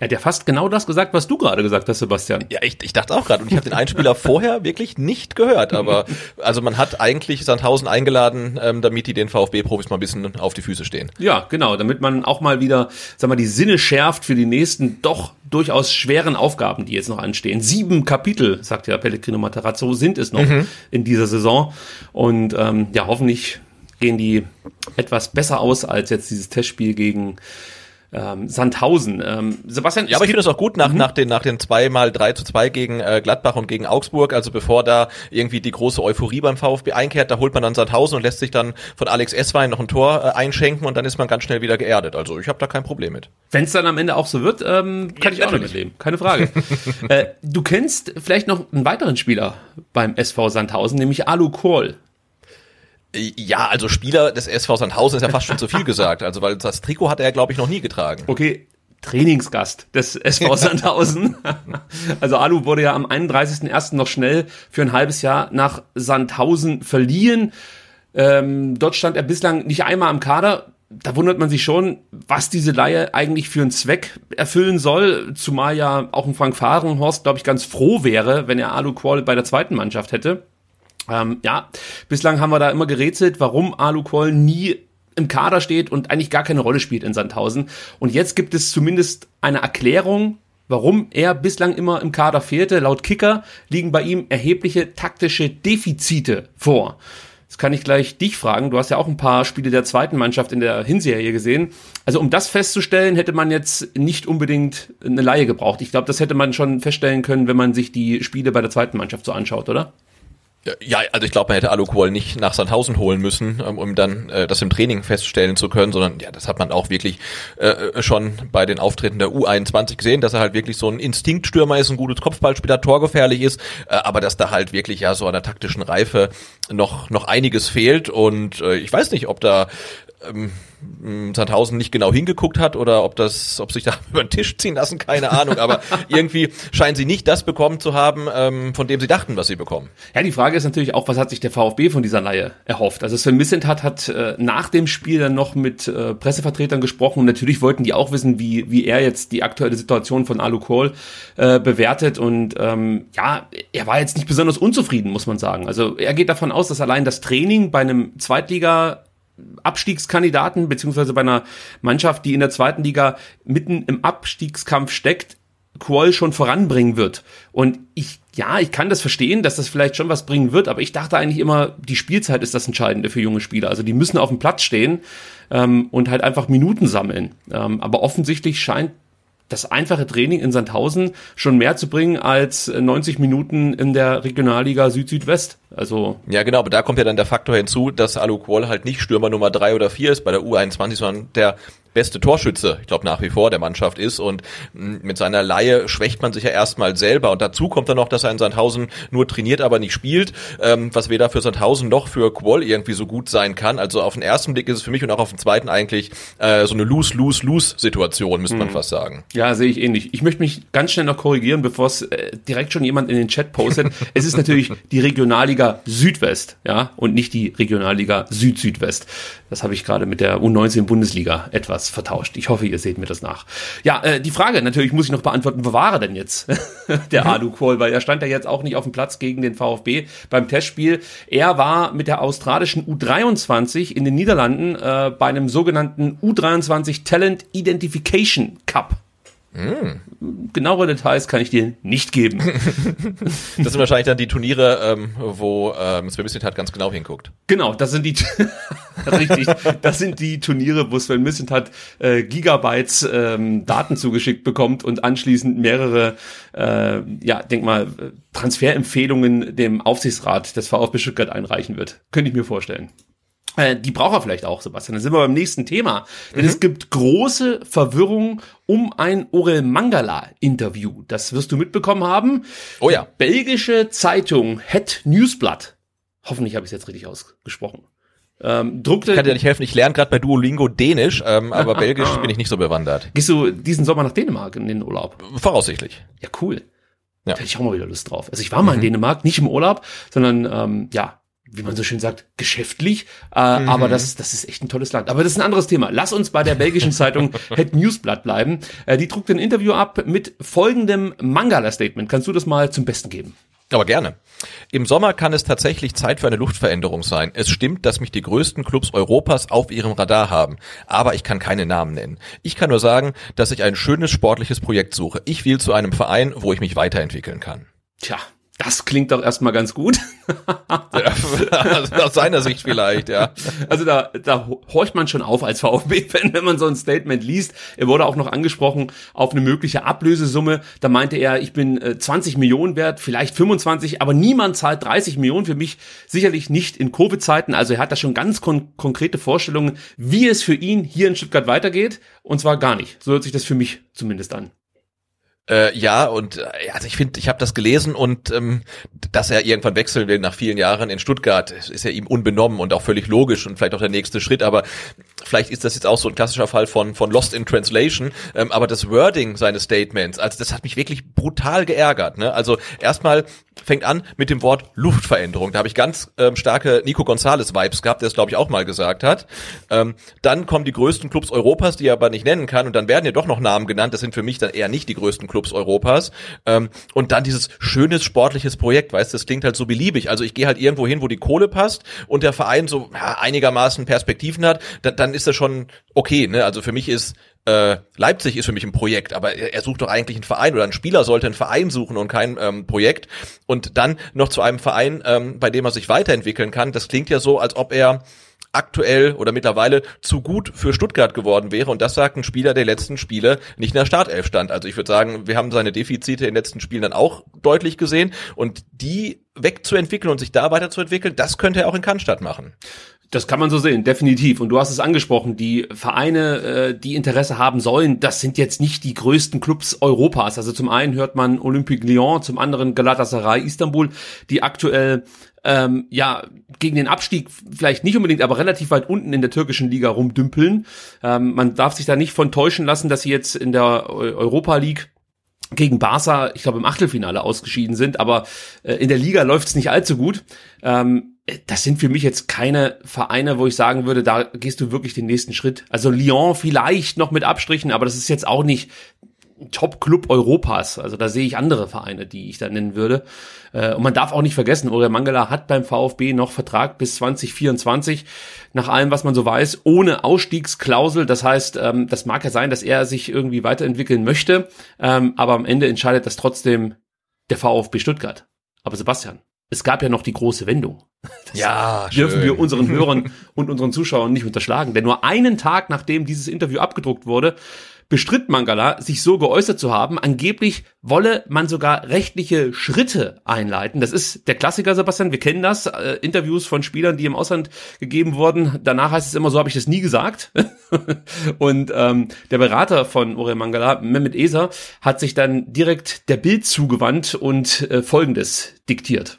Er hat ja fast genau das gesagt, was du gerade gesagt hast, Sebastian. Ja, ich, ich dachte auch gerade. Und ich habe den Einspieler *laughs* vorher wirklich nicht gehört. Aber also man hat eigentlich Sandhausen eingeladen, ähm, damit die den VfB-Profis mal ein bisschen auf die Füße stehen. Ja, genau, damit man auch mal wieder, sag mal, die Sinne schärft für die nächsten doch durchaus schweren Aufgaben, die jetzt noch anstehen. Sieben Kapitel, sagt ja Pellegrino Matarazzo, sind es noch mhm. in dieser Saison. Und ähm, ja, hoffentlich gehen die etwas besser aus als jetzt dieses Testspiel gegen ähm, Sandhausen. Ähm, Sebastian, ja, aber ich finde es auch gut nach, mhm. nach den, nach den zweimal drei zu zwei gegen äh, Gladbach und gegen Augsburg. Also bevor da irgendwie die große Euphorie beim VfB einkehrt, da holt man dann Sandhausen und lässt sich dann von Alex Esswein noch ein Tor äh, einschenken und dann ist man ganz schnell wieder geerdet. Also ich habe da kein Problem mit. Wenn es dann am Ende auch so wird, ähm, kann ja, ich auch damit leben. Keine Frage. *laughs* äh, du kennst vielleicht noch einen weiteren Spieler beim SV Sandhausen, nämlich Alu Kohl. Ja, also Spieler des SV Sandhausen ist ja fast schon zu viel *laughs* gesagt. Also, weil das Trikot hat er, glaube ich, noch nie getragen. Okay, Trainingsgast des SV *laughs* Sandhausen. *laughs* also Alu wurde ja am 31.01. noch schnell für ein halbes Jahr nach Sandhausen verliehen. Ähm, dort stand er bislang nicht einmal am Kader. Da wundert man sich schon, was diese Laie eigentlich für einen Zweck erfüllen soll, zumal ja auch ein Frank Fahrenhorst, glaube ich, ganz froh wäre, wenn er Alu Qual bei der zweiten Mannschaft hätte. Ähm, ja, bislang haben wir da immer gerätselt, warum Alu Koll nie im Kader steht und eigentlich gar keine Rolle spielt in Sandhausen. Und jetzt gibt es zumindest eine Erklärung, warum er bislang immer im Kader fehlte. Laut Kicker liegen bei ihm erhebliche taktische Defizite vor. Das kann ich gleich dich fragen. Du hast ja auch ein paar Spiele der zweiten Mannschaft in der Hinserie gesehen. Also um das festzustellen, hätte man jetzt nicht unbedingt eine Laie gebraucht. Ich glaube, das hätte man schon feststellen können, wenn man sich die Spiele bei der zweiten Mannschaft so anschaut, oder? Ja, also ich glaube, man hätte Alukohl nicht nach Sandhausen holen müssen, ähm, um dann äh, das im Training feststellen zu können, sondern ja, das hat man auch wirklich äh, schon bei den Auftritten der U21 gesehen, dass er halt wirklich so ein Instinktstürmer ist, ein gutes Kopfballspieler, torgefährlich ist, äh, aber dass da halt wirklich ja so an der taktischen Reife noch noch einiges fehlt. Und äh, ich weiß nicht, ob da ähm, Sandhausen nicht genau hingeguckt hat oder ob das, ob sich da *laughs* über den Tisch ziehen lassen, keine Ahnung. Aber irgendwie scheinen sie nicht das bekommen zu haben, ähm, von dem sie dachten, was sie bekommen. Ja, die Frage ist natürlich auch, was hat sich der VfB von dieser Leihe erhofft? Also Sven Missentat hat äh, nach dem Spiel dann noch mit äh, Pressevertretern gesprochen und natürlich wollten die auch wissen, wie, wie er jetzt die aktuelle Situation von Alu Kohl äh, bewertet und ähm, ja, er war jetzt nicht besonders unzufrieden, muss man sagen. Also er geht davon aus, dass allein das Training bei einem Zweitliga Abstiegskandidaten, beziehungsweise bei einer Mannschaft, die in der zweiten Liga mitten im Abstiegskampf steckt, Quoll schon voranbringen wird. Und ich, ja, ich kann das verstehen, dass das vielleicht schon was bringen wird, aber ich dachte eigentlich immer, die Spielzeit ist das Entscheidende für junge Spieler. Also die müssen auf dem Platz stehen ähm, und halt einfach Minuten sammeln. Ähm, aber offensichtlich scheint das einfache Training in Sandhausen schon mehr zu bringen als 90 Minuten in der Regionalliga Süd-Südwest. Also ja, genau, aber da kommt ja dann der Faktor hinzu, dass Alu Qual halt nicht Stürmer Nummer drei oder vier ist bei der U21, sondern der beste Torschütze, ich glaube nach wie vor der Mannschaft ist und mm, mit seiner Laie schwächt man sich ja erstmal selber und dazu kommt dann noch, dass er in Sandhausen nur trainiert, aber nicht spielt, ähm, was weder für Sandhausen noch für Quoll irgendwie so gut sein kann. Also auf den ersten Blick ist es für mich und auch auf den zweiten eigentlich äh, so eine Lose-Lose-Lose-Situation, müsste man mhm. fast sagen. Ja, sehe ich ähnlich. Ich möchte mich ganz schnell noch korrigieren, bevor es äh, direkt schon jemand in den Chat postet. *laughs* es ist natürlich die Regionalliga Südwest, ja, und nicht die Regionalliga Süd-Südwest. Das habe ich gerade mit der U19 Bundesliga etwas vertauscht. Ich hoffe, ihr seht mir das nach. Ja, äh, die Frage natürlich muss ich noch beantworten, wo war er denn jetzt, *laughs* der mhm. Alu Kohl, weil er stand ja jetzt auch nicht auf dem Platz gegen den VfB beim Testspiel. Er war mit der australischen U23 in den Niederlanden äh, bei einem sogenannten U23 Talent Identification Cup. Mm. Genauere Details kann ich dir nicht geben. *laughs* das sind wahrscheinlich dann die Turniere, ähm, wo ähm, Sven Missentat ganz genau hinguckt. Genau, das sind die *laughs* richtig, das sind die Turniere, wo Sven Missentat äh, Gigabytes ähm, Daten zugeschickt bekommt und anschließend mehrere, äh, ja, denk mal, Transferempfehlungen dem Aufsichtsrat des VfB Stuttgart einreichen wird. Könnte ich mir vorstellen. Äh, die braucht er vielleicht auch, Sebastian. Dann sind wir beim nächsten Thema. Denn es gibt große Verwirrung um ein Orel Mangala-Interview. Das wirst du mitbekommen haben. Oh ja. Belgische Zeitung Het Newsblad. Hoffentlich habe ich es jetzt richtig ausgesprochen. Ähm, druckte. Kann dir nicht helfen, ich lerne gerade bei Duolingo Dänisch, ähm, aber *laughs* Belgisch bin ich nicht so bewandert. Gehst du diesen Sommer nach Dänemark in den Urlaub? Voraussichtlich. Ja, cool. Ja. Da hätte ich auch mal wieder Lust drauf. Also ich war mal in Dänemark, nicht im Urlaub, sondern ähm, ja, wie man so schön sagt, geschäftlich. Äh, Aber das, das ist echt ein tolles Land. Aber das ist ein anderes Thema. Lass uns bei der belgischen Zeitung *laughs* Het Newsblad bleiben. Äh, die druckt ein Interview ab mit folgendem Mangala-Statement. Kannst du das mal zum Besten geben? Aber gerne. Im Sommer kann es tatsächlich Zeit für eine Luftveränderung sein. Es stimmt, dass mich die größten Clubs Europas auf ihrem Radar haben. Aber ich kann keine Namen nennen. Ich kann nur sagen, dass ich ein schönes sportliches Projekt suche. Ich will zu einem Verein, wo ich mich weiterentwickeln kann. Tja, das klingt doch erstmal ganz gut. *laughs* Aus seiner Sicht vielleicht, ja. Also da, da horcht man schon auf als VfB-Fan, wenn man so ein Statement liest. Er wurde auch noch angesprochen auf eine mögliche Ablösesumme. Da meinte er, ich bin äh, 20 Millionen wert, vielleicht 25, aber niemand zahlt 30 Millionen für mich. Sicherlich nicht in Covid-Zeiten. Also er hat da schon ganz kon konkrete Vorstellungen, wie es für ihn hier in Stuttgart weitergeht. Und zwar gar nicht. So hört sich das für mich zumindest an. Äh, ja, und äh, also ich finde, ich habe das gelesen und ähm, dass er irgendwann wechseln will nach vielen Jahren in Stuttgart, ist ja ihm unbenommen und auch völlig logisch und vielleicht auch der nächste Schritt, aber vielleicht ist das jetzt auch so ein klassischer Fall von, von Lost in Translation, ähm, aber das Wording seines Statements, also das hat mich wirklich brutal geärgert. Ne? Also erstmal fängt an mit dem Wort Luftveränderung. Da habe ich ganz ähm, starke Nico Gonzalez-Vibes gehabt, der es, glaube ich, auch mal gesagt hat. Ähm, dann kommen die größten Clubs Europas, die er aber nicht nennen kann. Und dann werden ja doch noch Namen genannt. Das sind für mich dann eher nicht die größten Clubs Europas. Ähm, und dann dieses schönes sportliches Projekt, weißt du, das klingt halt so beliebig. Also ich gehe halt irgendwo hin, wo die Kohle passt und der Verein so ja, einigermaßen Perspektiven hat, dann, dann ist das schon okay. Ne? Also für mich ist äh, Leipzig ist für mich ein Projekt, aber er, er sucht doch eigentlich einen Verein oder ein Spieler sollte einen Verein suchen und kein ähm, Projekt. Und dann noch zu einem Verein, ähm, bei dem er sich weiterentwickeln kann. Das klingt ja so, als ob er aktuell oder mittlerweile zu gut für Stuttgart geworden wäre. Und das sagt ein Spieler der letzten Spiele nicht in der Startelf stand. Also ich würde sagen, wir haben seine Defizite in den letzten Spielen dann auch deutlich gesehen. Und die wegzuentwickeln und sich da weiterzuentwickeln, das könnte er auch in Cannstatt machen. Das kann man so sehen, definitiv. Und du hast es angesprochen, die Vereine, äh, die Interesse haben sollen, das sind jetzt nicht die größten Clubs Europas. Also zum einen hört man Olympique Lyon, zum anderen Galatasaray Istanbul, die aktuell ähm, ja gegen den Abstieg vielleicht nicht unbedingt, aber relativ weit unten in der türkischen Liga rumdümpeln. Ähm, man darf sich da nicht von täuschen lassen, dass sie jetzt in der Europa League gegen Barca, ich glaube, im Achtelfinale ausgeschieden sind, aber äh, in der Liga läuft es nicht allzu gut. Ähm, das sind für mich jetzt keine Vereine, wo ich sagen würde, da gehst du wirklich den nächsten Schritt. Also Lyon vielleicht noch mit Abstrichen, aber das ist jetzt auch nicht Top-Club Europas. Also da sehe ich andere Vereine, die ich da nennen würde. Äh, und man darf auch nicht vergessen, Uriel Mangala hat beim VfB noch Vertrag bis 2024, nach allem, was man so weiß, ohne Ausstiegsklausel. Das heißt, ähm, das mag ja sein, dass er sich irgendwie weiterentwickeln möchte, ähm, aber am Ende entscheidet das trotzdem der VfB Stuttgart. Aber Sebastian, es gab ja noch die große Wendung. Das Ja, dürfen schön. wir unseren *laughs* Hörern und unseren Zuschauern nicht unterschlagen. Denn nur einen Tag nachdem dieses Interview abgedruckt wurde, bestritt Mangala, sich so geäußert zu haben. Angeblich wolle man sogar rechtliche Schritte einleiten. Das ist der Klassiker, Sebastian. Wir kennen das. Äh, Interviews von Spielern, die im Ausland gegeben wurden. Danach heißt es immer, so habe ich das nie gesagt. *laughs* Und ähm, der Berater von Uriel Mangala, Mehmet Eser, hat sich dann direkt der Bild zugewandt und äh, Folgendes diktiert.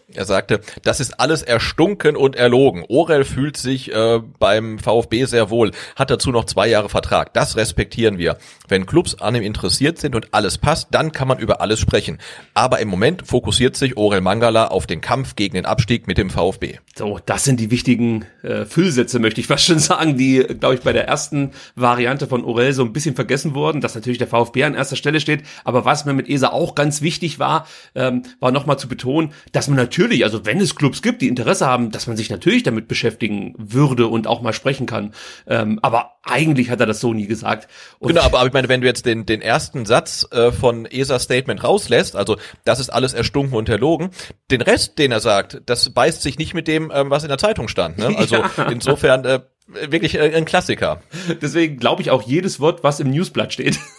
Er sagte, das ist alles erstunken und erlogen. Orel fühlt sich äh, beim VfB sehr wohl, hat dazu noch zwei Jahre Vertrag. Das respektieren wir. Wenn Clubs an ihm interessiert sind und alles passt, dann kann man über alles sprechen. Aber im Moment fokussiert sich Orel Mangala auf den Kampf gegen den Abstieg mit dem VfB. So, das sind die wichtigen äh, Füllsätze, möchte ich fast schon sagen, die, glaube ich, bei der ersten Variante von Orel so ein bisschen vergessen wurden, dass natürlich der VfB an erster Stelle steht. Aber was mir mit ESA auch ganz wichtig war, ähm, war nochmal zu betonen, dass man natürlich, also wenn es Clubs gibt, die Interesse haben, dass man sich natürlich damit beschäftigen würde und auch mal sprechen kann. Ähm, aber eigentlich hat er das so nie gesagt. Und Genau, aber, aber ich meine, wenn du jetzt den, den ersten Satz äh, von ESAs Statement rauslässt, also das ist alles erstunken und erlogen, den Rest, den er sagt, das beißt sich nicht mit dem, ähm, was in der Zeitung stand. Ne? *laughs* Also insofern, äh, wirklich äh, ein Klassiker. Deswegen glaube ich auch jedes Wort, was im Newsblatt steht. *laughs*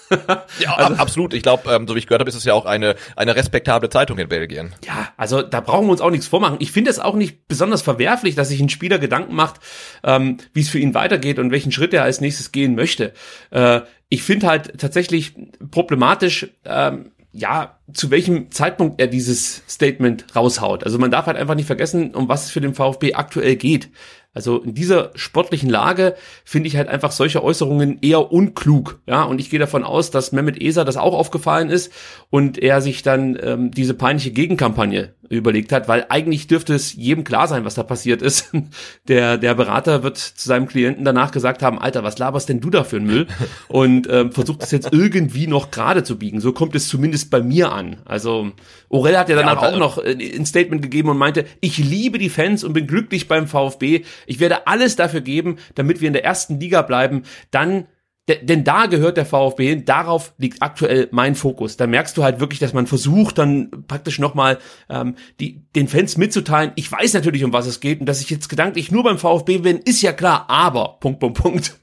Ja, also, absolut. Ich glaube, ähm, so wie ich gehört habe, ist es ja auch eine, eine respektable Zeitung in Belgien. Ja, also da brauchen wir uns auch nichts vormachen. Ich finde es auch nicht besonders verwerflich, dass sich ein Spieler Gedanken macht, ähm, wie es für ihn weitergeht und welchen Schritt er als nächstes gehen möchte. Äh, ich finde halt tatsächlich problematisch, ähm, ja, zu welchem Zeitpunkt er dieses Statement raushaut. Also man darf halt einfach nicht vergessen, um was es für den VfB aktuell geht. Also in dieser sportlichen Lage finde ich halt einfach solche Äußerungen eher unklug. Ja, und ich gehe davon aus, dass Mehmet Eser das auch aufgefallen ist und er sich dann ähm, diese peinliche Gegenkampagne überlegt hat, weil eigentlich dürfte es jedem klar sein, was da passiert ist. *laughs* Der, der Berater wird zu seinem Klienten danach gesagt haben, Alter, was laberst denn du da für einen Müll? Und ähm, versucht es jetzt *laughs* irgendwie noch gerade zu biegen. So kommt es zumindest bei mir an. Also Orel hat ja danach ja, auch noch äh, ein Statement gegeben und meinte, ich liebe die Fans und bin glücklich beim VfB. Ich werde alles dafür geben, damit wir in der ersten Liga bleiben. Dann denn da gehört der VfB hin, darauf liegt aktuell mein Fokus. Da merkst du halt wirklich, dass man versucht, dann praktisch nochmal ähm, die, den Fans mitzuteilen, ich weiß natürlich, um was es geht und dass ich jetzt gedanklich nur beim VfB bin, ist ja klar, aber Punkt, Punkt, Punkt.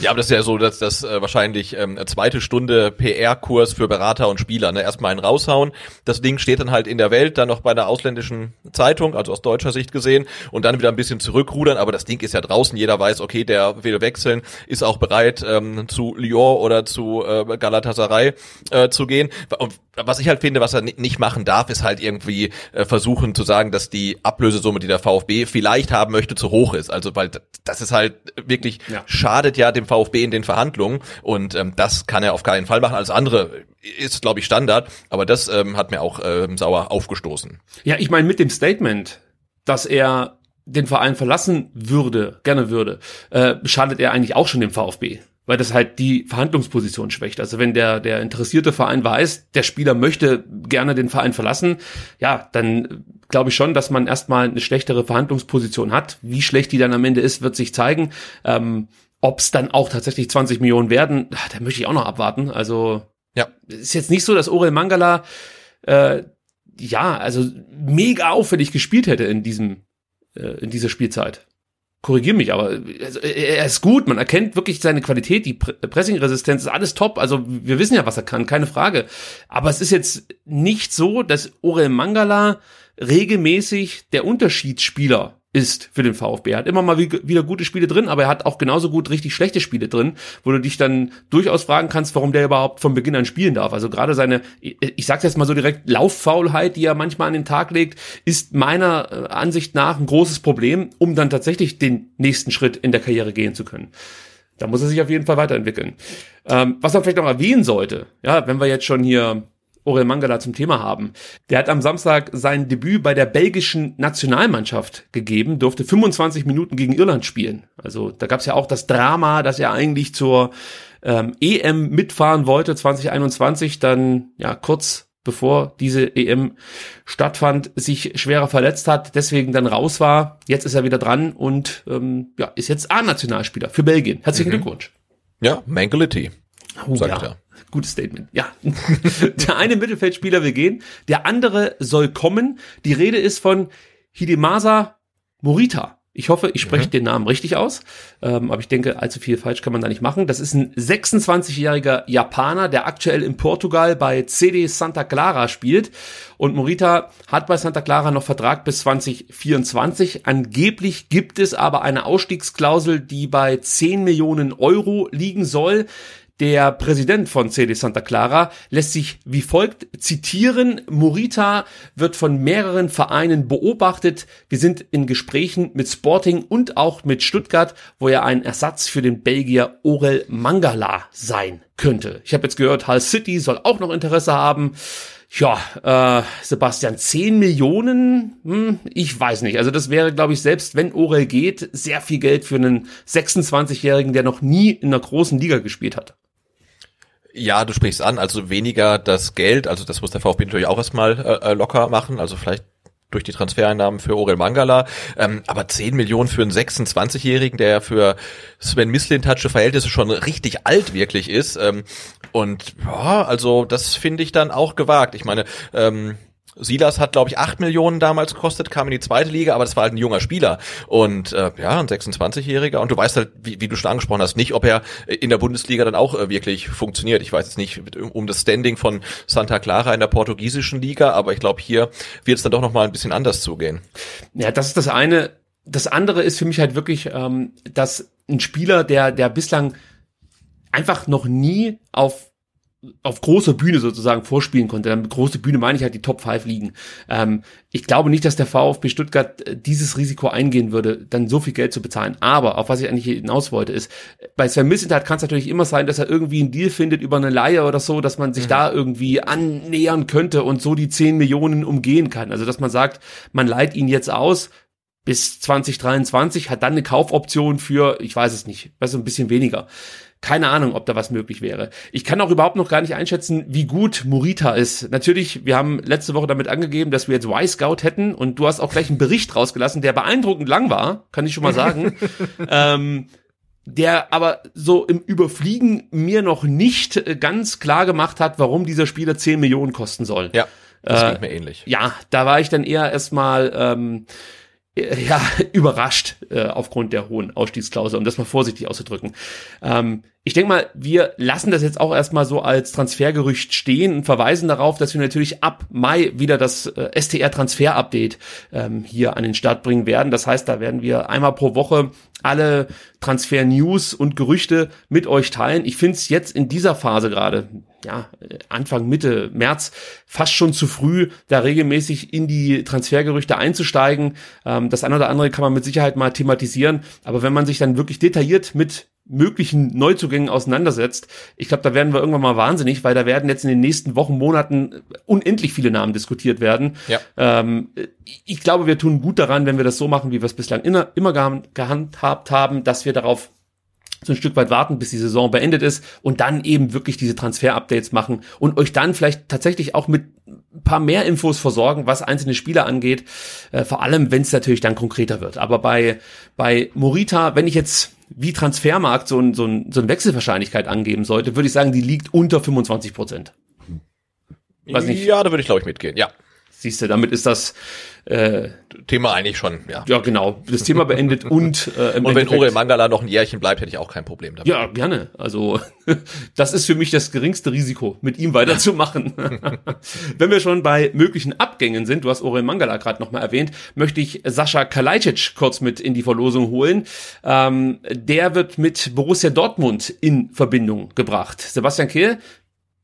Ja, aber das ist ja so, dass das äh, wahrscheinlich ähm, zweite Stunde PR-Kurs für Berater und Spieler. Ne? Erstmal einen raushauen. Das Ding steht dann halt in der Welt, dann noch bei einer ausländischen Zeitung, also aus deutscher Sicht gesehen, und dann wieder ein bisschen zurückrudern. Aber das Ding ist ja draußen. Jeder weiß, okay, der will wechseln, ist auch bereit, ähm, zu Lyon oder zu äh, Galatasaray äh, zu gehen. Und was ich halt finde, was er nicht machen darf, ist halt irgendwie äh, versuchen zu sagen, dass die Ablösesumme, die der VfB vielleicht haben möchte, zu hoch ist. Also weil das ist halt wirklich ja. schadet ja dem VfB in den Verhandlungen und ähm, das kann er auf keinen Fall machen. Alles andere ist, glaube ich, Standard, aber das ähm, hat mir auch ähm, sauer aufgestoßen. Ja, ich meine mit dem Statement, dass er den Verein verlassen würde, gerne würde, äh, schadet er eigentlich auch schon dem VfB weil das halt die Verhandlungsposition schwächt. Also wenn der, der interessierte Verein weiß, der Spieler möchte gerne den Verein verlassen, ja, dann glaube ich schon, dass man erstmal eine schlechtere Verhandlungsposition hat. Wie schlecht die dann am Ende ist, wird sich zeigen. Ähm, ob es dann auch tatsächlich 20 Millionen werden, da möchte ich auch noch abwarten. Also ja, ist jetzt nicht so, dass Orel Mangala äh, ja, also mega auffällig gespielt hätte in diesem äh, in dieser Spielzeit. Korrigier mich, aber also, er ist gut, man erkennt wirklich seine Qualität, die Pressing-Resistenz ist alles top, also wir wissen ja, was er kann, keine Frage. Aber es ist jetzt nicht so, dass Orel Mangala regelmäßig der Unterschiedsspieler ist für den VfB. Er hat immer mal wieder gute Spiele drin, aber er hat auch genauso gut richtig schlechte Spiele drin, wo du dich dann durchaus fragen kannst, warum der überhaupt von Beginn an spielen darf. Also gerade seine, ich sag's jetzt mal so direkt, Lauffaulheit, die er manchmal an den Tag legt, ist meiner äh, Ansicht nach ein großes Problem, um dann tatsächlich den nächsten Schritt in der Karriere gehen zu können. Da muss er sich auf jeden Fall weiterentwickeln. Ähm, was man vielleicht noch erwähnen sollte, ja, wenn wir jetzt schon hier Orel Mangala zum Thema haben. Der hat am Samstag sein Debüt bei der belgischen Nationalmannschaft gegeben, durfte 25 Minuten gegen Irland spielen. Also da gab es ja auch das Drama, dass er eigentlich zur ähm, EM mitfahren wollte 2021, dann ja kurz bevor diese EM stattfand, sich schwerer verletzt hat, deswegen dann raus war. Jetzt ist er wieder dran und ähm, ja, ist jetzt A-Nationalspieler für Belgien. Herzlichen mhm. Glückwunsch. Ja, Mentality. Oh, sagt ja. er. Gutes Statement. Ja. *laughs* der eine Mittelfeldspieler will gehen, der andere soll kommen. Die Rede ist von Hidemasa Morita. Ich hoffe, ich spreche mhm. den Namen richtig aus, ähm, aber ich denke, allzu viel falsch kann man da nicht machen. Das ist ein 26-jähriger Japaner, der aktuell in Portugal bei CD Santa Clara spielt. Und Morita hat bei Santa Clara noch Vertrag bis 2024. Angeblich gibt es aber eine Ausstiegsklausel, die bei 10 Millionen Euro liegen soll. Der Präsident von CD Santa Clara lässt sich wie folgt zitieren. Morita wird von mehreren Vereinen beobachtet. Wir sind in Gesprächen mit Sporting und auch mit Stuttgart, wo er ein Ersatz für den Belgier Orel Mangala sein könnte. Ich habe jetzt gehört, Hull City soll auch noch Interesse haben. Ja, äh, Sebastian, 10 Millionen? Hm, ich weiß nicht. Also das wäre, glaube ich, selbst wenn Orel geht, sehr viel Geld für einen 26-Jährigen, der noch nie in einer großen Liga gespielt hat. Ja, du sprichst an, also weniger das Geld, also das muss der VfB natürlich auch erstmal äh, äh locker machen, also vielleicht durch die Transfereinnahmen für Orel Mangala, ähm, aber 10 Millionen für einen 26-Jährigen, der für Sven Mislintatsche Verhältnisse schon richtig alt wirklich ist ähm, und ja, also das finde ich dann auch gewagt. Ich meine, ähm, Silas hat, glaube ich, acht Millionen damals gekostet, kam in die zweite Liga, aber das war halt ein junger Spieler. Und äh, ja, ein 26-Jähriger. Und du weißt halt, wie, wie du schon angesprochen hast, nicht, ob er in der Bundesliga dann auch äh, wirklich funktioniert. Ich weiß jetzt nicht um das Standing von Santa Clara in der portugiesischen Liga, aber ich glaube, hier wird es dann doch nochmal ein bisschen anders zugehen. Ja, das ist das eine. Das andere ist für mich halt wirklich, ähm, dass ein Spieler, der, der bislang einfach noch nie auf auf großer Bühne sozusagen vorspielen konnte. Dann große Bühne meine ich halt die Top 5 liegen. Ähm, ich glaube nicht, dass der VfB Stuttgart äh, dieses Risiko eingehen würde, dann so viel Geld zu bezahlen. Aber auf was ich eigentlich hinaus wollte, ist, bei Sven Missentat kann es natürlich immer sein, dass er irgendwie einen Deal findet über eine Leihe oder so, dass man sich mhm. da irgendwie annähern könnte und so die 10 Millionen umgehen kann. Also dass man sagt, man leiht ihn jetzt aus, bis 2023, hat dann eine Kaufoption für, ich weiß es nicht, also ein bisschen weniger. Keine Ahnung, ob da was möglich wäre. Ich kann auch überhaupt noch gar nicht einschätzen, wie gut Morita ist. Natürlich, wir haben letzte Woche damit angegeben, dass wir jetzt Y-Scout hätten und du hast auch gleich einen Bericht rausgelassen, der beeindruckend lang war, kann ich schon mal sagen. *laughs* ähm, der aber so im Überfliegen mir noch nicht äh, ganz klar gemacht hat, warum dieser Spieler 10 Millionen kosten soll. Ja, das äh, klingt mir ähnlich. Ja, da war ich dann eher erstmal ähm, ja, *laughs* überrascht äh, aufgrund der hohen Ausstiegsklausel, um das mal vorsichtig auszudrücken. Ähm, ich denke mal, wir lassen das jetzt auch erstmal so als Transfergerücht stehen und verweisen darauf, dass wir natürlich ab Mai wieder das äh, STR-Transfer-Update ähm, hier an den Start bringen werden. Das heißt, da werden wir einmal pro Woche alle Transfer-News und Gerüchte mit euch teilen. Ich finde es jetzt in dieser Phase gerade, ja, Anfang, Mitte März, fast schon zu früh, da regelmäßig in die Transfergerüchte einzusteigen. Ähm, das eine oder andere kann man mit Sicherheit mal thematisieren. Aber wenn man sich dann wirklich detailliert mit möglichen Neuzugängen auseinandersetzt. Ich glaube, da werden wir irgendwann mal wahnsinnig, weil da werden jetzt in den nächsten Wochen, Monaten unendlich viele Namen diskutiert werden. Ja. Ähm, ich glaube, wir tun gut daran, wenn wir das so machen, wie wir es bislang immer, immer gehandhabt haben, dass wir darauf so ein Stück weit warten, bis die Saison beendet ist und dann eben wirklich diese Transfer-Updates machen und euch dann vielleicht tatsächlich auch mit ein paar mehr Infos versorgen, was einzelne Spieler angeht, äh, vor allem wenn es natürlich dann konkreter wird. Aber bei, bei Morita, wenn ich jetzt wie Transfermarkt so, ein, so, ein, so eine Wechselwahrscheinlichkeit angeben sollte, würde ich sagen, die liegt unter 25 Prozent. Weiß nicht. Ja, da würde ich glaube ich mitgehen, ja. Siehst du, damit ist das äh, Thema eigentlich schon, ja. Ja, genau. Das Thema beendet *laughs* und äh, im Und wenn Ore Mangala noch ein Jährchen bleibt, hätte ich auch kein Problem damit. Ja, gerne. Also *laughs* das ist für mich das geringste Risiko, mit ihm weiterzumachen. *laughs* wenn wir schon bei möglichen Abgängen sind, du hast Ore Mangala gerade nochmal erwähnt, möchte ich Sascha Kalajdzic kurz mit in die Verlosung holen. Ähm, der wird mit Borussia Dortmund in Verbindung gebracht. Sebastian Kehl,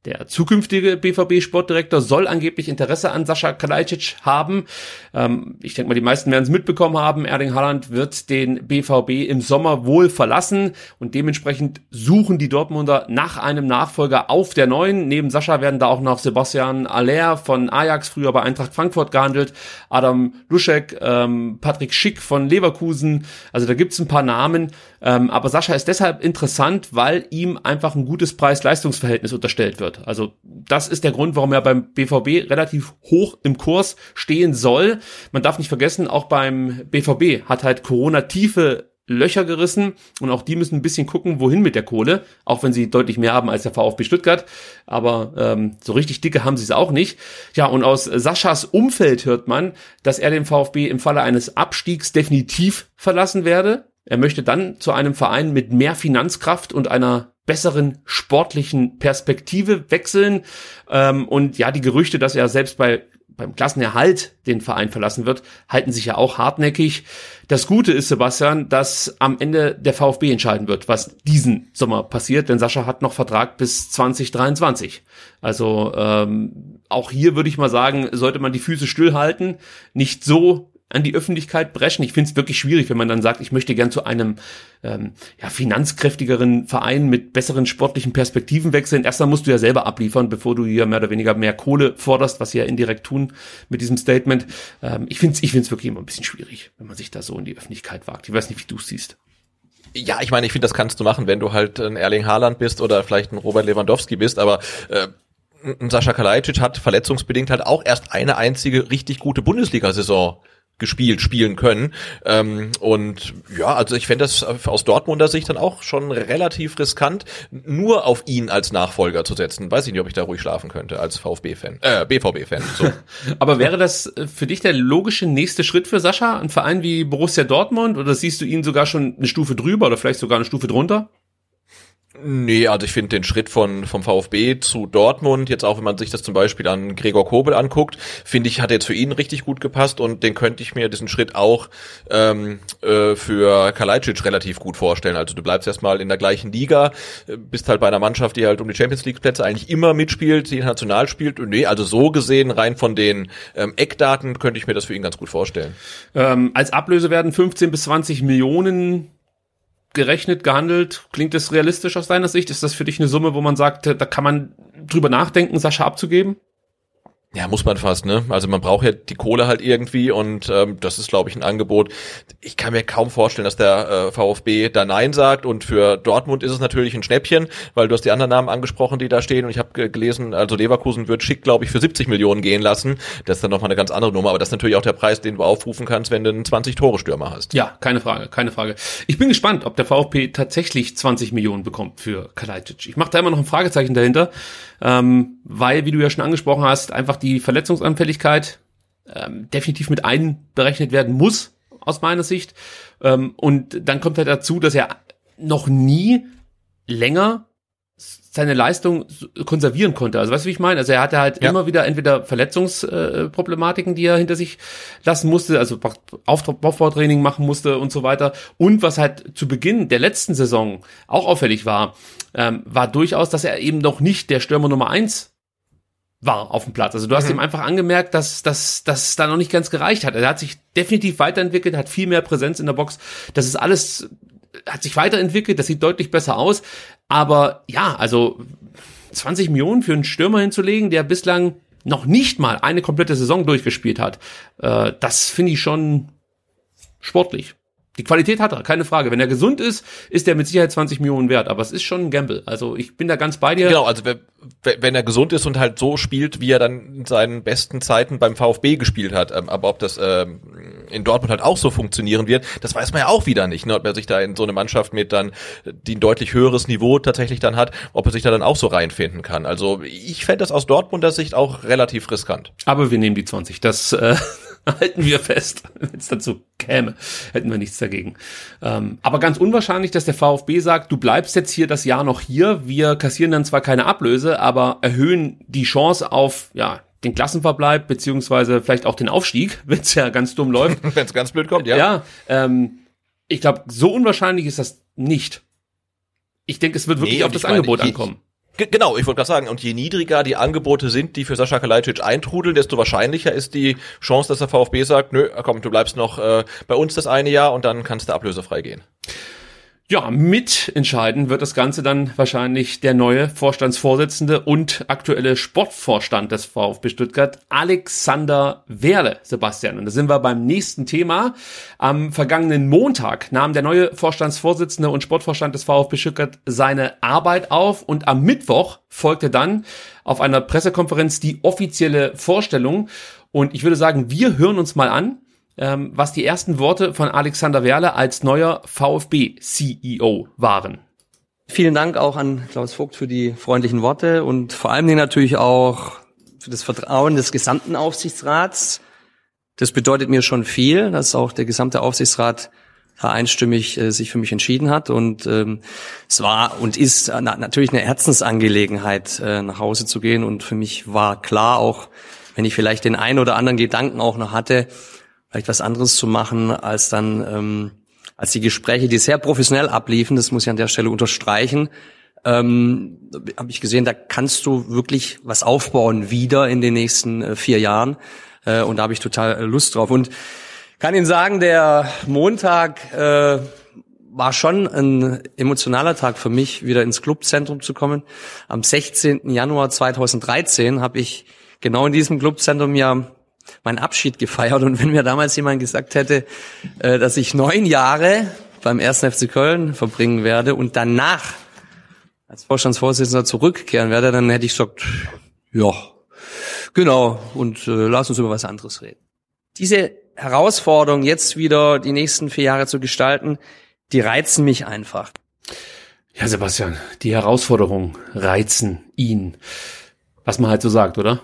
der zukünftige BVB-Sportdirektor soll angeblich Interesse an Sascha Kalajdzic haben. Ähm, ich denke mal, die meisten werden es mitbekommen haben. Erling Haaland wird den BVB im Sommer wohl verlassen und dementsprechend suchen die Dortmunder nach einem Nachfolger auf der neuen. Neben Sascha werden da auch noch Sebastian Aller von Ajax, früher bei Eintracht Frankfurt gehandelt, Adam Luschek, ähm, Patrick Schick von Leverkusen. Also da gibt's ein paar Namen. Ähm, aber Sascha ist deshalb interessant, weil ihm einfach ein gutes Preis-Leistungs-Verhältnis unterstellt wird wird. Also das ist der Grund, warum er beim BVB relativ hoch im Kurs stehen soll. Man darf nicht vergessen, auch beim BVB hat halt Corona tiefe Löcher gerissen und auch die müssen ein bisschen gucken, wohin mit der Kohle, auch wenn sie deutlich mehr haben als der VfB Stuttgart. Aber ähm, so richtig dicke haben sie es auch nicht. Ja, und aus Saschas Umfeld hört man, dass er den VfB im Falle eines Abstiegs definitiv verlassen werde. Er möchte dann zu einem Verein mit mehr Finanzkraft und einer besseren sportlichen Perspektive wechseln. Ähm, und ja, die Gerüchte, dass er selbst bei beim Klassenerhalt den Verein verlassen wird, halten sich ja auch hartnäckig. Das Gute ist, Sebastian, dass am Ende der VfB entscheiden wird, was diesen Sommer passiert, denn Sascha hat noch Vertrag bis 2023. Also ähm, auch hier würde ich mal sagen, sollte man die Füße stillhalten, nicht so an die Öffentlichkeit brechen. Ich finde es wirklich schwierig, wenn man dann sagt, ich möchte gern zu einem ähm, ja, finanzkräftigeren Verein mit besseren sportlichen Perspektiven wechseln. Erstmal musst du ja selber abliefern, bevor du hier mehr oder weniger mehr Kohle forderst, was sie ja indirekt tun mit diesem Statement. Ähm, ich finde es ich find's wirklich immer ein bisschen schwierig, wenn man sich da so in die Öffentlichkeit wagt. Ich weiß nicht, wie du es siehst. Ja, ich meine, ich finde, das kannst du machen, wenn du halt ein Erling Haaland bist oder vielleicht ein Robert Lewandowski bist, aber äh, Sascha Kalajdzic hat verletzungsbedingt halt auch erst eine einzige richtig gute Bundesliga-Saison gespielt, spielen können. Ähm, und ja, also ich fände das aus Dortmunder Sicht dann auch schon relativ riskant, nur auf ihn als Nachfolger zu setzen. Weiß ich nicht, ob ich da ruhig schlafen könnte als VfB-Fan, äh, BVB-Fan. So. *laughs* Aber wäre das für dich der logische nächste Schritt für Sascha? Ein Verein wie Borussia Dortmund oder siehst du ihn sogar schon eine Stufe drüber oder vielleicht sogar eine Stufe drunter? Nee, also ich finde den Schritt von vom VfB zu Dortmund, jetzt auch wenn man sich das zum Beispiel an Gregor Kobel anguckt, finde ich, hat jetzt für ihn richtig gut gepasst und den könnte ich mir diesen Schritt auch ähm, äh, für Kalajdzic relativ gut vorstellen. Also du bleibst erstmal in der gleichen Liga, äh, bist halt bei einer Mannschaft, die halt um die Champions League Plätze eigentlich immer mitspielt, die international spielt. Und nee, also so gesehen, rein von den ähm, Eckdaten könnte ich mir das für ihn ganz gut vorstellen. Ähm, als Ablöse werden 15 bis 20 Millionen gerechnet, gehandelt? Klingt das realistisch aus deiner Sicht? Ist das für dich eine Summe, wo man sagt, da kann man drüber nachdenken, Sascha abzugeben? Ja, muss man fast, ne? Also man braucht ja die Kohle halt irgendwie und ähm, das ist, glaube ich, ein Angebot. Ich kann mir kaum vorstellen, dass der äh, VfB da Nein sagt und für Dortmund ist es natürlich ein Schnäppchen, weil du hast die anderen Namen angesprochen, die da stehen und ich habe gelesen, also Leverkusen wird schick, glaube ich, für 70 Millionen gehen lassen. Das ist dann nochmal eine ganz andere Nummer, aber das ist natürlich auch der Preis, den du aufrufen kannst, wenn du einen 20-Tore-Stürmer hast. Ja, keine Frage, keine Frage. Ich bin gespannt, ob der VfB tatsächlich 20 Millionen bekommt für Kalajdzic. Ich mache da immer noch ein Fragezeichen dahinter, ähm, weil, wie du ja schon angesprochen hast, einfach die Verletzungsanfälligkeit ähm, definitiv mit einberechnet werden muss, aus meiner Sicht. Ähm, und dann kommt halt dazu, dass er noch nie länger seine Leistung konservieren konnte. Also weißt du, wie ich meine? Also er hatte halt ja. immer wieder entweder Verletzungsproblematiken, die er hinter sich lassen musste, also Aufbautraining machen musste und so weiter. Und was halt zu Beginn der letzten Saison auch auffällig war, ähm, war durchaus, dass er eben noch nicht der Stürmer Nummer eins war auf dem Platz. Also du hast mhm. ihm einfach angemerkt, dass dass das da noch nicht ganz gereicht hat. Er hat sich definitiv weiterentwickelt, hat viel mehr Präsenz in der Box. Das ist alles hat sich weiterentwickelt, das sieht deutlich besser aus. Aber ja, also 20 Millionen für einen Stürmer hinzulegen, der bislang noch nicht mal eine komplette Saison durchgespielt hat, äh, das finde ich schon sportlich. Die Qualität hat er, keine Frage. Wenn er gesund ist, ist er mit Sicherheit 20 Millionen wert. Aber es ist schon ein Gamble. Also ich bin da ganz bei dir. Genau, also wenn er gesund ist und halt so spielt, wie er dann in seinen besten Zeiten beim VfB gespielt hat. Ähm, aber ob das ähm, in Dortmund halt auch so funktionieren wird, das weiß man ja auch wieder nicht. Ne? Ob er sich da in so eine Mannschaft mit dann, die ein deutlich höheres Niveau tatsächlich dann hat, ob er sich da dann auch so reinfinden kann. Also ich fände das aus Dortmunder Sicht auch relativ riskant. Aber wir nehmen die 20. Das äh, *laughs* halten wir fest. Wenn es dazu käme, hätten wir nichts dagegen. Ähm, aber ganz unwahrscheinlich, dass der VfB sagt, du bleibst jetzt hier das Jahr noch hier. Wir kassieren dann zwar keine Ablöse, aber erhöhen die Chance auf, ja, den Klassenverbleib, beziehungsweise vielleicht auch den Aufstieg, *laughs* wenn es ja ganz dumm läuft. *laughs* wenn es ganz blöd kommt, ja. Ja, ähm, ich glaube, so unwahrscheinlich ist das nicht. Ich denke, es wird wirklich nee, auf das meine, Angebot ankommen. Genau, ich wollte gerade sagen, und je niedriger die Angebote sind, die für Sascha Kalajdzic eintrudeln, desto wahrscheinlicher ist die Chance, dass der VfB sagt, nö, komm, du bleibst noch äh, bei uns das eine Jahr und dann kannst du ablösefrei gehen. Ja, mitentscheiden wird das Ganze dann wahrscheinlich der neue Vorstandsvorsitzende und aktuelle Sportvorstand des VfB Stuttgart, Alexander Werle, Sebastian. Und da sind wir beim nächsten Thema. Am vergangenen Montag nahm der neue Vorstandsvorsitzende und Sportvorstand des VfB Stuttgart seine Arbeit auf und am Mittwoch folgte dann auf einer Pressekonferenz die offizielle Vorstellung. Und ich würde sagen, wir hören uns mal an, ähm, was die ersten Worte von Alexander Werle als neuer VfB-CEO waren. Vielen Dank auch an Klaus Vogt für die freundlichen Worte und vor allem natürlich auch für das Vertrauen des gesamten Aufsichtsrats. Das bedeutet mir schon viel, dass auch der gesamte Aufsichtsrat einstimmig äh, sich für mich entschieden hat. Und ähm, es war und ist na, natürlich eine Herzensangelegenheit, äh, nach Hause zu gehen. Und für mich war klar, auch wenn ich vielleicht den einen oder anderen Gedanken auch noch hatte, vielleicht was anderes zu machen, als dann ähm, als die Gespräche, die sehr professionell abliefen, das muss ich an der Stelle unterstreichen, ähm, habe ich gesehen, da kannst du wirklich was aufbauen wieder in den nächsten äh, vier Jahren. Äh, und da habe ich total äh, Lust drauf. Und kann Ihnen sagen, der Montag äh, war schon ein emotionaler Tag für mich, wieder ins Clubzentrum zu kommen. Am 16. Januar 2013 habe ich genau in diesem Clubzentrum ja meinen Abschied gefeiert. Und wenn mir damals jemand gesagt hätte, äh, dass ich neun Jahre beim 1. FC Köln verbringen werde und danach als Vorstandsvorsitzender zurückkehren werde, dann hätte ich gesagt, ja, genau, und äh, lass uns über was anderes reden. Diese Herausforderungen, jetzt wieder die nächsten vier Jahre zu gestalten, die reizen mich einfach. Ja, Sebastian, die Herausforderungen reizen ihn. Was man halt so sagt, oder?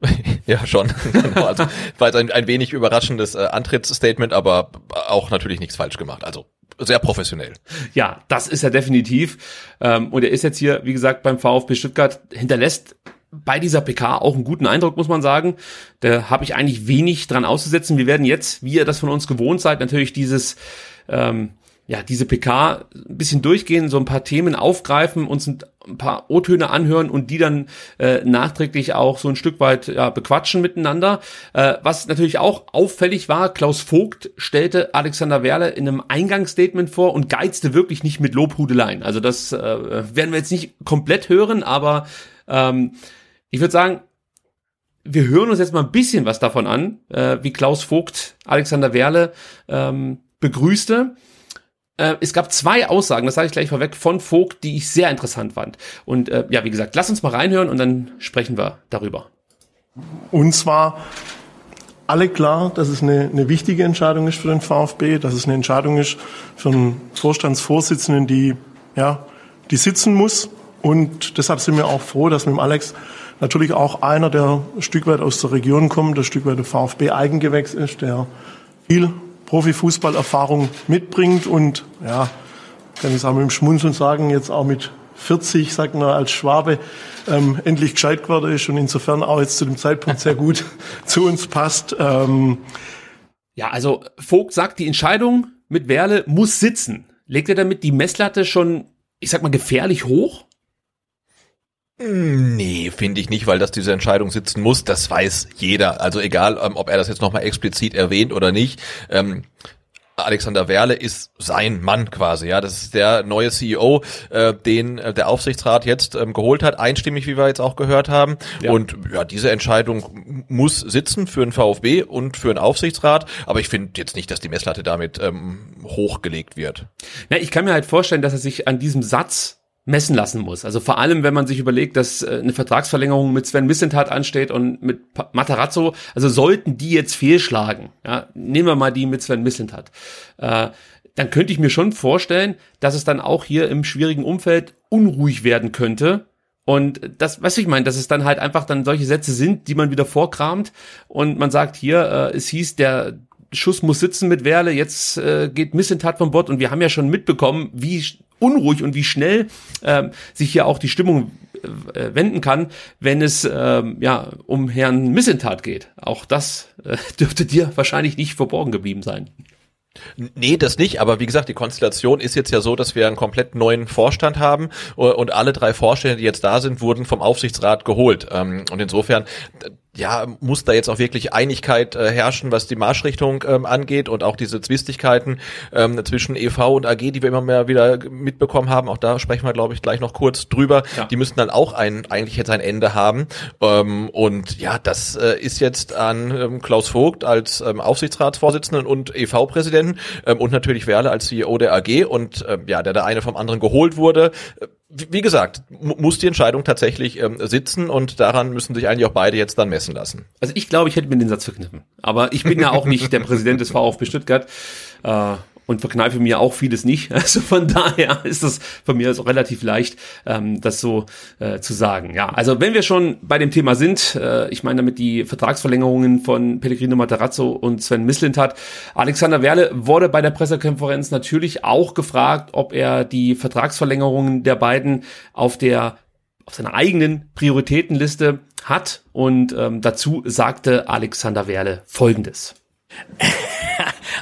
*laughs* Ja, schon. *laughs* genau. Also war jetzt ein, ein wenig überraschendes äh, Antrittsstatement, aber auch natürlich nichts falsch gemacht. Also sehr professionell. Ja, das ist er definitiv. Ähm, und er ist jetzt hier, wie gesagt, beim VfB Stuttgart, hinterlässt bei dieser PK auch einen guten Eindruck, muss man sagen. Da habe ich eigentlich wenig dran auszusetzen. Wir werden jetzt, wie ihr das von uns gewohnt seid, natürlich dieses ähm, ja, diese PK ein bisschen durchgehen, so ein paar Themen aufgreifen, uns ein paar O-Töne anhören und die dann äh, nachträglich auch so ein Stück weit ja, bequatschen miteinander. Äh, was natürlich auch auffällig war, Klaus Vogt stellte Alexander Werle in einem Eingangsstatement vor und geizte wirklich nicht mit Lobhudeleien. Also das äh, werden wir jetzt nicht komplett hören, aber ähm, ich würde sagen, wir hören uns jetzt mal ein bisschen was davon an, äh, wie Klaus Vogt Alexander Werle ähm, begrüßte. Äh, es gab zwei Aussagen, das sage ich gleich vorweg, von Vogt, die ich sehr interessant fand. Und äh, ja, wie gesagt, lass uns mal reinhören und dann sprechen wir darüber. Uns war alle klar, dass es eine, eine wichtige Entscheidung ist für den VfB, dass es eine Entscheidung ist für einen Vorstandsvorsitzenden, die, ja, die sitzen muss. Und deshalb sind wir auch froh, dass mit dem Alex natürlich auch einer, der ein Stück weit aus der Region kommt, der ein Stück weit der VfB-Eigengewächs ist, der viel Profifußballerfahrung mitbringt und ja, kann ich auch mit dem Schmunzeln sagen, jetzt auch mit 40, sagt man als Schwabe, ähm, endlich gescheit geworden ist und insofern auch jetzt zu dem Zeitpunkt sehr gut *laughs* zu uns passt. Ähm ja, also Vogt sagt, die Entscheidung mit Werle muss sitzen. Legt er damit die Messlatte schon, ich sag mal, gefährlich hoch? Nee, finde ich nicht, weil das diese Entscheidung sitzen muss. Das weiß jeder. Also egal, ähm, ob er das jetzt nochmal explizit erwähnt oder nicht. Ähm, Alexander Werle ist sein Mann quasi, ja. Das ist der neue CEO, äh, den äh, der Aufsichtsrat jetzt ähm, geholt hat, einstimmig, wie wir jetzt auch gehört haben. Ja. Und ja, diese Entscheidung muss sitzen für den VfB und für den Aufsichtsrat. Aber ich finde jetzt nicht, dass die Messlatte damit ähm, hochgelegt wird. Na, ich kann mir halt vorstellen, dass er sich an diesem Satz messen lassen muss. Also vor allem, wenn man sich überlegt, dass äh, eine Vertragsverlängerung mit Sven Missentat ansteht und mit Matarazzo, also sollten die jetzt fehlschlagen, ja, nehmen wir mal die mit Sven Missentat, äh, dann könnte ich mir schon vorstellen, dass es dann auch hier im schwierigen Umfeld unruhig werden könnte. Und das, was ich meine, dass es dann halt einfach dann solche Sätze sind, die man wieder vorkramt und man sagt hier, äh, es hieß, der Schuss muss sitzen mit Werle, jetzt äh, geht Missentat vom Bord und wir haben ja schon mitbekommen, wie unruhig und wie schnell ähm, sich hier auch die Stimmung äh, wenden kann, wenn es ähm, ja um Herrn Missentat geht. Auch das äh, *laughs* dürfte dir wahrscheinlich nicht verborgen geblieben sein. Nee, das nicht, aber wie gesagt, die Konstellation ist jetzt ja so, dass wir einen komplett neuen Vorstand haben und alle drei Vorstände, die jetzt da sind, wurden vom Aufsichtsrat geholt. Ähm, und insofern ja, muss da jetzt auch wirklich Einigkeit äh, herrschen, was die Marschrichtung ähm, angeht und auch diese Zwistigkeiten ähm, zwischen EV und AG, die wir immer mehr wieder mitbekommen haben. Auch da sprechen wir, glaube ich, gleich noch kurz drüber. Ja. Die müssten dann auch ein, eigentlich jetzt ein Ende haben. Ähm, und ja, das äh, ist jetzt an ähm, Klaus Vogt als ähm, Aufsichtsratsvorsitzenden und EV-Präsidenten ähm, und natürlich Werle als CEO der AG und ähm, ja, der da eine vom anderen geholt wurde wie gesagt, muss die Entscheidung tatsächlich ähm, sitzen und daran müssen sich eigentlich auch beide jetzt dann messen lassen. Also ich glaube, ich hätte mir den Satz verkniffen. Aber ich bin ja auch nicht der Präsident des VfB Stuttgart. Äh, und verkneife mir auch vieles nicht. *laughs* Also von daher ist das von mir also relativ leicht, ähm, das so äh, zu sagen. Ja, also wenn wir schon bei dem Thema sind, äh, ich meine damit die Vertragsverlängerungen von Pellegrino Matarazzo und Sven Mislint hat. Alexander Werle wurde bei der Pressekonferenz natürlich auch gefragt, ob er die Vertragsverlängerungen der beiden auf der auf seiner eigenen Prioritätenliste hat und ähm, dazu sagte Alexander Werle Folgendes. *laughs*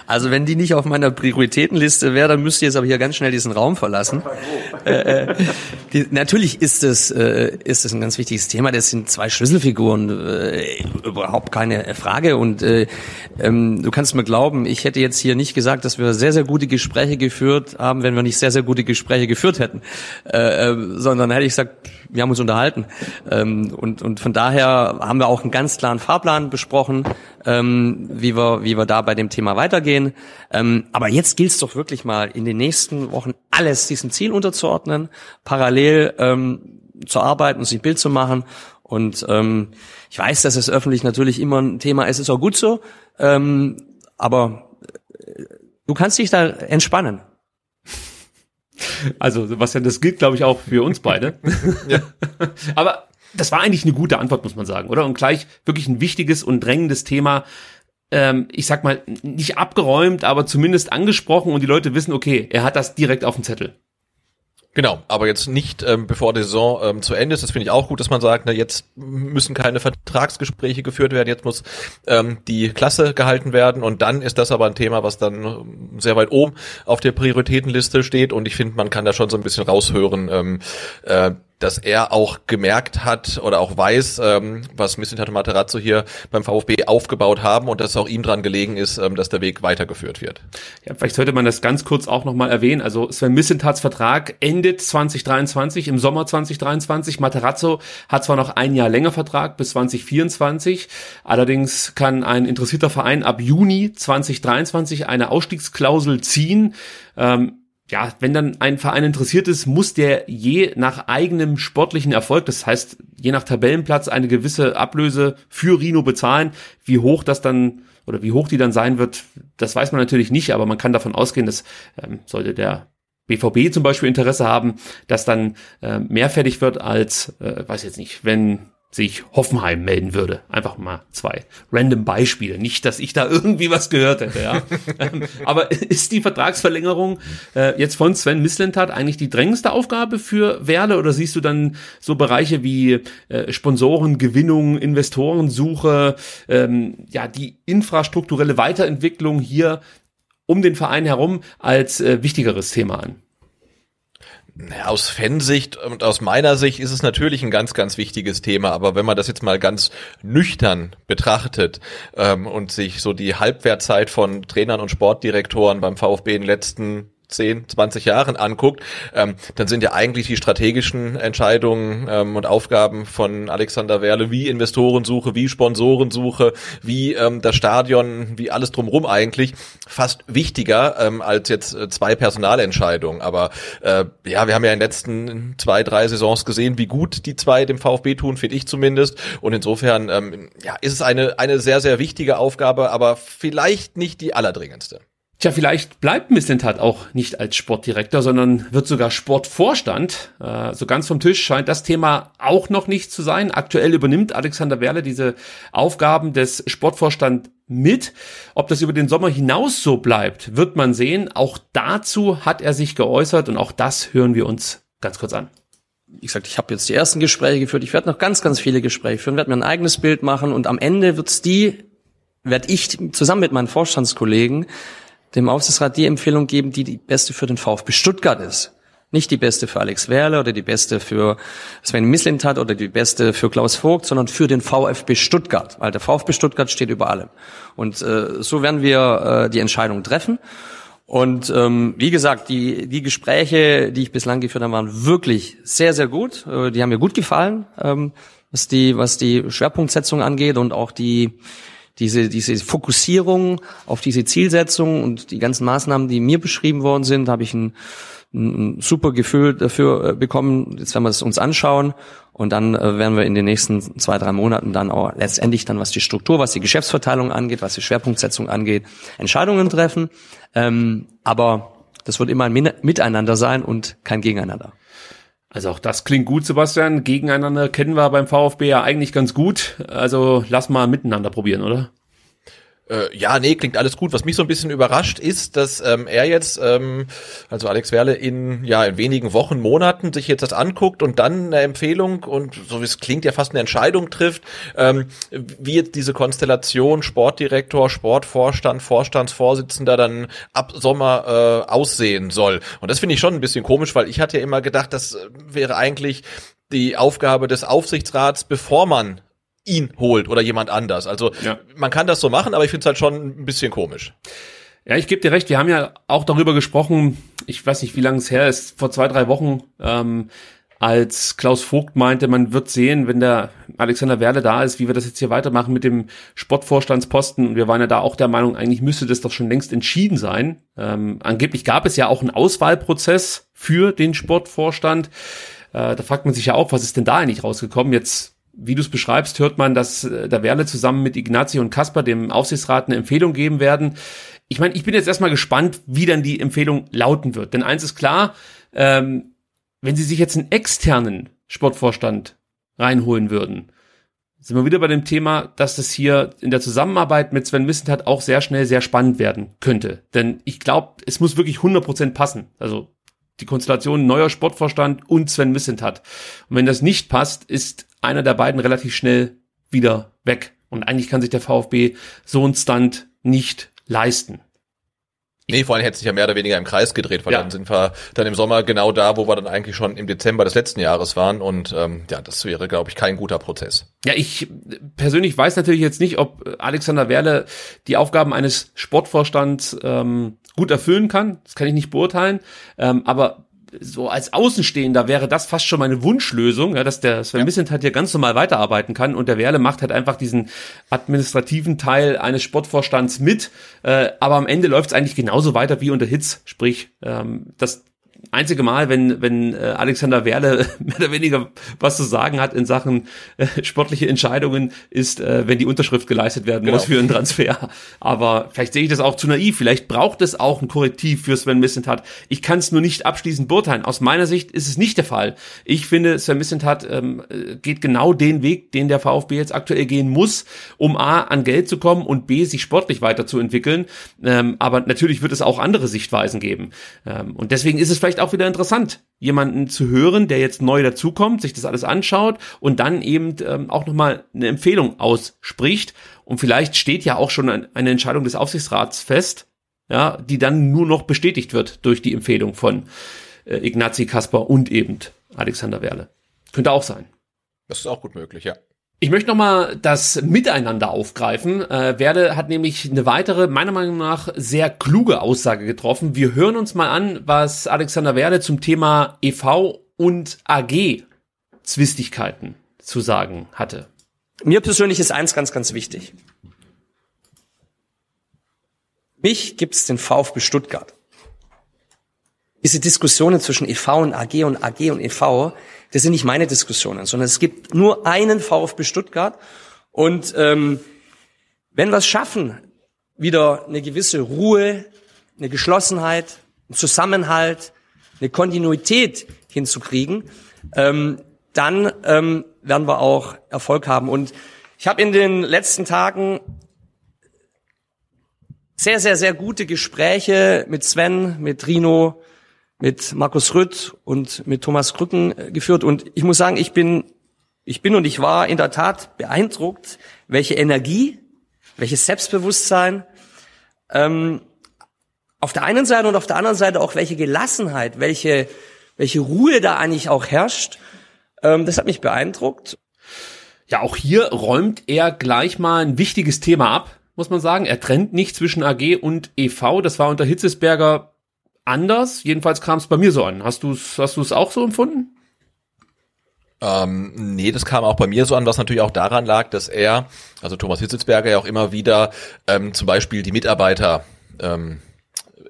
Also wenn die nicht auf meiner Prioritätenliste wäre, dann müsste ich jetzt aber hier ganz schnell diesen Raum verlassen. äh, äh die, natürlich ist es äh, ist es ein ganz wichtiges Thema. Das sind zwei Schlüsselfiguren, äh, überhaupt keine Frage. Und äh, ähm, du kannst mir glauben, ich hätte jetzt hier nicht gesagt, dass wir sehr sehr gute Gespräche geführt haben, wenn wir nicht sehr sehr gute Gespräche geführt hätten, äh, sondern hätte ich gesagt, wir haben uns unterhalten. Ähm, und und von daher haben wir auch einen ganz klaren Fahrplan besprochen, ähm, wie wir wie wir da bei dem Thema weitergehen. Ähm, aber jetzt gilt es doch wirklich mal in den nächsten Wochen alles diesem Ziel unterzuordnen, parallel ähm, zu arbeiten und sich ein Bild zu machen. Und ähm, ich weiß, dass es öffentlich natürlich immer ein Thema ist, ist auch gut so. Ähm, aber äh, du kannst dich da entspannen. Also, Sebastian, das gilt, glaube ich, auch für uns beide. *laughs* ja. *laughs* Aber das war eigentlich eine gute Antwort, muss man sagen, oder? Und gleich wirklich ein wichtiges und drängendes Thema. Ähm, ich sag mal, nicht abgeräumt, aber zumindest angesprochen und die Leute wissen, okay, er hat das direkt auf dem Zettel. Genau, aber jetzt nicht ähm, bevor die Saison ähm, zu Ende ist. Das finde ich auch gut, dass man sagt, na, jetzt müssen keine Vertragsgespräche geführt werden, jetzt muss ähm, die Klasse gehalten werden. Und dann ist das aber ein Thema, was dann ähm, sehr weit oben auf der Prioritätenliste steht. Und ich finde, man kann da schon so ein bisschen raushören, ähm, äh, dass er auch gemerkt hat oder auch weiß, ähm, was Missintat und Materazzo hier beim VfB aufgebaut haben und dass auch ihm dran gelegen ist, ähm, dass der Weg weitergeführt wird. Ja, vielleicht sollte man das ganz kurz auch nochmal erwähnen. Also Sven Missintats Vertrag endet 2023, im Sommer 2023. Materazzo hat zwar noch ein Jahr länger Vertrag bis 2024, allerdings kann ein interessierter Verein ab Juni 2023 eine Ausstiegsklausel ziehen. Ähm, ja, wenn dann ein Verein interessiert ist, muss der je nach eigenem sportlichen Erfolg, das heißt je nach Tabellenplatz, eine gewisse Ablöse für Rino bezahlen. Wie hoch das dann oder wie hoch die dann sein wird, das weiß man natürlich nicht, aber man kann davon ausgehen, dass ähm, sollte der BVB zum Beispiel Interesse haben, dass dann äh, mehr fertig wird als, äh, weiß jetzt nicht, wenn sich Hoffenheim melden würde. Einfach mal zwei random Beispiele. Nicht, dass ich da *laughs* irgendwie was gehört hätte, ja. *laughs* Ähm, aber ist die Vertragsverlängerung äh, jetzt von Sven Mislintat eigentlich die drängendste Aufgabe für Werle oder siehst du dann so Bereiche wie äh, Sponsorengewinnung, Investorensuche, ähm, ja, die infrastrukturelle Weiterentwicklung hier um den Verein herum als äh, wichtigeres Thema an? Aus Fansicht und aus meiner Sicht ist es natürlich ein ganz, ganz wichtiges Thema, aber wenn man das jetzt mal ganz nüchtern betrachtet ähm, und sich so die Halbwertzeit von Trainern und Sportdirektoren beim VfB in den letzten 10, 20 Jahren anguckt, ähm, dann sind ja eigentlich die strategischen Entscheidungen ähm, und Aufgaben von Alexander Werle wie Investorensuche, wie Sponsorensuche, wie ähm, das Stadion, wie alles drumherum eigentlich fast wichtiger ähm, als jetzt äh, zwei Personalentscheidungen. Aber äh, ja, wir haben ja in den letzten zwei, drei Saisons gesehen, wie gut die zwei dem VfB tun, finde ich zumindest. Und insofern ähm, ja, ist es eine, eine sehr, sehr wichtige Aufgabe, aber vielleicht nicht die allerdringendste. Tja, vielleicht bleibt Mislintat auch nicht als Sportdirektor, sondern wird sogar Sportvorstand. Äh, so ganz vom Tisch scheint das Thema auch noch nicht zu sein. Aktuell übernimmt Alexander Werle diese Aufgaben des Sportvorstand mit. Ob das über den Sommer hinaus so bleibt, wird man sehen. Auch dazu hat er sich geäußert und auch das hören wir uns ganz kurz an. Wie gesagt, ich habe jetzt die ersten Gespräche geführt. Ich werde noch ganz, ganz viele Gespräche führen, werde mir ein eigenes Bild machen und am Ende wird's die, werde ich zusammen mit meinen Vorstandskollegen dem Aufsichtsrat die Empfehlung geben, die die beste für den VfB Stuttgart ist. Nicht die beste für Alex Werle oder die beste für Sven Mislintat oder die beste für Klaus Vogt, sondern für den VfB Stuttgart, weil der VfB Stuttgart steht über allem. Und äh, so werden wir äh, die Entscheidung treffen. Und ähm, wie gesagt, die, die Gespräche, die ich bislang geführt habe, waren wirklich sehr, sehr gut. Äh, die haben mir gut gefallen, ähm, was die, was die Schwerpunktsetzung angeht und auch die diese, diese Fokussierung auf diese Zielsetzung und die ganzen Maßnahmen, die mir beschrieben worden sind, habe ich ein, ein super Gefühl dafür äh, bekommen. Jetzt werden wir es uns anschauen und dann äh, werden wir in den nächsten zwei, drei Monaten dann auch letztendlich dann, was die Struktur, was die Geschäftsverteilung angeht, was die Schwerpunktsetzung angeht, Entscheidungen treffen. Ähm, aber das wird immer ein Miteinander sein und kein Gegeneinander. Also auch das klingt gut, Sebastian. Gegeneinander kennen wir beim VfB ja eigentlich ganz gut. Also lass mal miteinander probieren, oder? Äh, ja, nee, klingt alles gut. Was mich so ein bisschen überrascht ist, dass ähm, er jetzt, ähm, also Alex Werle in ja in wenigen Wochen, Monaten sich jetzt das anguckt und dann eine Empfehlung und so wie es klingt ja fast eine Entscheidung trifft, ähm, wie jetzt diese Konstellation Sportdirektor, Sportvorstand, Vorstandsvorsitzender dann ab Sommer äh, aussehen soll. Und das finde ich schon ein bisschen komisch, weil ich hatte ja immer gedacht, das wäre eigentlich die Aufgabe des Aufsichtsrats, bevor man ihn holt oder jemand anders. Also ja. man kann das so machen, aber ich finde es halt schon ein bisschen komisch. Ja, ich gebe dir recht. Wir haben ja auch darüber gesprochen. Ich weiß nicht, wie lange es her ist. Vor zwei, drei Wochen, ähm, als Klaus Vogt meinte, man wird sehen, wenn der Alexander Werle da ist, wie wir das jetzt hier weitermachen mit dem Sportvorstandsposten. Und wir waren ja da auch der Meinung, eigentlich müsste das doch schon längst entschieden sein. Ähm, angeblich gab es ja auch einen Auswahlprozess für den Sportvorstand. Äh, da fragt man sich ja auch, was ist denn da eigentlich rausgekommen? Jetzt wie du es beschreibst, hört man, dass äh, da Werle zusammen mit Ignazi und Kasper dem Aufsichtsrat eine Empfehlung geben werden. Ich meine, ich bin jetzt erstmal gespannt, wie dann die Empfehlung lauten wird. Denn eins ist klar, ähm, wenn sie sich jetzt einen externen Sportvorstand reinholen würden, sind wir wieder bei dem Thema, dass das hier in der Zusammenarbeit mit Sven Missentat auch sehr schnell sehr spannend werden könnte. Denn ich glaube, es muss wirklich 100% passen. Also die Konstellation neuer Sportvorstand und Sven Missentat. Und wenn das nicht passt, ist einer der beiden relativ schnell wieder weg. Und eigentlich kann sich der VfB so einen Stunt nicht leisten. Nee, vor allem hätte sich ja mehr oder weniger im Kreis gedreht, weil ja. dann sind wir dann im Sommer genau da, wo wir dann eigentlich schon im Dezember des letzten Jahres waren. Und ähm, ja, das wäre, glaube ich, kein guter Prozess. Ja, ich persönlich weiß natürlich jetzt nicht, ob Alexander Werle die Aufgaben eines Sportvorstands ähm, gut erfüllen kann. Das kann ich nicht beurteilen. Ähm, aber so als Außenstehender wäre das fast schon meine Wunschlösung, ja, dass der Sven ja. Missent halt hier ganz normal weiterarbeiten kann und der Werle macht halt einfach diesen administrativen Teil eines Sportvorstands mit, äh, aber am Ende läuft es eigentlich genauso weiter wie unter Hitz, sprich, ähm, das einzige Mal, wenn, wenn äh, Alexander Werle *laughs* mehr oder weniger was zu sagen hat in Sachen äh, sportliche Entscheidungen, ist, äh, wenn die Unterschrift geleistet werden genau. muss für einen Transfer. Aber vielleicht sehe ich das auch zu naiv. Vielleicht braucht es auch ein Korrektiv für Sven Missentat. Ich kann es nur nicht abschließend beurteilen. Aus meiner Sicht ist es nicht der Fall. Ich finde, Sven Missentat ähm, geht genau den Weg, den der VfB jetzt aktuell gehen muss, um A, an Geld zu kommen und B, sich sportlich weiterzuentwickeln. Ähm, aber natürlich wird es auch andere Sichtweisen geben. Ähm, und deswegen ist es vielleicht auch wieder interessant, jemanden zu hören, der jetzt neu dazukommt, sich das alles anschaut und dann eben ähm, auch nochmal eine Empfehlung ausspricht. Und vielleicht steht ja auch schon eine Entscheidung des Aufsichtsrats fest, ja, die dann nur noch bestätigt wird durch die Empfehlung von äh, Ignazi Kasper und eben Alexander Werle. Könnte auch sein. Das ist auch gut möglich, ja. Ich möchte nochmal das Miteinander aufgreifen. Äh, Werde hat nämlich eine weitere, meiner Meinung nach, sehr kluge Aussage getroffen. Wir hören uns mal an, was Alexander Werde zum Thema EV und AG Zwistigkeiten zu sagen hatte. Mir persönlich ist eins ganz, ganz wichtig. Mich gibt's den VfB Stuttgart. Diese Diskussionen zwischen EV und AG und AG und EV, das sind nicht meine Diskussionen, sondern es gibt nur einen VfB Stuttgart. Und ähm, wenn wir es schaffen, wieder eine gewisse Ruhe, eine Geschlossenheit, einen Zusammenhalt, eine Kontinuität hinzukriegen, ähm, dann ähm, werden wir auch Erfolg haben. Und ich habe in den letzten Tagen sehr, sehr, sehr gute Gespräche mit Sven, mit Rino, mit Markus Rütt und mit Thomas Krücken geführt. Und ich muss sagen, ich bin, ich bin und ich war in der Tat beeindruckt, welche Energie, welches Selbstbewusstsein ähm, auf der einen Seite und auf der anderen Seite auch welche Gelassenheit, welche, welche Ruhe da eigentlich auch herrscht. Ähm, das hat mich beeindruckt. Ja, auch hier räumt er gleich mal ein wichtiges Thema ab, muss man sagen. Er trennt nicht zwischen AG und EV. Das war unter Hitzesberger anders. Jedenfalls kam es bei mir so an. Hast du es hast du's auch so empfunden? Ähm, nee, das kam auch bei mir so an, was natürlich auch daran lag, dass er, also Thomas Hitzelsberger ja auch immer wieder ähm, zum Beispiel die Mitarbeiter ähm,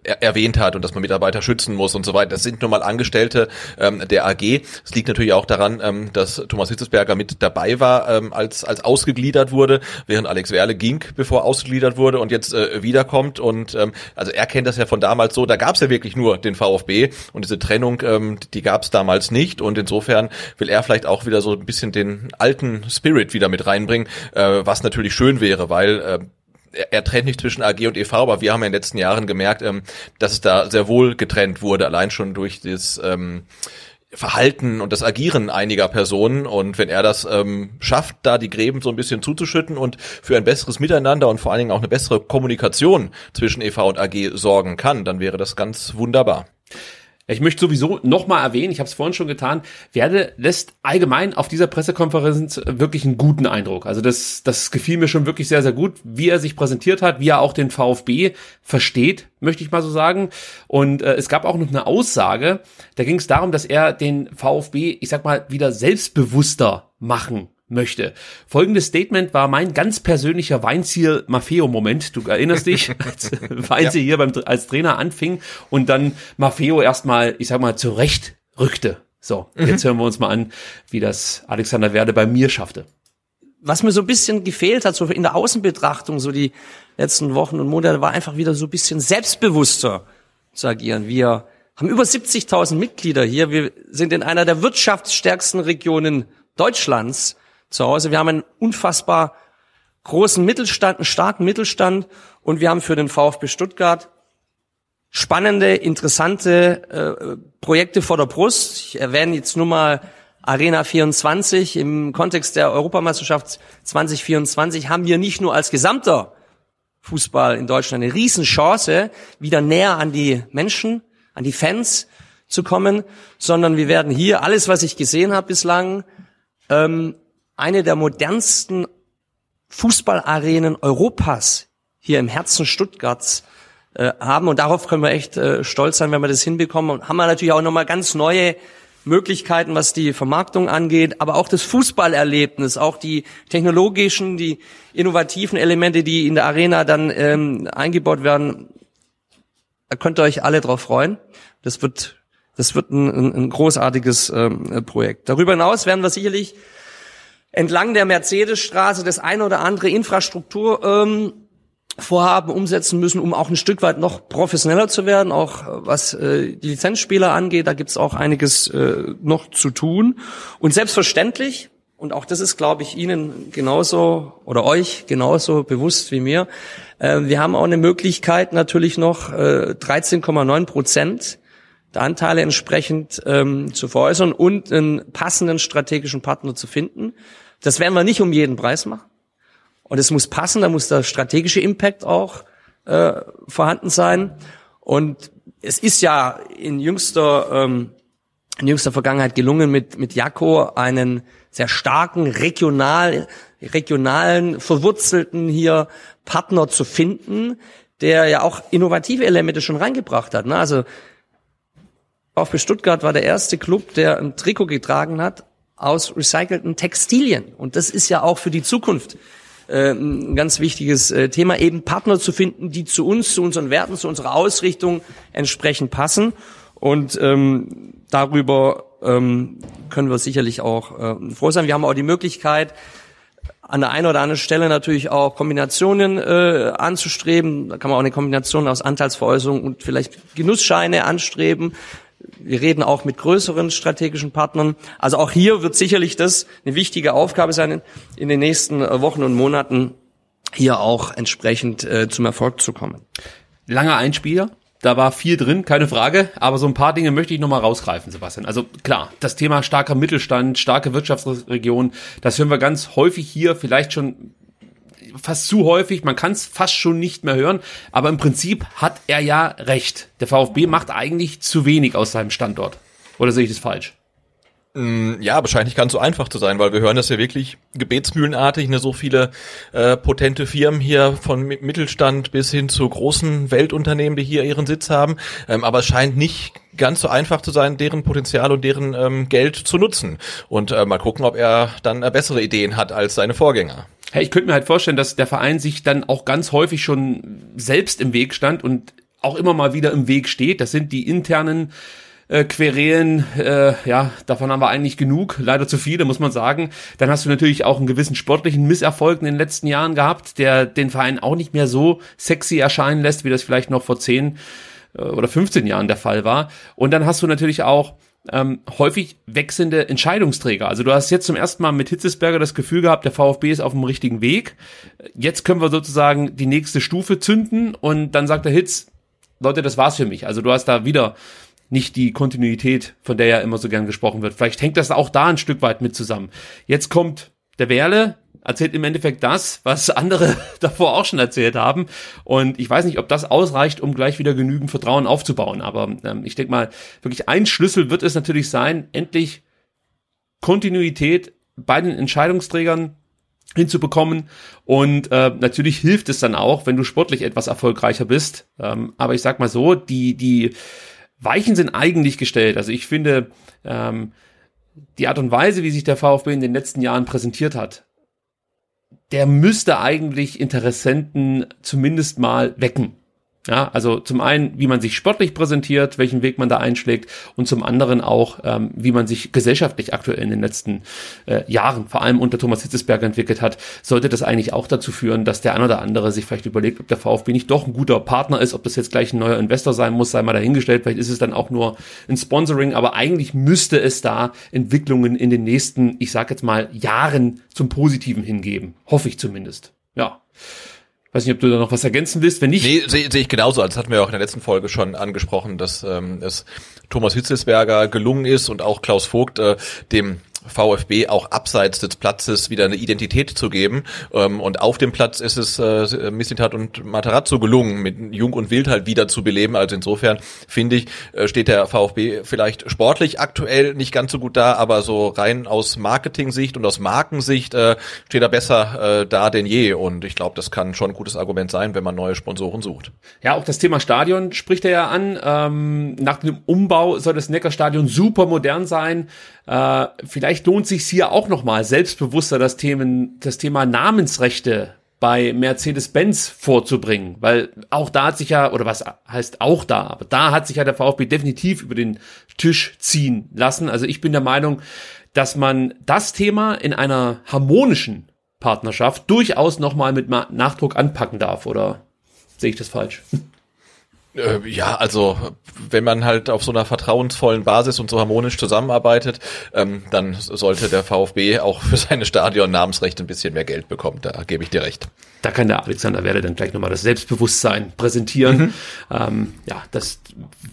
er erwähnt hat und dass man Mitarbeiter schützen muss und so weiter. Das sind nun mal Angestellte ähm, der AG. Es liegt natürlich auch daran, ähm, dass Thomas Hitzesberger mit dabei war, ähm, als, als ausgegliedert wurde, während Alex Werle ging, bevor ausgegliedert wurde und jetzt äh, wiederkommt. Und ähm, also er kennt das ja von damals so, da gab es ja wirklich nur den VfB und diese Trennung, ähm, die gab es damals nicht. Und insofern will er vielleicht auch wieder so ein bisschen den alten Spirit wieder mit reinbringen, äh, was natürlich schön wäre, weil äh, er, er trennt nicht zwischen AG und EV, aber wir haben ja in den letzten Jahren gemerkt, ähm, dass es da sehr wohl getrennt wurde, allein schon durch das ähm, Verhalten und das Agieren einiger Personen. Und wenn er das ähm, schafft, da die Gräben so ein bisschen zuzuschütten und für ein besseres Miteinander und vor allen Dingen auch eine bessere Kommunikation zwischen EV und AG sorgen kann, dann wäre das ganz wunderbar. Ich möchte sowieso nochmal erwähnen, ich habe es vorhin schon getan, Werde lässt allgemein auf dieser Pressekonferenz wirklich einen guten Eindruck. Also das, das gefiel mir schon wirklich sehr, sehr gut, wie er sich präsentiert hat, wie er auch den VfB versteht, möchte ich mal so sagen. Und äh, es gab auch noch eine Aussage, da ging es darum, dass er den VfB, ich sag mal, wieder selbstbewusster machen möchte. Folgendes Statement war mein ganz persönlicher Weinziel Maffeo-Moment. Du erinnerst dich, *laughs* als Weinziel ja. hier beim, als Trainer anfing und dann Maffeo erstmal, ich sag mal, zurecht rückte. So, mhm. jetzt hören wir uns mal an, wie das Alexander Werde bei mir schaffte. was mir so ein bisschen gefehlt hat, so in der Außenbetrachtung, so die letzten Wochen und Monate, war einfach wieder so ein bisschen selbstbewusster zu agieren. Wir haben über 70.000 Mitglieder hier. Wir sind in einer der wirtschaftsstärksten Regionen Deutschlands zu Hause. Wir haben einen unfassbar großen Mittelstand, einen starken Mittelstand und wir haben für den VfB Stuttgart spannende, interessante äh, Projekte vor der Brust. Ich erwähne jetzt nur mal Arena 24 im Kontext der Europameisterschaft 2024 haben wir nicht nur als gesamter Fußball in Deutschland eine Riesenchance, wieder näher an die Menschen, an die Fans zu kommen, sondern wir werden hier alles, was ich gesehen habe bislang, ähm, eine der modernsten Fußballarenen Europas hier im Herzen Stuttgarts äh, haben und darauf können wir echt äh, stolz sein, wenn wir das hinbekommen und haben wir natürlich auch nochmal ganz neue Möglichkeiten, was die Vermarktung angeht, aber auch das Fußballerlebnis, auch die technologischen, die innovativen Elemente, die in der Arena dann ähm, eingebaut werden. Da könnt ihr euch alle drauf freuen. Das wird, das wird ein, ein, großartiges ähm, Projekt. Darüber hinaus werden wir sicherlich entlang der Mercedesstraße das eine oder andere Infrastruktur ähm, Vorhaben umsetzen müssen, um auch ein Stück weit noch professioneller zu werden, auch äh, was äh, die Lizenzspieler angeht. Da gibt's auch einiges äh, noch zu tun. Und selbstverständlich, und auch das ist, glaube ich, Ihnen genauso oder euch genauso bewusst wie mir, äh, wir haben auch eine Möglichkeit natürlich noch äh, 13,9 Prozent der Anteile entsprechend ähm, zu veräußern und einen passenden strategischen Partner zu finden. Das werden wir nicht um jeden Preis machen. Und es muss passen, da muss der strategische Impact auch äh, vorhanden sein. Und es ist ja in jüngster, ähm, in jüngster Vergangenheit gelungen, mit, mit Jakko einen sehr starken, regional, regionalen, verwurzelten hier Partner zu finden, der ja auch innovative Elemente schon reingebracht hat. Ne? Also VfB Stuttgart war der erste Club, der ein Trikot getragen hat aus recycelten Textilien. Und das ist ja auch für die Zukunft äh, ein ganz wichtiges äh, Thema, eben Partner zu finden, die zu uns, zu unseren Werten, zu unserer Ausrichtung entsprechend passen. Und ähm, darüber ähm, können wir sicherlich auch äh, froh sein. Wir haben auch die Möglichkeit, an der einen oder anderen Stelle natürlich auch Kombinationen äh, anzustreben. Da kann man auch eine Kombination aus Anteilsveräußerung und vielleicht Genussscheine anstreben. Wir reden auch mit größeren strategischen Partnern. Also auch hier wird sicherlich das eine wichtige Aufgabe sein, in den nächsten äh, Wochen und Monaten hier auch entsprechend äh, zum Erfolg zu kommen. Langer Einspieler. Da war viel drin, keine Frage, aber so ein paar Dinge möchte ich nochmal rausgreifen, Sebastian. Also klar, das Thema starker Mittelstand, starke Wirtschaftsregion, das hören wir ganz häufig hier, vielleicht schon fast zu häufig, man kann es fast schon nicht mehr hören, aber im Prinzip hat er ja recht. Der VfB macht eigentlich zu wenig aus seinem Standort. Oder sehe ich das falsch? Mm, ja, wahrscheinlich es so einfach zu sein, weil wir hören das ja wirklich gebetsmühlenartig, ne, so viele äh, potente Firmen hier von Mittelstand bis hin zu großen Weltunternehmen, die hier ihren Sitz haben. Ähm, aber es scheint nicht ganz so einfach zu sein, deren Potenzial und deren ähm, Geld zu nutzen. Und äh, mal gucken, ob er dann äh, bessere Ideen hat als seine Vorgänger. Hey, ich könnte mir halt vorstellen, dass der Verein sich dann auch ganz häufig schon selbst im Weg stand und auch immer mal wieder im Weg steht. Das sind die internen äh, Querelen, äh, ja, davon haben wir eigentlich genug, leider zu viele, muss man sagen. Dann hast du natürlich auch einen gewissen sportlichen Misserfolg in den letzten Jahren gehabt, der den Verein auch nicht mehr so sexy erscheinen lässt, wie das vielleicht noch vor 10 äh, oder 15 Jahren der Fall war. Und dann hast du natürlich auch ähm, häufig wechselnde Entscheidungsträger. Also du hast jetzt zum ersten Mal mit Hitzesberger das Gefühl gehabt, der VfB ist auf dem richtigen Weg. Jetzt können wir sozusagen die nächste Stufe zünden und dann sagt der Hitz, Leute, das war's für mich. Also du hast da wieder nicht die Kontinuität, von der ja immer so gern gesprochen wird. Vielleicht hängt das auch da ein Stück weit mit zusammen. Jetzt kommt der Werle, erzählt im Endeffekt das, was andere *laughs* davor auch schon erzählt haben. Und ich weiß nicht, ob das ausreicht, um gleich wieder genügend Vertrauen aufzubauen. Aber ähm, ich denke mal, wirklich ein Schlüssel wird es natürlich sein, endlich Kontinuität bei den Entscheidungsträgern hinzubekommen. Und äh, natürlich hilft es dann auch, wenn du sportlich etwas erfolgreicher bist. Ähm, aber ich sag mal so, die, die Weichen sind eigentlich gestellt. Also ich finde, ähm, die Art und Weise, wie sich der VfB in den letzten Jahren präsentiert hat, der müsste eigentlich Interessenten zumindest mal wecken. Ja, also zum einen, wie man sich sportlich präsentiert, welchen Weg man da einschlägt und zum anderen auch, ähm, wie man sich gesellschaftlich aktuell in den letzten äh, Jahren, vor allem unter Thomas Hitzesberger entwickelt hat, sollte das eigentlich auch dazu führen, dass der ein oder andere sich vielleicht überlegt, ob der VfB nicht doch ein guter Partner ist, ob das jetzt gleich ein neuer Investor sein muss, sei mal dahingestellt, vielleicht ist es dann auch nur ein Sponsoring, aber eigentlich müsste es da Entwicklungen in den nächsten, ich sag jetzt mal, Jahren zum Positiven hingeben. Hoffe ich zumindest. Ja. Weiß nicht, ob du da noch was ergänzen willst. Wenn nicht. Nee, sehe seh ich genauso. Das hatten wir auch in der letzten Folge schon angesprochen, dass ähm, es Thomas Hitzelsberger gelungen ist und auch Klaus Vogt äh, dem VfB auch abseits des Platzes wieder eine Identität zu geben. Ähm, und auf dem Platz ist es äh, Missintat und Matarazzo gelungen, mit Jung und Wild halt wieder zu beleben. Also insofern finde ich, äh, steht der VfB vielleicht sportlich aktuell nicht ganz so gut da, aber so rein aus Marketing-Sicht und aus Markensicht äh, steht er besser äh, da denn je. Und ich glaube, das kann schon ein gutes Argument sein, wenn man neue Sponsoren sucht. Ja, auch das Thema Stadion spricht er ja an. Ähm, nach dem Umbau soll das Neckarstadion super modern sein. Äh, vielleicht lohnt sich hier auch nochmal selbstbewusster das, Themen, das Thema Namensrechte bei Mercedes-Benz vorzubringen, weil auch da hat sich ja, oder was heißt auch da, aber da hat sich ja der VfB definitiv über den Tisch ziehen lassen. Also ich bin der Meinung, dass man das Thema in einer harmonischen Partnerschaft durchaus nochmal mit Nachdruck anpacken darf, oder sehe ich das falsch? *laughs* Äh, ja, also wenn man halt auf so einer vertrauensvollen Basis und so harmonisch zusammenarbeitet, ähm, dann sollte der VfB auch für seine Stadion-Namensrechte ein bisschen mehr Geld bekommen. Da gebe ich dir recht. Da kann der Alexander Werde dann gleich nochmal das Selbstbewusstsein präsentieren. Mhm. Ähm, ja, das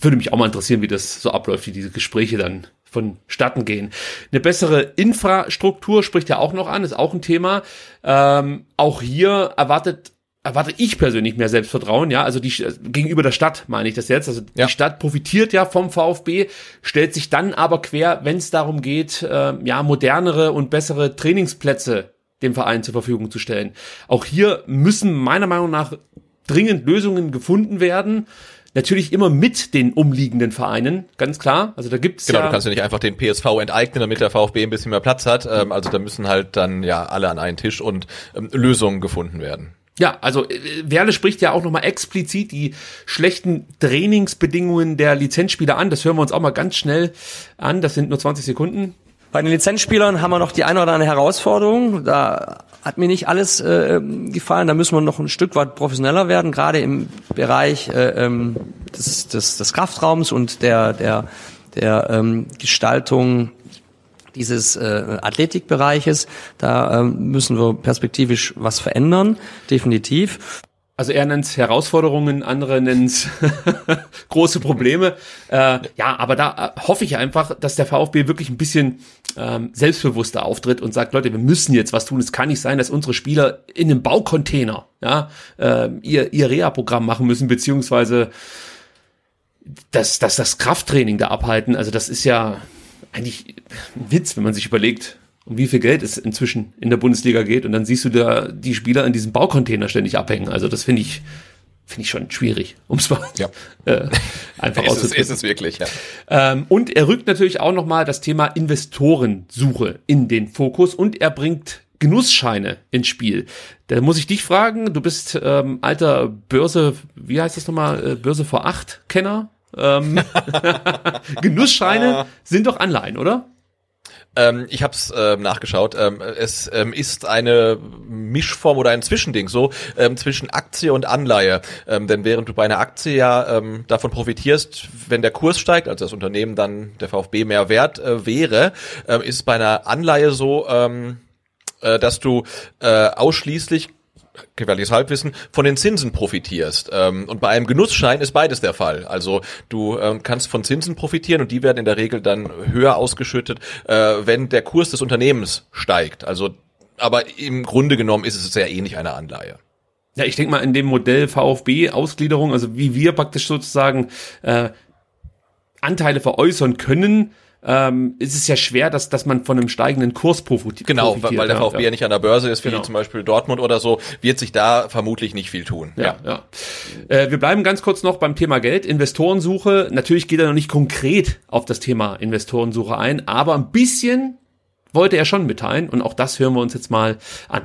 würde mich auch mal interessieren, wie das so abläuft, wie diese Gespräche dann vonstatten gehen. Eine bessere Infrastruktur spricht ja auch noch an, ist auch ein Thema. Ähm, auch hier erwartet erwarte ich persönlich mehr Selbstvertrauen, ja, also die gegenüber der Stadt meine ich das jetzt, also ja. die Stadt profitiert ja vom VfB, stellt sich dann aber quer, wenn es darum geht, äh, ja modernere und bessere Trainingsplätze dem Verein zur Verfügung zu stellen. Auch hier müssen meiner Meinung nach dringend Lösungen gefunden werden. Natürlich immer mit den umliegenden Vereinen, ganz klar. Also da gibt's genau, ja du kannst ja nicht einfach den PSV enteignen, damit der VfB ein bisschen mehr Platz hat. Ähm, also da müssen halt dann ja alle an einen Tisch und ähm, Lösungen gefunden werden. Ja, also äh, Werle spricht ja auch nochmal explizit die schlechten Trainingsbedingungen der Lizenzspieler an. Das hören wir uns auch mal ganz schnell an. Das sind nur 20 Sekunden. Bei den Lizenzspielern haben wir noch die eine oder andere Herausforderung. Da hat mir nicht alles äh, gefallen. Da müssen wir noch ein Stück weit professioneller werden, gerade im Bereich äh, ähm, des, des, des Kraftraums und der, der, der ähm, Gestaltung dieses äh, Athletikbereiches. Da ähm, müssen wir perspektivisch was verändern, definitiv. Also er nennt es Herausforderungen, andere nennen es *laughs* große Probleme. Äh, ja, aber da äh, hoffe ich einfach, dass der VfB wirklich ein bisschen ähm, selbstbewusster auftritt und sagt, Leute, wir müssen jetzt was tun. Es kann nicht sein, dass unsere Spieler in einem Baucontainer ja, äh, ihr, ihr Reha-Programm machen müssen, beziehungsweise dass, dass das Krafttraining da abhalten. Also das ist ja, eigentlich ein Witz, wenn man sich überlegt, um wie viel Geld es inzwischen in der Bundesliga geht und dann siehst du da die Spieler in diesem Baucontainer ständig abhängen. Also das finde ich finde ich schon schwierig, um es mal ja. *laughs* äh, einfach *laughs* auszudrücken. Ist es wirklich, ja. Ähm, und er rückt natürlich auch nochmal das Thema Investorensuche in den Fokus und er bringt Genussscheine ins Spiel. Da muss ich dich fragen, du bist ähm, alter Börse, wie heißt das nochmal, äh, Börse vor acht Kenner? Ähm, *laughs* Genussscheine sind doch Anleihen, oder? Ähm, ich habe es ähm, nachgeschaut. Ähm, es ähm, ist eine Mischform oder ein Zwischending so ähm, zwischen Aktie und Anleihe. Ähm, denn während du bei einer Aktie ja davon profitierst, wenn der Kurs steigt, also das Unternehmen dann der VfB mehr wert äh, wäre, ist es bei einer Anleihe so, äh, dass du äh, ausschließlich gefährliches Halbwissen, von den Zinsen profitierst. Ähm, und bei einem Genussschein ist beides der Fall. Also du ähm, kannst von Zinsen profitieren und die werden in der Regel dann höher ausgeschüttet, äh, wenn der Kurs des Unternehmens steigt. Also, aber im Grunde genommen ist es sehr ähnlich einer Anleihe. Ja, ich denke mal in dem Modell VfB Ausgliederung, also wie wir praktisch sozusagen äh, Anteile veräußern können, ähm, ist es ja schwer, dass, dass man von einem steigenden Kurs profitiert. Genau, weil der VfB ja, ja nicht an der Börse ist, wie genau. zum Beispiel Dortmund oder so, wird sich da vermutlich nicht viel tun. Ja, ja. ja. Äh, wir bleiben ganz kurz noch beim Thema Geld. Investorensuche. Natürlich geht er noch nicht konkret auf das Thema Investorensuche ein, aber ein bisschen wollte er schon mitteilen und auch das hören wir uns jetzt mal an.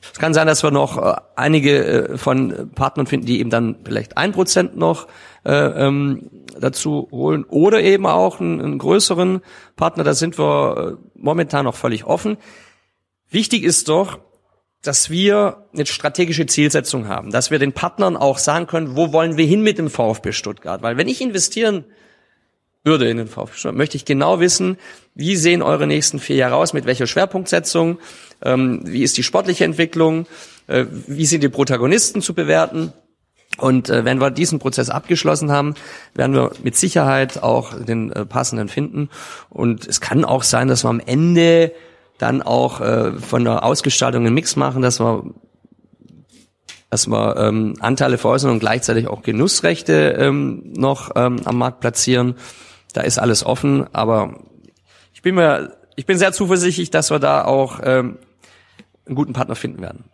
Es kann sein, dass wir noch äh, einige äh, von Partnern finden, die eben dann vielleicht ein Prozent noch äh, ähm, dazu holen oder eben auch einen, einen größeren Partner. Da sind wir äh, momentan noch völlig offen. Wichtig ist doch, dass wir eine strategische Zielsetzung haben, dass wir den Partnern auch sagen können, wo wollen wir hin mit dem VfB Stuttgart? Weil wenn ich investieren würde in den VfB Stuttgart, möchte ich genau wissen, wie sehen eure nächsten vier Jahre aus, mit welcher Schwerpunktsetzung, ähm, wie ist die sportliche Entwicklung, äh, wie sind die Protagonisten zu bewerten. Und äh, wenn wir diesen Prozess abgeschlossen haben, werden wir mit Sicherheit auch den äh, passenden finden. Und es kann auch sein, dass wir am Ende dann auch äh, von der Ausgestaltung einen Mix machen, dass wir dass wir ähm, Anteile veräußern und gleichzeitig auch Genussrechte ähm, noch ähm, am Markt platzieren. Da ist alles offen, aber ich bin mir, ich bin sehr zuversichtlich, dass wir da auch ähm, einen guten Partner finden werden.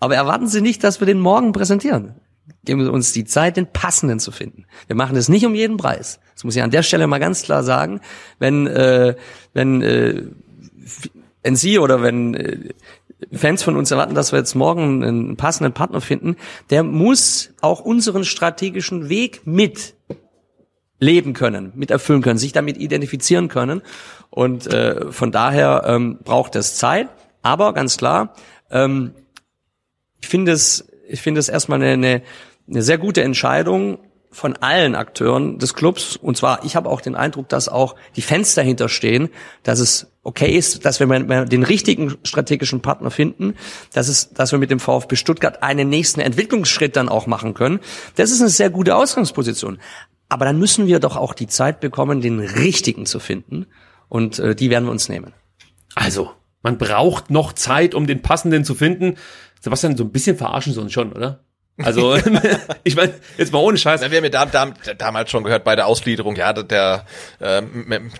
Aber erwarten Sie nicht, dass wir den morgen präsentieren. Geben Sie uns die Zeit, den passenden zu finden. Wir machen es nicht um jeden Preis. Das muss ich an der Stelle mal ganz klar sagen. Wenn, äh, wenn, äh, wenn Sie oder wenn äh, Fans von uns erwarten, dass wir jetzt morgen einen passenden Partner finden, der muss auch unseren strategischen Weg mit leben können, mit erfüllen können, sich damit identifizieren können. Und äh, von daher ähm, braucht es Zeit. Aber ganz klar, ähm, ich finde es, ich finde es erstmal eine, eine, eine sehr gute Entscheidung, von allen Akteuren des Clubs. Und zwar, ich habe auch den Eindruck, dass auch die Fans dahinter stehen, dass es okay ist, dass wir den richtigen strategischen Partner finden, dass es, dass wir mit dem VfB Stuttgart einen nächsten Entwicklungsschritt dann auch machen können. Das ist eine sehr gute Ausgangsposition. Aber dann müssen wir doch auch die Zeit bekommen, den richtigen zu finden. Und äh, die werden wir uns nehmen. Also, man braucht noch Zeit, um den passenden zu finden. Sebastian, so ein bisschen verarschen sie uns schon, oder? Also, *laughs* ich meine, jetzt mal ohne Scheiß. Na, wir haben ja da, da, damals schon gehört bei der Ausgliederung, ja, der äh,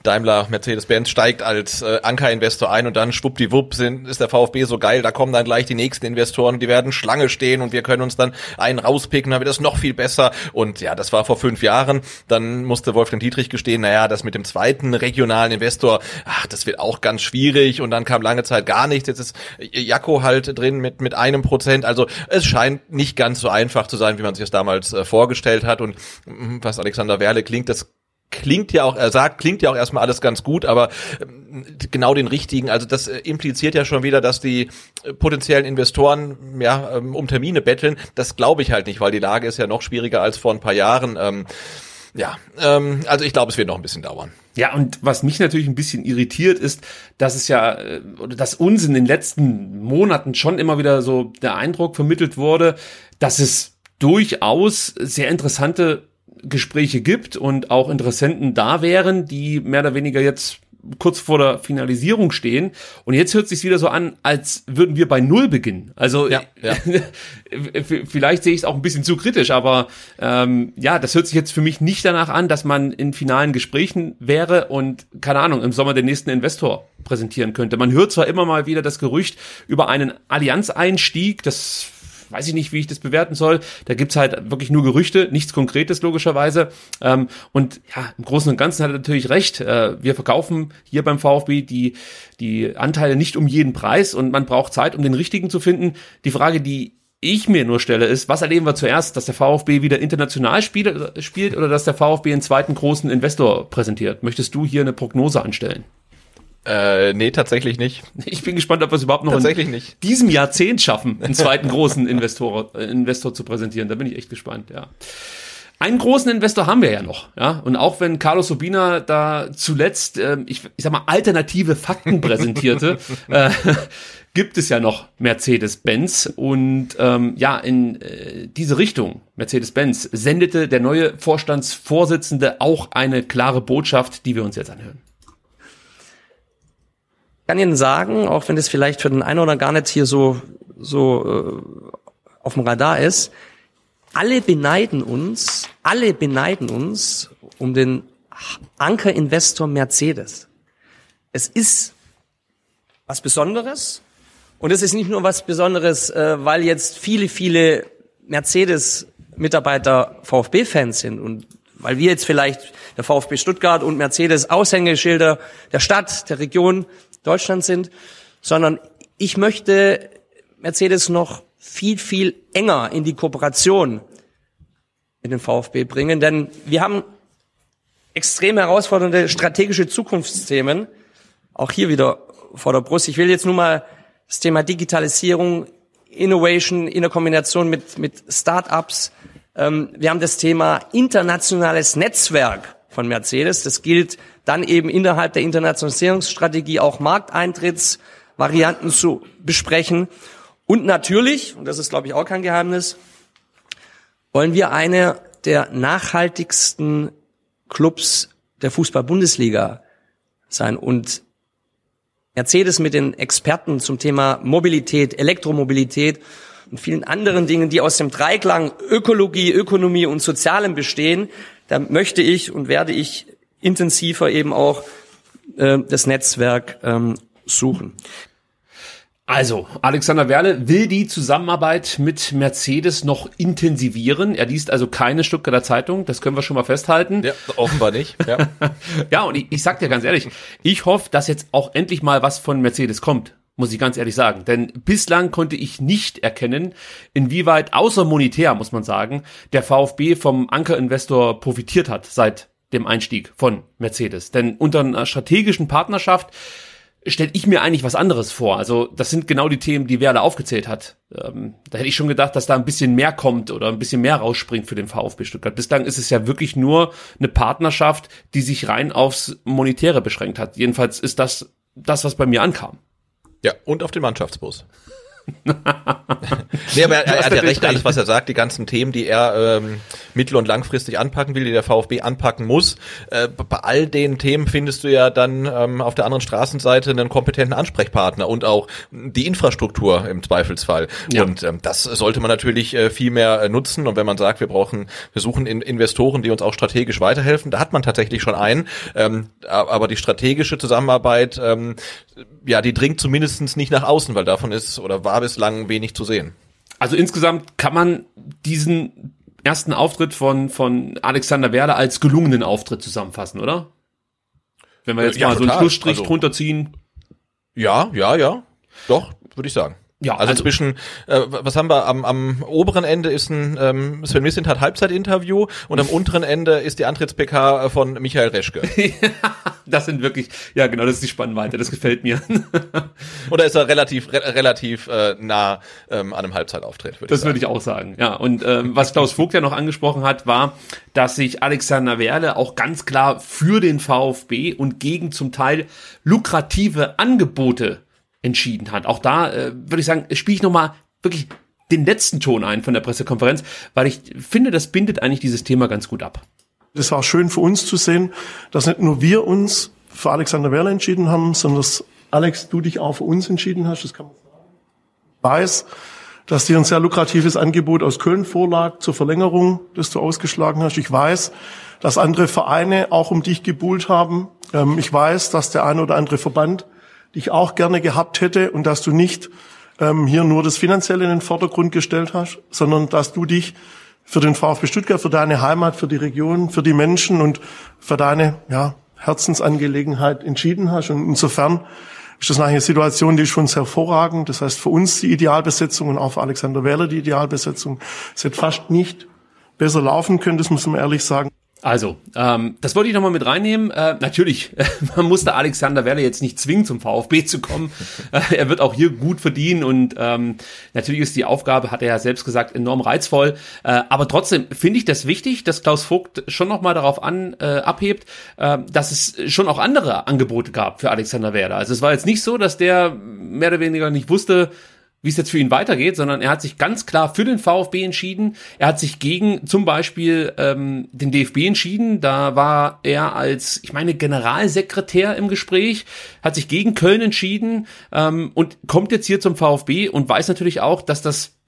Daimler Mercedes-Benz steigt als äh, Ankerinvestor ein und dann schwuppdiwupp sind, ist der VfB so geil, da kommen dann gleich die nächsten Investoren, die werden Schlange stehen und wir können uns dann einen rauspicken, dann wird das noch viel besser. Und ja, das war vor fünf Jahren. Dann musste Wolfgang Dietrich gestehen, naja, das mit dem zweiten regionalen Investor, ach, das wird auch ganz schwierig und dann kam lange Zeit gar nichts. Jetzt ist Jakko halt drin mit, mit einem Prozent. Also es scheint nicht ganz so einfach zu sein, wie man sich das damals äh, vorgestellt hat. Und was Alexander Werle klingt, das klingt ja auch, er sagt, klingt ja auch erstmal alles ganz gut, aber ähm, genau den richtigen, also das äh, impliziert ja schon wieder, dass die äh, potenziellen Investoren ja ähm, um Termine betteln. Das glaube ich halt nicht, weil die Lage ist ja noch schwieriger als vor ein paar Jahren. Ähm, ja, also ich glaube, es wird noch ein bisschen dauern. Ja, und was mich natürlich ein bisschen irritiert ist, dass es ja, äh, oder dass uns in den letzten Monaten schon immer wieder so der Eindruck vermittelt wurde, dass es durchaus sehr interessante Gespräche gibt und auch Interessenten da wären, die mehr oder weniger jetzt kurz vor der Finalisierung stehen. Und jetzt hört es sich wieder so an, als würden wir bei Null beginnen. Also ja, ja. *laughs* vielleicht sehe ich es auch ein bisschen zu kritisch, aber ähm, ja, das hört sich jetzt für mich nicht danach an, dass man in finalen Gesprächen wäre und, keine Ahnung, im Sommer den nächsten Investor präsentieren könnte. Man hört zwar immer mal wieder das Gerücht über einen Allianz-Einstieg, das weiß ich nicht, wie ich das bewerten soll. Da gibt's halt wirklich nur Gerüchte, nichts Konkretes logischerweise. Ähm, und ja, im Großen und Ganzen hat er natürlich recht. Äh, wir verkaufen hier beim VfB die, die Anteile nicht um jeden Preis und man braucht Zeit, um den richtigen zu finden. Die Frage, die ich mir nur stelle, ist, was erleben wir zuerst, dass der VfB wieder international spielt, spielt oder dass der VfB einen zweiten großen Investor präsentiert? Möchtest du hier eine Prognose anstellen? Äh, nee, tatsächlich nicht. Ich bin gespannt, ob wir es überhaupt noch tatsächlich in nicht. diesem Jahrzehnt schaffen, einen zweiten großen Investor, äh, Investor zu präsentieren. Da bin ich echt gespannt, ja. Einen großen Investor haben wir ja noch, ja. Und auch wenn Carlos Sobina da zuletzt, äh, ich, ich sag mal, alternative Fakten *laughs* präsentierte, äh, gibt es ja noch Mercedes-Benz. Und ähm, ja, in äh, diese Richtung, Mercedes-Benz, sendete der neue Vorstandsvorsitzende auch eine klare Botschaft, die wir uns jetzt anhören kann Ihnen sagen, auch wenn das vielleicht für den einen oder gar nicht hier so, so äh, auf dem Radar ist, alle beneiden uns, alle beneiden uns um den Ankerinvestor Mercedes. Es ist was Besonderes und es ist nicht nur was Besonderes, äh, weil jetzt viele, viele Mercedes-Mitarbeiter VfB-Fans sind und weil wir jetzt vielleicht der VfB Stuttgart und Mercedes Aushängeschilder der Stadt, der Region Deutschland sind, sondern ich möchte Mercedes noch viel, viel enger in die Kooperation mit dem VfB bringen, denn wir haben extrem herausfordernde strategische Zukunftsthemen, auch hier wieder vor der Brust. Ich will jetzt nur mal das Thema Digitalisierung, Innovation in der Kombination mit, mit Startups. Ähm, wir haben das Thema internationales Netzwerk von Mercedes. Das gilt dann eben innerhalb der Internationalisierungsstrategie auch Markteintrittsvarianten zu besprechen. Und natürlich, und das ist glaube ich auch kein Geheimnis, wollen wir eine der nachhaltigsten Clubs der Fußball-Bundesliga sein. Und Mercedes mit den Experten zum Thema Mobilität, Elektromobilität und vielen anderen Dingen, die aus dem Dreiklang Ökologie, Ökonomie und Sozialem bestehen, da möchte ich und werde ich intensiver eben auch äh, das Netzwerk ähm, suchen. Also, Alexander Werle will die Zusammenarbeit mit Mercedes noch intensivieren. Er liest also keine Stuttgarter Zeitung, das können wir schon mal festhalten. Ja, offenbar nicht. Ja, *laughs* ja und ich, ich sag dir ganz ehrlich, ich hoffe, dass jetzt auch endlich mal was von Mercedes kommt muss ich ganz ehrlich sagen. Denn bislang konnte ich nicht erkennen, inwieweit, außer monetär, muss man sagen, der VfB vom Ankerinvestor profitiert hat seit dem Einstieg von Mercedes. Denn unter einer strategischen Partnerschaft stelle ich mir eigentlich was anderes vor. Also das sind genau die Themen, die Werle aufgezählt hat. Ähm, da hätte ich schon gedacht, dass da ein bisschen mehr kommt oder ein bisschen mehr rausspringt für den VfB Stuttgart. Bislang ist es ja wirklich nur eine Partnerschaft, die sich rein aufs Monetäre beschränkt hat. Jedenfalls ist das das, was bei mir ankam. Ja, und auf den Mannschaftsbus. Nee, aber er, er hat ja recht, alles, was er sagt, die ganzen Themen, die er ähm, mittel- und langfristig anpacken will, die der VfB anpacken muss. Äh, bei all den Themen findest du ja dann ähm, auf der anderen Straßenseite einen kompetenten Ansprechpartner und auch die Infrastruktur im Zweifelsfall. Ja. Und ähm, das sollte man natürlich äh, viel mehr äh, nutzen. Und wenn man sagt, wir brauchen, wir suchen in Investoren, die uns auch strategisch weiterhelfen, da hat man tatsächlich schon einen. Ähm, aber die strategische Zusammenarbeit, ähm, ja, die dringt zumindestens nicht nach außen, weil davon ist oder war bislang wenig zu sehen. Also insgesamt kann man diesen ersten Auftritt von, von Alexander Werder als gelungenen Auftritt zusammenfassen, oder? Wenn wir jetzt ja, mal total. so einen Schlussstrich also, drunter ziehen. Ja, ja, ja. Doch, würde ich sagen. Ja, also, also zwischen, äh, was haben wir, am, am oberen Ende ist ein ähm, Sven Mislintat Halbzeitinterview und am unteren Ende ist die Antritts-PK von Michael Reschke. *laughs* das sind wirklich, ja genau, das ist die Spannweite, das gefällt mir. *laughs* Oder ist er relativ, re relativ äh, nah ähm, an einem Halbzeitauftritt, würde Das würde ich auch sagen, ja. Und ähm, was Klaus Vogt ja noch angesprochen hat, war, dass sich Alexander Werle auch ganz klar für den VfB und gegen zum Teil lukrative Angebote entschieden hat. Auch da äh, würde ich sagen, spiele ich nochmal wirklich den letzten Ton ein von der Pressekonferenz, weil ich finde, das bindet eigentlich dieses Thema ganz gut ab. Es war schön für uns zu sehen, dass nicht nur wir uns für Alexander Werle entschieden haben, sondern dass Alex, du dich auch für uns entschieden hast. Das kann man sagen. Ich weiß, dass dir ein sehr lukratives Angebot aus Köln vorlag zur Verlängerung, das du ausgeschlagen hast. Ich weiß, dass andere Vereine auch um dich gebuhlt haben. Ähm, ich weiß, dass der eine oder andere Verband dich auch gerne gehabt hätte und dass du nicht ähm, hier nur das Finanzielle in den Vordergrund gestellt hast, sondern dass du dich für den VfB Stuttgart, für deine Heimat, für die Region, für die Menschen und für deine ja, Herzensangelegenheit entschieden hast. Und insofern ist das eine Situation, die ist schon sehr hervorragend. Das heißt, für uns die Idealbesetzung und auch für Alexander Wähler die Idealbesetzung. Es hätte fast nicht besser laufen können, das muss man ehrlich sagen. Also, ähm, das wollte ich nochmal mit reinnehmen. Äh, natürlich, *laughs* man musste Alexander Werle jetzt nicht zwingen, zum VfB zu kommen. *laughs* Äh, er wird auch hier gut verdienen und ähm, natürlich ist die Aufgabe, hat er ja selbst gesagt, enorm reizvoll. Äh, aber trotzdem finde ich das wichtig, dass Klaus Vogt schon nochmal darauf an, äh, abhebt, äh, dass es schon auch andere Angebote gab für Alexander Werle. Also es war jetzt nicht so, dass der mehr oder weniger nicht wusste, wie es jetzt für ihn weitergeht, sondern er hat sich ganz klar für den VfB entschieden. Er hat sich gegen zum Beispiel ähm, den DFB entschieden. Da war er als, ich meine, Generalsekretär im Gespräch, hat sich gegen Köln entschieden ähm, und kommt jetzt hier zum VfB und weiß natürlich auch, dass das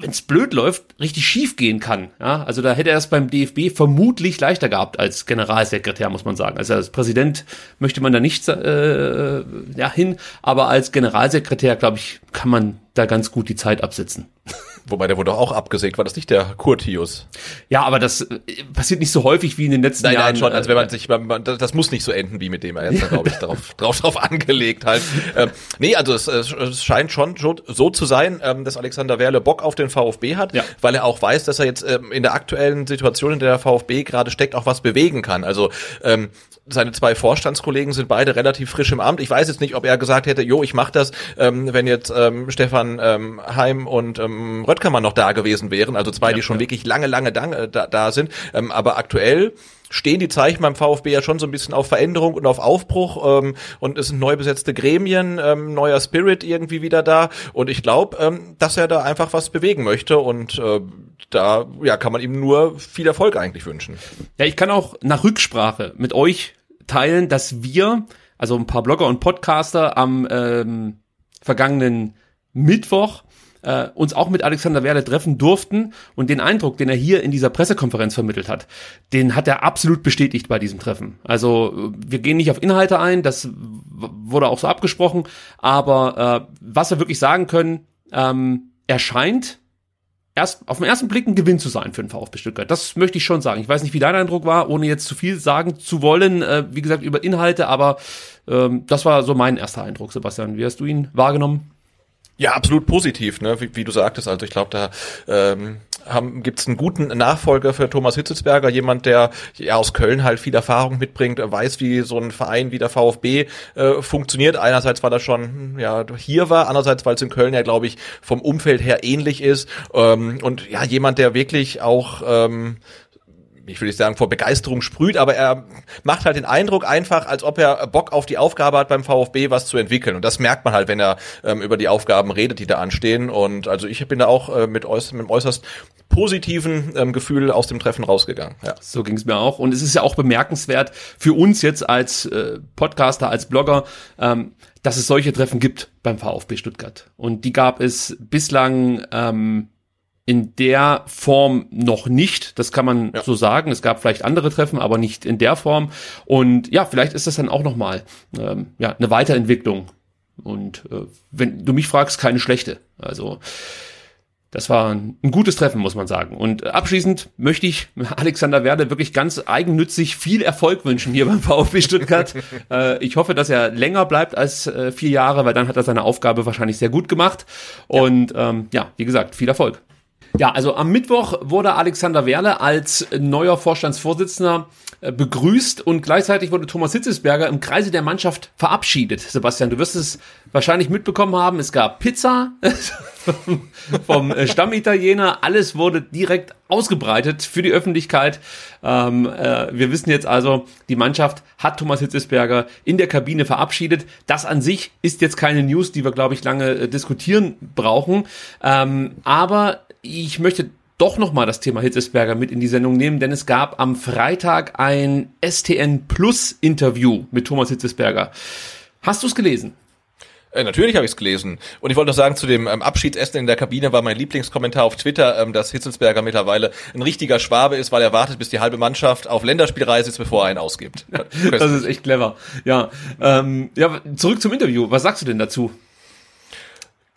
wenn es blöd läuft, richtig schief gehen kann. Ja, also da hätte er es beim DFB vermutlich leichter gehabt als Generalsekretär, muss man sagen. Also als Präsident möchte man da nicht äh, ja, hin, aber als Generalsekretär, glaube ich, kann man da ganz gut die Zeit absitzen. *laughs* Wobei der wurde auch abgesägt, war das nicht der Kurtius? Ja, aber das äh, passiert nicht so häufig wie in den letzten Nein, Jahren. nein, schon, als wenn man Äh, sich, man, man, das muss nicht so enden wie mit dem, er da, *laughs* glaube ich, drauf, drauf, drauf angelegt halt. Ähm, nee, also es, es scheint schon so, so zu sein, ähm, dass Alexander Werle Bock auf den VfB hat, Ja. weil er auch weiß, dass er jetzt ähm, in der aktuellen Situation, in der der VfB gerade steckt, auch was bewegen kann. Also ähm, seine zwei Vorstandskollegen sind beide relativ frisch im Amt. Ich weiß jetzt nicht, ob er gesagt hätte, jo, ich mach das, ähm, wenn jetzt ähm, Stefan ähm, Heim und ähm, Röttgermann noch da gewesen wären. Also zwei, die schon wirklich lange, lange da, da, da sind. Ähm, aber aktuell stehen die Zeichen beim VfB ja schon so ein bisschen auf Veränderung und auf Aufbruch ähm, und es sind neu besetzte Gremien, ähm, neuer Spirit irgendwie wieder da und ich glaube, ähm, dass er da einfach was bewegen möchte und äh, da ja kann man ihm nur viel Erfolg eigentlich wünschen. Ja, ich kann auch nach Rücksprache mit euch teilen, dass wir, also ein paar Blogger und Podcaster am ähm, vergangenen Mittwoch äh, uns auch mit Alexander Werle treffen durften und den Eindruck, den er hier in dieser Pressekonferenz vermittelt hat, den hat er absolut bestätigt bei diesem Treffen. Also äh, wir gehen nicht auf Inhalte ein, das wurde auch so abgesprochen, aber äh, was wir wirklich sagen können, ähm, er scheint erst auf den ersten Blick ein Gewinn zu sein für den VfB Stuttgart. Das möchte ich schon sagen. Ich weiß nicht, wie dein Eindruck war, ohne jetzt zu viel sagen zu wollen, äh, wie gesagt, über Inhalte, aber ähm, das war so mein erster Eindruck, Sebastian. Wie hast du ihn wahrgenommen? Ja, absolut positiv, ne? wie, wie du sagtest. Also ich glaube, da ähm, haben, gibt's einen guten Nachfolger für Thomas Hitzelsberger, jemand, der ja aus Köln halt viel Erfahrung mitbringt, weiß, wie so ein Verein wie der VfB äh, funktioniert. Einerseits, weil er schon hm, ja hier war, andererseits, weil es in Köln ja, glaube ich, vom Umfeld her ähnlich ist. Ähm, und ja, jemand, der wirklich auch ähm, ich nicht sagen, vor Begeisterung sprüht, aber er macht halt den Eindruck einfach, als ob er Bock auf die Aufgabe hat beim VfB, was zu entwickeln. Und das merkt man halt, wenn er ähm, über die Aufgaben redet, die da anstehen. Und also ich bin da auch äh, mit, äuß mit einem äußerst positiven ähm, Gefühl aus dem Treffen rausgegangen. Ja. So ging es mir auch. Und es ist ja auch bemerkenswert für uns jetzt als äh, Podcaster, als Blogger, ähm, dass es solche Treffen gibt beim VfB Stuttgart. Und die gab es bislang ähm, in der Form noch nicht. Das kann man Ja. so sagen. Es gab vielleicht andere Treffen, aber nicht in der Form. Und ja, vielleicht ist das dann auch nochmal ähm, ja, eine Weiterentwicklung. Und äh, wenn du mich fragst, keine schlechte. Also das war ein, gutes Treffen, muss man sagen. Und abschließend möchte ich *laughs* Alexander Werle wirklich ganz eigennützig viel Erfolg wünschen hier beim VfB Stuttgart. *laughs* äh, ich hoffe, dass er länger bleibt als äh, vier Jahre, weil dann hat er seine Aufgabe wahrscheinlich sehr gut gemacht. Und ähm, ja, wie gesagt, viel Erfolg. Ja, also am Mittwoch wurde Alexander Werle als neuer Vorstandsvorsitzender äh, begrüßt und gleichzeitig wurde Thomas Hitzesberger im Kreise der Mannschaft verabschiedet. Sebastian, du wirst es wahrscheinlich mitbekommen haben. Es gab Pizza *laughs* vom, äh, Stammitaliener. Alles wurde direkt ausgebreitet für die Öffentlichkeit. Ähm, äh, wir wissen jetzt also, die Mannschaft hat Thomas Hitzesberger in der Kabine verabschiedet. Das an sich ist jetzt keine News, die wir, glaube ich, lange äh, diskutieren brauchen. Ähm, aber ich möchte doch nochmal das Thema Hitzesberger mit in die Sendung nehmen, denn es gab am Freitag ein STN Plus Interview mit Thomas Hitzesberger. Hast du es gelesen? Äh, natürlich habe ich es gelesen. Und ich wollte noch sagen, zu dem ähm, Abschiedsessen in der Kabine war mein Lieblingskommentar auf Twitter, ähm, dass Hitzelsberger mittlerweile ein richtiger Schwabe ist, weil er wartet, bis die halbe Mannschaft auf Länderspielreise ist, bevor er einen ausgibt. *laughs* Das ist echt clever. Ja, ähm, ja, zurück zum Interview. Was sagst du denn dazu?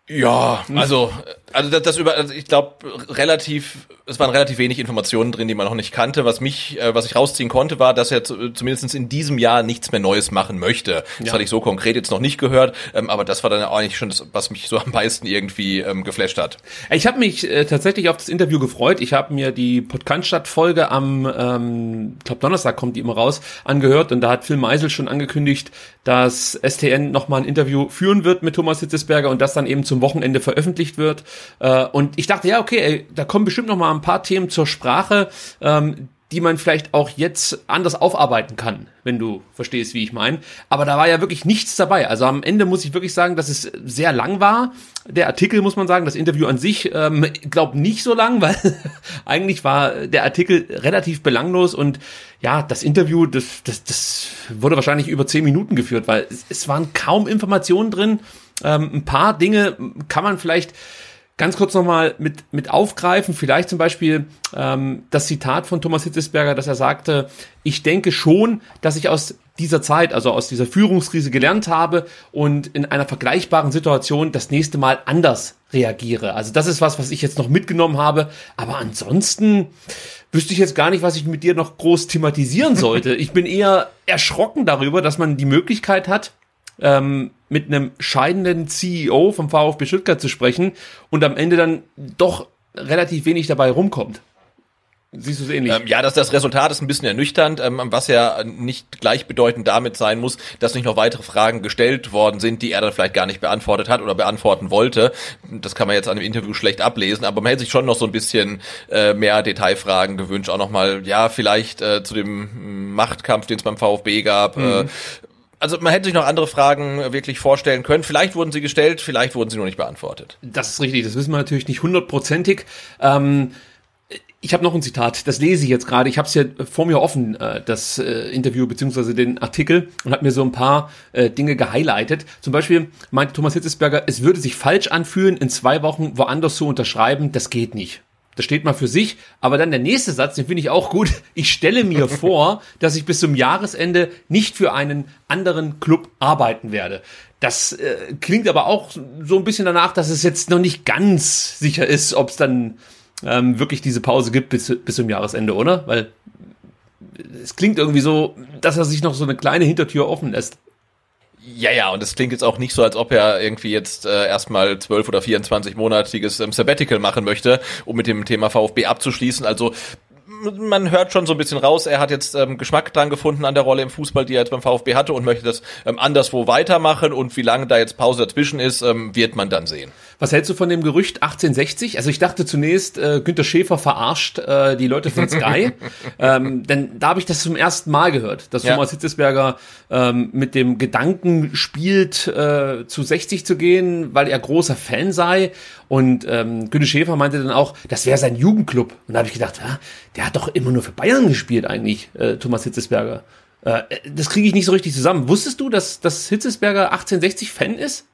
Ja, also, also das, das über, also ich glaube, relativ, es waren relativ wenig Informationen drin, die man noch nicht kannte. Was mich, äh, was ich rausziehen konnte, war, dass er zu, zumindest in diesem Jahr nichts mehr Neues machen möchte. Das Ja. hatte ich so konkret jetzt noch nicht gehört, ähm, aber das war dann auch eigentlich schon das, was mich so am meisten irgendwie ähm, geflasht hat. Ich habe mich äh, tatsächlich auf das Interview gefreut. Ich habe mir die Podcast-Folge am, ähm, ich glaube Donnerstag kommt die immer raus, angehört und da hat Phil Meisel schon angekündigt, dass STN nochmal ein Interview führen wird mit Thomas Hitzesberger und das dann eben zum Wochenende veröffentlicht wird. Äh, und ich dachte, ja, okay, ey, da kommen bestimmt noch mal ein paar Themen zur Sprache, ähm, die man vielleicht auch jetzt anders aufarbeiten kann, wenn du verstehst, wie ich meine. Aber da war ja wirklich nichts dabei. Also am Ende muss ich wirklich sagen, dass es sehr lang war. Der Artikel muss man sagen, das Interview an sich, ähm, glaube nicht so lang, *laughs* weil eigentlich war der Artikel relativ belanglos und ja, das Interview, das, das, das wurde wahrscheinlich über zehn Minuten geführt, weil es, es waren kaum Informationen drin. Ähm, ein paar Dinge kann man vielleicht ganz kurz nochmal mit, mit aufgreifen. Vielleicht zum Beispiel ähm, das Zitat von Thomas Hitzesberger, dass er sagte, ich denke schon, dass ich aus dieser Zeit, also aus dieser Führungskrise gelernt habe und in einer vergleichbaren Situation das nächste Mal anders reagiere. Also das ist was, was ich jetzt noch mitgenommen habe. Aber ansonsten wüsste ich jetzt gar nicht, was ich mit dir noch groß thematisieren sollte. *laughs* Ich bin eher erschrocken darüber, dass man die Möglichkeit hat, ähm, mit einem scheidenden CEO vom VfB Stuttgart zu sprechen und am Ende dann doch relativ wenig dabei rumkommt. Siehst du es ähnlich? Ähm, ja, das, das Resultat ist ein bisschen ernüchternd, ähm, was ja nicht gleichbedeutend damit sein muss, dass nicht noch weitere Fragen gestellt worden sind, die er dann vielleicht gar nicht beantwortet hat oder beantworten wollte. Das kann man jetzt an dem Interview schlecht ablesen, aber man hätte sich schon noch so ein bisschen äh, mehr Detailfragen gewünscht. Auch nochmal, ja, vielleicht äh, zu dem Machtkampf, den es beim VfB gab. Mhm. Äh, also man hätte sich noch andere Fragen wirklich vorstellen können. Vielleicht wurden sie gestellt, vielleicht wurden sie nur nicht beantwortet. Das ist richtig, das wissen wir natürlich nicht hundertprozentig. Ähm ich habe noch ein Zitat, das lese ich jetzt gerade. Ich habe es ja vor mir offen, äh, das äh, Interview beziehungsweise den Artikel und habe mir so ein paar äh, Dinge gehighlightet. Zum Beispiel meinte Thomas Hitzesberger, es würde sich falsch anfühlen, in zwei Wochen woanders zu unterschreiben. Das geht nicht. Das steht mal für sich. Aber dann der nächste Satz, den finde ich auch gut. *laughs* Ich stelle mir *laughs* vor, dass ich bis zum Jahresende nicht für einen anderen Club arbeiten werde. Das äh, klingt aber auch so ein bisschen danach, dass es jetzt noch nicht ganz sicher ist, ob es dann ähm, wirklich diese Pause gibt bis, bis zum Jahresende, oder? Weil es klingt irgendwie so, dass er sich noch so eine kleine Hintertür offen lässt. Ja, ja, und es klingt jetzt auch nicht so, als ob er irgendwie jetzt äh, erstmal zwölf oder 24 monatiges ähm, Sabbatical machen möchte, um mit dem Thema VfB abzuschließen. Also man hört schon so ein bisschen raus, er hat jetzt ähm, Geschmack dran gefunden an der Rolle im Fußball, die er jetzt beim VfB hatte und möchte das ähm, anderswo weitermachen und wie lange da jetzt Pause dazwischen ist, ähm, wird man dann sehen. Was hältst du von dem Gerücht 1860? Also ich dachte zunächst, äh, Günter Schäfer verarscht äh, die Leute von Sky. *laughs* ähm, denn da habe ich das zum ersten Mal gehört, dass ja. Thomas Hitzesberger ähm, mit dem Gedanken spielt, äh, zu 60 zu gehen, weil er großer Fan sei. Und ähm, Günter Schäfer meinte dann auch, das wäre sein Jugendclub. Und da habe ich gedacht, ja, der hat doch immer nur für Bayern gespielt eigentlich, äh, Thomas Hitzesberger. Äh, das kriege ich nicht so richtig zusammen. Wusstest du, dass, dass Hitzesberger 1860 Fan ist?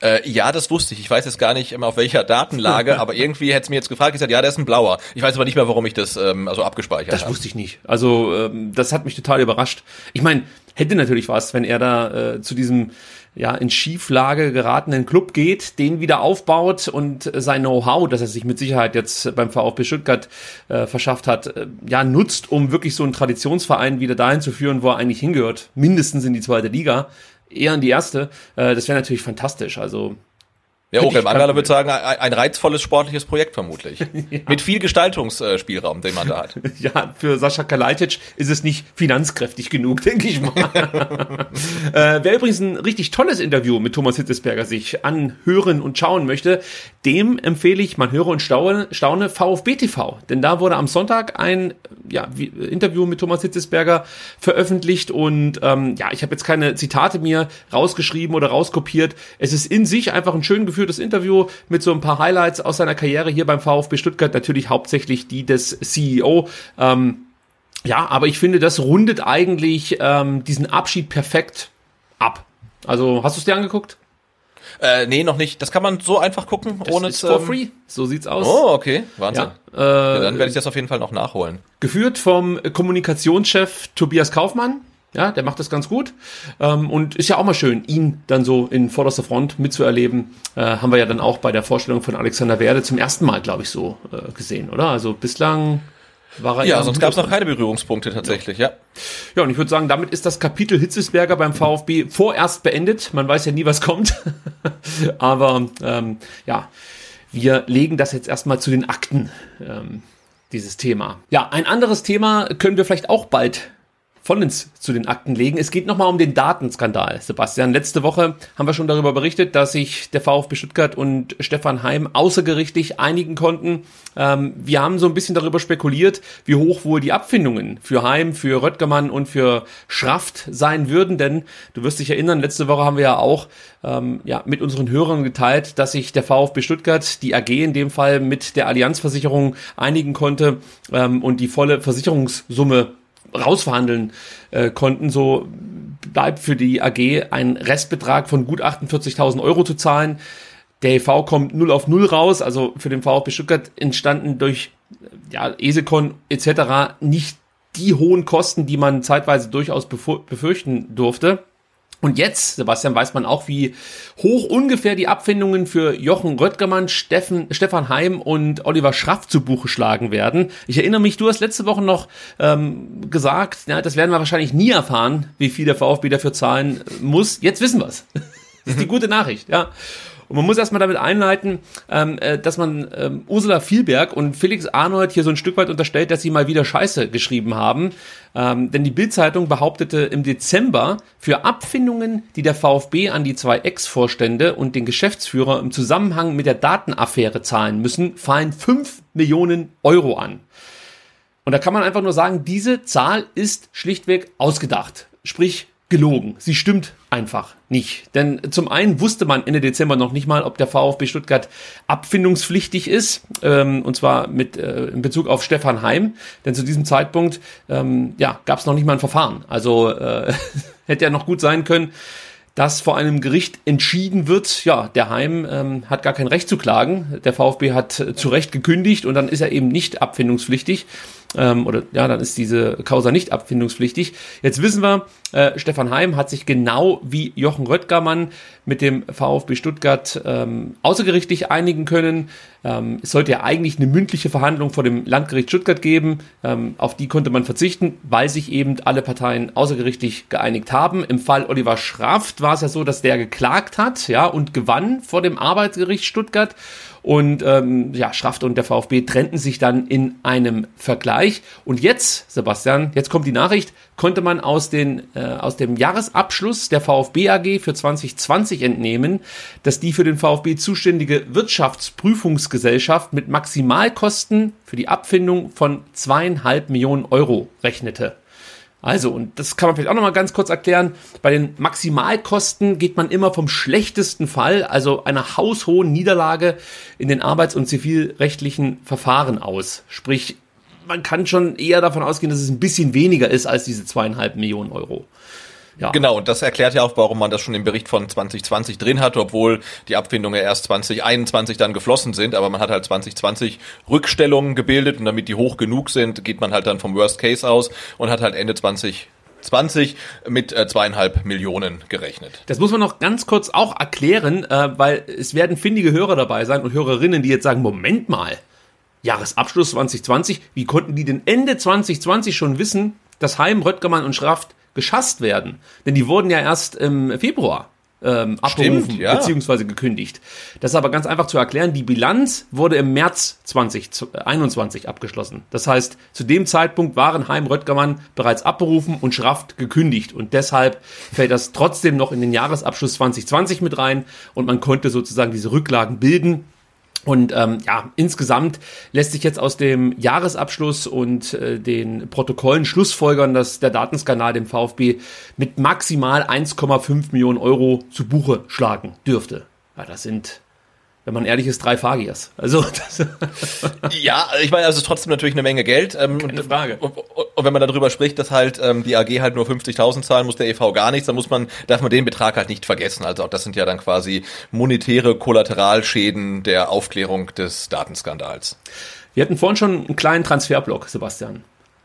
Äh, ja, das wusste ich. Ich weiß jetzt gar nicht immer auf welcher Datenlage, *laughs* aber irgendwie hätte es mir jetzt gefragt, gesagt, ja, der ist ein blauer. Ich weiß aber nicht mehr, warum ich das ähm, also abgespeichert habe. Das wusste ich nicht. Also ähm, das hat mich total überrascht. Ich meine, hätte natürlich was, wenn er da äh, zu diesem ja in Schieflage geratenen Club geht, den wieder aufbaut und sein Know-how, das er sich mit Sicherheit jetzt beim VfB Stuttgart äh, verschafft hat, äh, ja nutzt, um wirklich so einen Traditionsverein wieder dahin zu führen, wo er eigentlich hingehört, mindestens in die zweite Liga eher in die erste. Äh, das wäre natürlich fantastisch. Also ja, Orel Mangala würde sagen, ein reizvolles sportliches Projekt vermutlich. *laughs* ja. Mit viel Gestaltungsspielraum, den man da hat. *laughs* Ja, für Sascha Kalajdzic ist es nicht finanzkräftig genug, denke ich mal. *laughs* äh, wer übrigens ein richtig tolles Interview mit Thomas Hitzesberger sich anhören und schauen möchte, dem empfehle ich, man höre und staune, staune VfB TV. Denn da wurde am Sonntag ein ja, Interview mit Thomas Hitzesberger veröffentlicht und ähm, ja, ich habe jetzt keine Zitate mir rausgeschrieben oder rauskopiert. Es ist in sich einfach ein schön geführtes Interview mit so ein paar Highlights aus seiner Karriere hier beim VfB Stuttgart, natürlich hauptsächlich die des CEO. Ähm, ja, aber ich finde, das rundet eigentlich ähm, diesen Abschied perfekt ab. Also, hast du es dir angeguckt? Äh, nee, noch nicht. Das kann man so einfach gucken, das ohne ist for ähm, free. So sieht's aus. Oh, okay. Wahnsinn. Ja, äh, ja, dann werde ich das auf jeden Fall noch nachholen. Geführt vom Kommunikationschef Tobias Kaufmann. Ja, der macht das ganz gut. Ähm, und ist ja auch mal schön, ihn dann so in vorderster Front mitzuerleben. Äh, haben wir ja dann auch bei der Vorstellung von Alexander Werde zum ersten Mal, glaube ich, so äh, gesehen, oder? Also bislang war er Ja, sonst gab es noch keine Berührungspunkte tatsächlich, ja. Ja, ja und ich würde sagen, damit ist das Kapitel Hitzesberger beim VfB vorerst beendet. Man weiß ja nie, was kommt. *laughs* Aber ähm, ja, wir legen das jetzt erstmal zu den Akten. Ähm, dieses Thema. Ja, ein anderes Thema können wir vielleicht auch bald vollends zu den Akten legen. Es geht nochmal um den Datenskandal, Sebastian. Letzte Woche haben wir schon darüber berichtet, dass sich der VfB Stuttgart und Stefan Heim außergerichtlich einigen konnten. Ähm, wir haben so ein bisschen darüber spekuliert, wie hoch wohl die Abfindungen für Heim, für Röttgermann und für Schraft sein würden, denn du wirst dich erinnern, letzte Woche haben wir ja auch ähm, ja, mit unseren Hörern geteilt, dass sich der VfB Stuttgart, die AG in dem Fall, mit der Allianzversicherung einigen konnte ähm, und die volle Versicherungssumme rausverhandeln äh, konnten, so bleibt für die AG ein Restbetrag von gut 48.000 Euro zu zahlen. Der EV kommt 0 auf 0 raus, also für den VfB Stuttgart entstanden durch ja, Esekon etc. nicht die hohen Kosten, die man zeitweise durchaus befürchten durfte. Und jetzt, Sebastian, weiß man auch, wie hoch ungefähr die Abfindungen für Jochen Röttgermann, Steffen, Stefan Heim und Oliver Schraff zu Buche schlagen werden. Ich erinnere mich, du hast letzte Woche noch ähm, gesagt, ja, das werden wir wahrscheinlich nie erfahren, wie viel der VfB dafür zahlen muss. Jetzt wissen wir es. *laughs* Das ist die gute Nachricht, ja. Und man muss erstmal damit einleiten, ähm, äh, dass man ähm, Ursula Vielberg und Felix Arnold hier so ein Stück weit unterstellt, dass sie mal wieder Scheiße geschrieben haben. Ähm, denn die Bildzeitung behauptete im Dezember, für Abfindungen, die der VfB an die zwei Ex-Vorstände und den Geschäftsführer im Zusammenhang mit der Datenaffäre zahlen müssen, fallen fünf Millionen Euro an. Und da kann man einfach nur sagen, diese Zahl ist schlichtweg ausgedacht. Sprich, gelogen. Sie stimmt einfach nicht. Denn zum einen wusste man Ende Dezember noch nicht mal, ob der VfB Stuttgart abfindungspflichtig ist, ähm, und zwar mit äh, in Bezug auf Stefan Heim. Denn zu diesem Zeitpunkt ähm, ja, gab es noch nicht mal ein Verfahren. Also äh, *laughs* hätte ja noch gut sein können, dass vor einem Gericht entschieden wird, ja, der Heim ähm, hat gar kein Recht zu klagen. Der VfB hat zu Recht gekündigt und dann ist er eben nicht abfindungspflichtig ähm, oder ja, dann ist diese Causa nicht abfindungspflichtig. Jetzt wissen wir, äh, Stefan Heim hat sich genau wie Jochen Röttgermann mit dem VfB Stuttgart ähm, außergerichtlich einigen können. Ähm, es sollte ja eigentlich eine mündliche Verhandlung vor dem Landgericht Stuttgart geben. Ähm, auf die konnte man verzichten, weil sich eben alle Parteien außergerichtlich geeinigt haben. Im Fall Oliver Schraft war es ja so, dass der geklagt hat, ja, und gewann vor dem Arbeitsgericht Stuttgart. Und ähm, ja, Schraft und der VfB trennten sich dann in einem Vergleich. Und jetzt, Sebastian, jetzt kommt die Nachricht, konnte man aus, den, äh, aus dem Jahresabschluss der VfB AG für 2020 entnehmen, dass die für den VfB zuständige Wirtschaftsprüfungsgesellschaft mit Maximalkosten für die Abfindung von zweieinhalb Millionen Euro rechnete. Also, und das kann man vielleicht auch nochmal ganz kurz erklären. Bei den Maximalkosten geht man immer vom schlechtesten Fall, also einer haushohen Niederlage in den arbeits- und zivilrechtlichen Verfahren aus. Sprich, man kann schon eher davon ausgehen, dass es ein bisschen weniger ist als diese zweieinhalb Millionen Euro. Ja. Genau, und das erklärt ja auch, warum man das schon im Bericht von 2020 drin hat, obwohl die Abfindungen erst 2021 dann geflossen sind, aber man hat halt 2020 Rückstellungen gebildet und damit die hoch genug sind, geht man halt dann vom Worst Case aus und hat halt Ende 2020 mit äh, zweieinhalb Millionen gerechnet. Das muss man noch ganz kurz auch erklären, äh, weil es werden findige Hörer dabei sein und Hörerinnen, die jetzt sagen, Moment mal, Jahresabschluss 2020, wie konnten die denn Ende 2020 schon wissen, dass Heim, Röttgermann und Schraft geschasst werden. Denn die wurden ja erst im Februar ähm, abberufen Stimmt, ja. beziehungsweise gekündigt. Das ist aber ganz einfach zu erklären. Die Bilanz wurde im März 2021 abgeschlossen. Das heißt, zu dem Zeitpunkt waren Heim Röttgermann bereits abberufen und Schraft gekündigt. Und deshalb fällt das trotzdem noch in den Jahresabschluss 2020 mit rein und man konnte sozusagen diese Rücklagen bilden und ähm, ja, insgesamt lässt sich jetzt aus dem Jahresabschluss und äh, den Protokollen schlussfolgern, dass der Datenskandal dem VfB mit maximal 1,5 Millionen Euro zu Buche schlagen dürfte. Ja, das sind wenn man ehrlich ist, drei Fagiers. Also ja, ich meine, also es ist trotzdem natürlich eine Menge Geld. Ähm, Keine Frage. Und, und, wenn man darüber spricht, dass halt ähm, die AG halt nur 50.000 zahlen muss, der EV gar nichts, dann muss man, darf man den Betrag halt nicht vergessen. Also auch das sind ja dann quasi monetäre Kollateralschäden der Aufklärung des Datenskandals. Wir hatten vorhin schon einen kleinen Transferblock, Sebastian.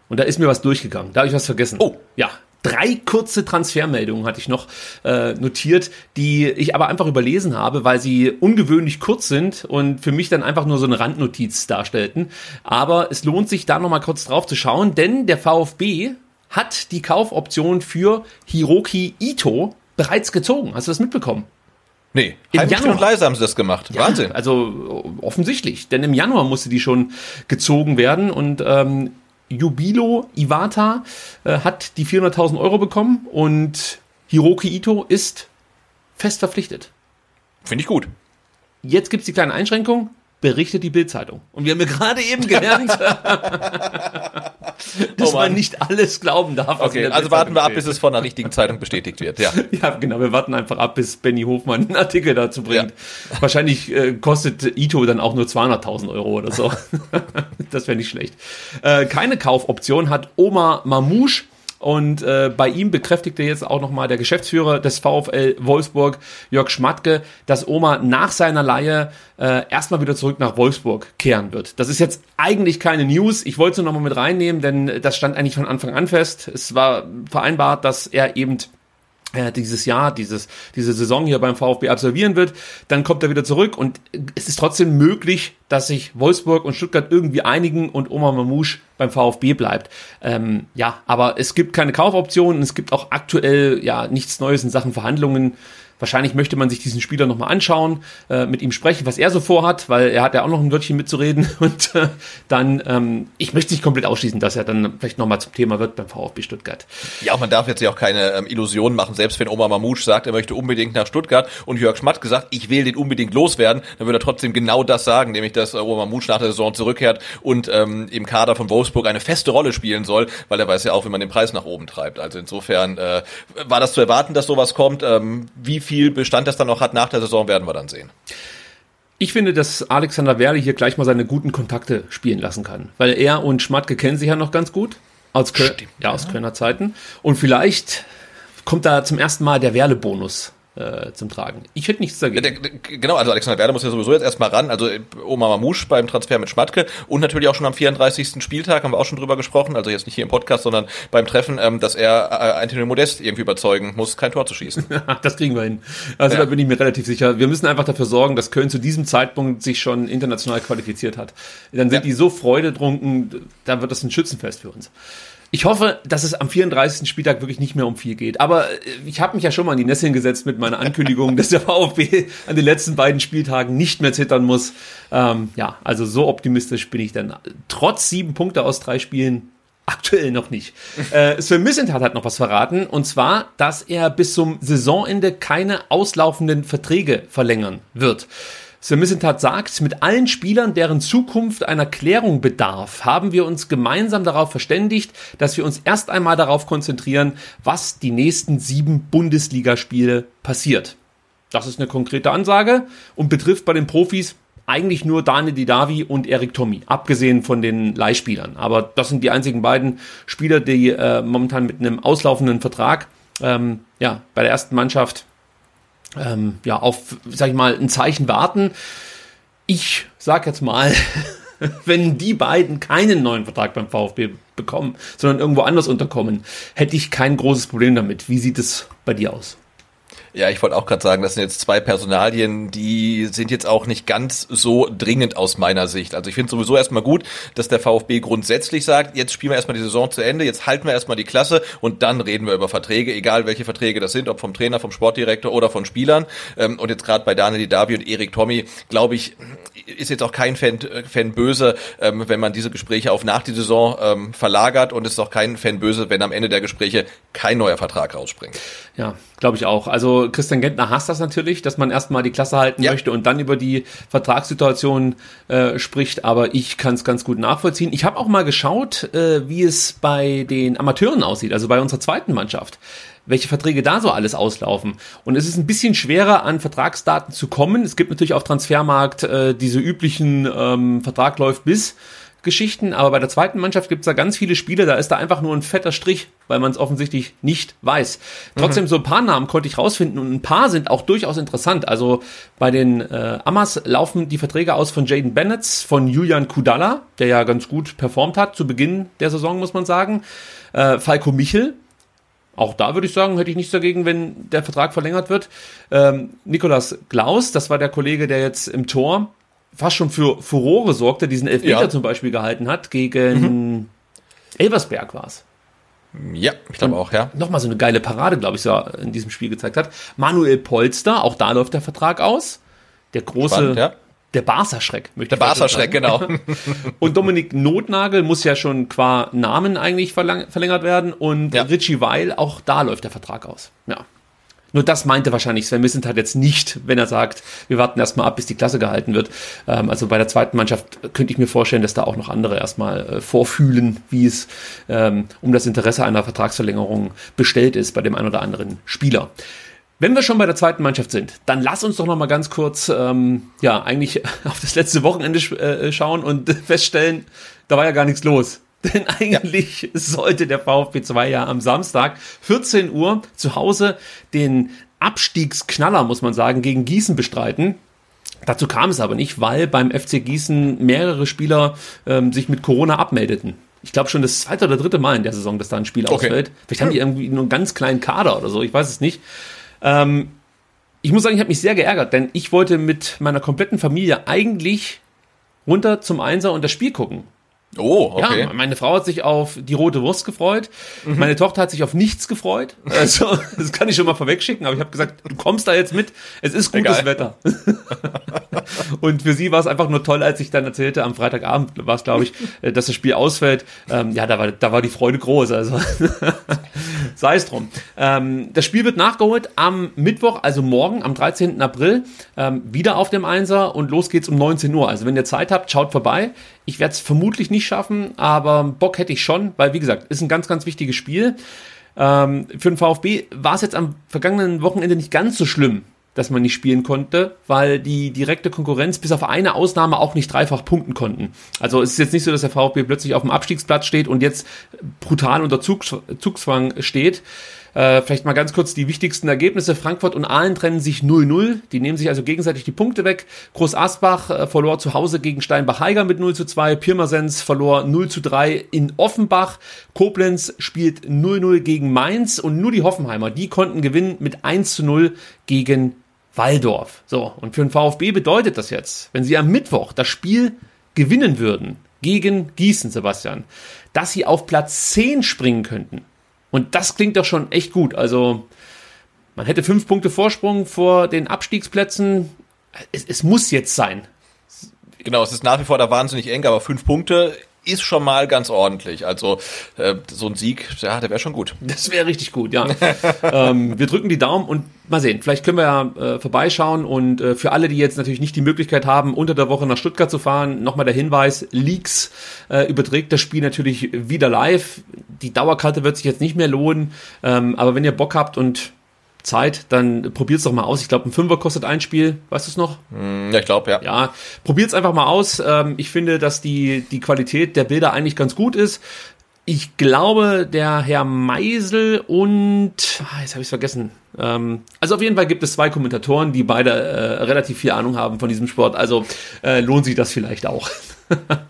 Und da ist mir was durchgegangen. Da habe ich was vergessen. Oh. Ja, drei kurze Transfermeldungen hatte ich noch äh, notiert, die ich aber einfach überlesen habe, weil sie ungewöhnlich kurz sind und für mich dann einfach nur so eine Randnotiz darstellten. Aber es lohnt sich da nochmal kurz drauf zu schauen, denn der VfB hat die Kaufoption für Hiroki Ito bereits gezogen. Hast du das mitbekommen? Nee, im Januar. und leise haben sie das gemacht. Ja, Wahnsinn. Also offensichtlich, denn im Januar musste die schon gezogen werden und ähm, Jubilo Iwata äh, hat die 400.000 Euro bekommen und Hiroki Ito ist fest verpflichtet. Finde ich gut. Jetzt gibt's die kleine Einschränkung berichtet die Bildzeitung. Und wir haben ja gerade eben gelernt, *laughs* dass oh man nicht alles glauben darf. Okay, also warten wir ab, bis es von der richtigen Zeitung bestätigt wird. Ja. *laughs* ja, genau. Wir warten einfach ab, bis Benny Hofmann einen Artikel dazu bringt. Ja. Wahrscheinlich äh, kostet Ito dann auch nur 200.000 Euro oder so. *laughs* das wäre nicht schlecht. Äh, keine Kaufoption hat Oma Mamouche Und äh, bei ihm bekräftigte jetzt auch nochmal der Geschäftsführer des VfL Wolfsburg, Jörg Schmatke, dass Oma nach seiner Leihe äh, erstmal wieder zurück nach Wolfsburg kehren wird. Das ist jetzt eigentlich keine News. Ich wollte es nochmal mit reinnehmen, denn das stand eigentlich von Anfang an fest. Es war vereinbart, dass er eben dieses Jahr, dieses, diese Saison hier beim VfB absolvieren wird. Dann kommt er wieder zurück und es ist trotzdem möglich, dass sich Wolfsburg und Stuttgart irgendwie einigen und Omar Mamouche beim VfB bleibt. Ähm, ja, aber es gibt keine Kaufoptionen, es gibt auch aktuell ja nichts Neues in Sachen Verhandlungen. Wahrscheinlich möchte man sich diesen Spieler nochmal anschauen, äh, mit ihm sprechen, was er so vorhat, weil er hat ja auch noch ein Wörtchen mitzureden. *laughs* Und äh, dann, ähm, ich möchte nicht komplett ausschließen, dass er dann vielleicht nochmal zum Thema wird beim VfB Stuttgart. Ja, man darf jetzt ja auch keine ähm, Illusionen machen. Selbst wenn Omar Mamouche sagt, er möchte unbedingt nach Stuttgart und Jörg Schmatt gesagt, ich will den unbedingt loswerden, dann würde er trotzdem genau das sagen, nämlich dass äh, Omar Mamouche nach der Saison zurückkehrt und ähm, im Kader von Wolfsburg eine feste Rolle spielen soll, weil er weiß ja auch, wie man den Preis nach oben treibt. Also insofern äh, war das zu erwarten, dass sowas kommt. Ähm, wie viel Bestand das dann noch hat nach der Saison, werden wir dann sehen. Ich finde, dass Alexander Werle hier gleich mal seine guten Kontakte spielen lassen kann, weil er und Schmatke kennen sich ja noch ganz gut aus, Köl Stimmt, ja, aus Kölner Zeiten. Und vielleicht kommt da zum ersten Mal der Werle-Bonus äh, zum Tragen. Ich hätte nichts dagegen. Ja, der, genau, also Alexander Werder muss ja sowieso jetzt erstmal ran. Also Oma Mamouche beim Transfer mit Schmatke und natürlich auch schon am 34. Spieltag, haben wir auch schon drüber gesprochen, also jetzt nicht hier im Podcast, sondern beim Treffen, ähm, dass er äh, Antonio Modest irgendwie überzeugen muss, kein Tor zu schießen. *laughs* das kriegen wir hin. Also Ja. da bin ich mir relativ sicher. Wir müssen einfach dafür sorgen, dass Köln zu diesem Zeitpunkt sich schon international qualifiziert hat. Dann sind Ja. die so freudetrunken, da wird das ein Schützenfest für uns. Ich hoffe, dass es am 34. Spieltag wirklich nicht mehr um viel geht. Aber äh, ich habe mich ja schon mal in die Nesseln gesetzt mit meiner Ankündigung, *laughs* dass der VfB an den letzten beiden Spieltagen nicht mehr zittern muss. Ähm, ja, also so optimistisch bin ich dann. Trotz sieben Punkte aus drei Spielen Aktuell noch nicht. *laughs* Äh, Sven Missentat hat noch was verraten, und zwar, dass er bis zum Saisonende keine auslaufenden Verträge verlängern wird. Sven Missentat sagt, mit allen Spielern, deren Zukunft einer Klärung bedarf, haben wir uns gemeinsam darauf verständigt, dass wir uns erst einmal darauf konzentrieren, was die nächsten sieben Bundesligaspiele passiert. Das ist eine konkrete Ansage und betrifft bei den Profis eigentlich nur Daniel Didavi und Erik Tommy, abgesehen von den Leihspielern. Aber das sind die einzigen beiden Spieler, die äh, momentan mit einem auslaufenden Vertrag ähm, ja, bei der ersten Mannschaft ähm, ja, auf, sag ich mal, ein Zeichen warten. Ich sag jetzt mal, *laughs* wenn die beiden keinen neuen Vertrag beim VfB bekommen, sondern irgendwo anders unterkommen, hätte ich kein großes Problem damit. Wie sieht es bei dir aus? Ja, ich wollte auch gerade sagen, das sind jetzt zwei Personalien, die sind jetzt auch nicht ganz so dringend aus meiner Sicht. Also ich finde sowieso erstmal gut, dass der VfB grundsätzlich sagt, jetzt spielen wir erstmal die Saison zu Ende, jetzt halten wir erstmal die Klasse und dann reden wir über Verträge, egal welche Verträge das sind, ob vom Trainer, vom Sportdirektor oder von Spielern. Ähm, Und jetzt gerade bei Daniel Davi und Erik Tommy, glaube ich, ist jetzt auch kein Fan, äh, Fan böse, ähm, wenn man diese Gespräche auf nach die Saison ähm, verlagert und ist auch kein Fan böse, wenn am Ende der Gespräche kein neuer Vertrag rausspringt. Ja, glaube ich auch. Also Christian Gentner hasst das natürlich, dass man erstmal die Klasse halten Ja. möchte und dann über die Vertragssituation äh, spricht, aber ich kann es ganz gut nachvollziehen. Ich habe auch mal geschaut, äh, wie es bei den Amateuren aussieht, also bei unserer zweiten Mannschaft welche Verträge da so alles auslaufen. Und es ist ein bisschen schwerer, an Vertragsdaten zu kommen. Es gibt natürlich auf Transfermarkt äh, diese üblichen ähm, Vertrag läuft bis Geschichten, aber bei der zweiten Mannschaft gibt es da ganz viele Spiele, da ist da einfach nur ein fetter Strich, weil man es offensichtlich nicht weiß. Trotzdem, so ein paar Namen konnte ich rausfinden und ein paar sind auch durchaus interessant. Also bei den äh, Amas laufen die Verträge aus von Jaden Bennett, von Julian Kudala, der ja ganz gut performt hat zu Beginn der Saison, muss man sagen. Äh, Falco Michel, auch da würde ich sagen, hätte ich nichts dagegen, wenn der Vertrag verlängert wird. Ähm, Nikolas Klaus, das war der Kollege, der jetzt im Tor fast schon für Furore sorgte, diesen Elfmeter Ja. zum Beispiel gehalten hat, gegen Elversberg war es. Ja, ich glaube auch, ja. Nochmal so eine geile Parade, glaube ich, so in diesem Spiel gezeigt hat. Manuel Polster, auch da läuft der Vertrag aus. Der große, Spannend, ja. der Barca-Schreck. möchte Der ich fast Barca-Schreck, genau. *laughs* Und Dominik Notnagel muss ja schon qua Namen eigentlich verlängert werden. Und Ja. Richie Weil, auch da läuft der Vertrag aus. Ja. Nur das meinte wahrscheinlich Sven Missentat jetzt nicht, wenn er sagt, wir warten erstmal ab, bis die Klasse gehalten wird. Ähm, also bei der zweiten Mannschaft könnte ich mir vorstellen, dass da auch noch andere erstmal äh, vorfühlen, wie es ähm, um das Interesse einer Vertragsverlängerung bestellt ist bei dem einen oder anderen Spieler. Wenn wir schon bei der zweiten Mannschaft sind, dann lass uns doch noch mal ganz kurz, ähm, ja, eigentlich *laughs* auf das letzte Wochenende äh, schauen und *laughs* feststellen, da war ja gar nichts los Denn eigentlich ja. sollte der VfB 2 ja am Samstag 14 Uhr zu Hause den Abstiegsknaller, muss man sagen, gegen Gießen bestreiten. Dazu kam es aber nicht, weil beim FC Gießen mehrere Spieler ähm, sich mit Corona abmeldeten. Ich glaube schon das zweite oder dritte Mal in der Saison, dass da ein Spiel okay. ausfällt. Vielleicht haben die irgendwie nur einen ganz kleinen Kader oder so, ich weiß es nicht. Ähm, ich muss sagen, ich habe mich sehr geärgert, denn ich wollte mit meiner kompletten Familie eigentlich runter zum Einser und das Spiel gucken. Oh, okay. Ja, meine Frau hat sich auf die rote Wurst gefreut. Mhm. Meine Tochter hat sich auf nichts gefreut. Also, *laughs* das kann ich schon mal vorwegschicken, aber ich habe gesagt, du kommst da jetzt mit. Es ist gutes Egal. Wetter. *laughs* Und für sie war es einfach nur toll, als ich dann erzählte, am Freitagabend war es, glaube ich, äh, dass das Spiel ausfällt. Ähm, ja, da war, da war die Freude groß. Also, *laughs* sei es drum. Ähm, das Spiel wird nachgeholt am Mittwoch, also morgen, am 13. April, ähm, wieder auf dem Einser und los geht's um 19 Uhr. Also, wenn ihr Zeit habt, schaut vorbei. Ich werde es vermutlich nicht schaffen, aber Bock hätte ich schon, weil wie gesagt, ist ein ganz, ganz wichtiges Spiel. Ähm, für den VfB war es jetzt am vergangenen Wochenende nicht ganz so schlimm, dass man nicht spielen konnte, weil die direkte Konkurrenz bis auf eine Ausnahme auch nicht dreifach punkten konnten. Also es ist jetzt nicht so, dass der VfB plötzlich auf dem Abstiegsplatz steht und jetzt brutal unter Zugzwang steht. Äh, vielleicht mal ganz kurz die wichtigsten Ergebnisse. Frankfurt und Aalen trennen sich 0-0. Die nehmen sich also gegenseitig die Punkte weg. Groß Asbach äh, verlor zu Hause gegen Steinbach-Heiger mit 0 zu 2. Pirmasens verlor 0 zu 3 in Offenbach. Koblenz spielt 0-0 gegen Mainz und nur die Hoffenheimer, die konnten gewinnen mit 1 zu 0 gegen Waldorf. So, und für den VfB bedeutet das jetzt, wenn sie am Mittwoch das Spiel gewinnen würden gegen Gießen, Sebastian, dass sie auf Platz 10 springen könnten. Und das klingt doch schon echt gut. Also, man hätte fünf Punkte Vorsprung vor den Abstiegsplätzen. Es, es muss jetzt sein. Genau, es ist nach wie vor da wahnsinnig eng, aber fünf Punkte ist schon mal ganz ordentlich. Also äh, so ein Sieg, ja, der wäre schon gut. *laughs* Das wäre richtig gut, ja. *laughs* ähm, wir drücken die Daumen und mal sehen. Vielleicht können wir ja äh, vorbeischauen und äh, für alle, die jetzt natürlich nicht die Möglichkeit haben, unter der Woche nach Stuttgart zu fahren, nochmal der Hinweis: Leaks äh, überträgt das Spiel natürlich wieder live. Die Dauerkarte wird sich jetzt nicht mehr lohnen, ähm, aber wenn ihr Bock habt und Zeit, dann probiert's doch mal aus. Ich glaube, ein Fünfer kostet ein Spiel. Weißt du es noch? Hm, ja, ich glaube, ja. Ja, probiert's einfach mal aus. Ähm, ich finde, dass die, die Qualität der Bilder eigentlich ganz gut ist. Ich glaube, der Herr Meisel und ah, jetzt habe ich vergessen. Ähm, also auf jeden Fall gibt es zwei Kommentatoren, die beide äh, relativ viel Ahnung haben von diesem Sport. Also äh, lohnt sich das vielleicht auch. *laughs*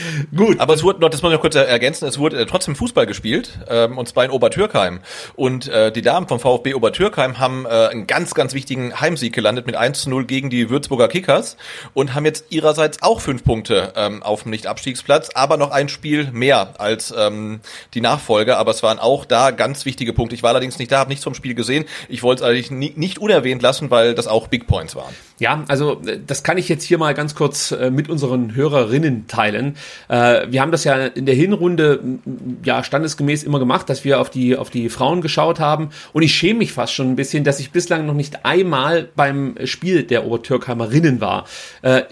*laughs* Gut. Aber es wurde noch, das muss ich noch kurz ergänzen, es wurde äh, trotzdem Fußball gespielt, ähm, und zwar in Obertürkheim. Und äh, die Damen vom VfB Obertürkheim haben äh, einen ganz, ganz wichtigen Heimsieg gelandet mit 1 zu 0 gegen die Würzburger Kickers und haben jetzt ihrerseits auch fünf Punkte ähm, auf dem Nicht-Abstiegsplatz, aber noch ein Spiel mehr als ähm, die Nachfolger. Aber es waren auch da ganz wichtige Punkte. Ich war allerdings nicht da, habe nichts vom Spiel gesehen. Ich wollte es eigentlich nie, nicht unerwähnt lassen, weil das auch Big Points waren. Ja, also äh, das kann ich jetzt hier mal ganz kurz äh, mit unseren Hörerinnen teilen. Äh, wir haben das ja in der Hinrunde ja standesgemäß immer gemacht, dass wir auf die auf die Frauen geschaut haben und ich schäme mich fast schon ein bisschen, dass ich bislang noch nicht einmal beim Spiel der Obertürkheimerinnen war. Äh,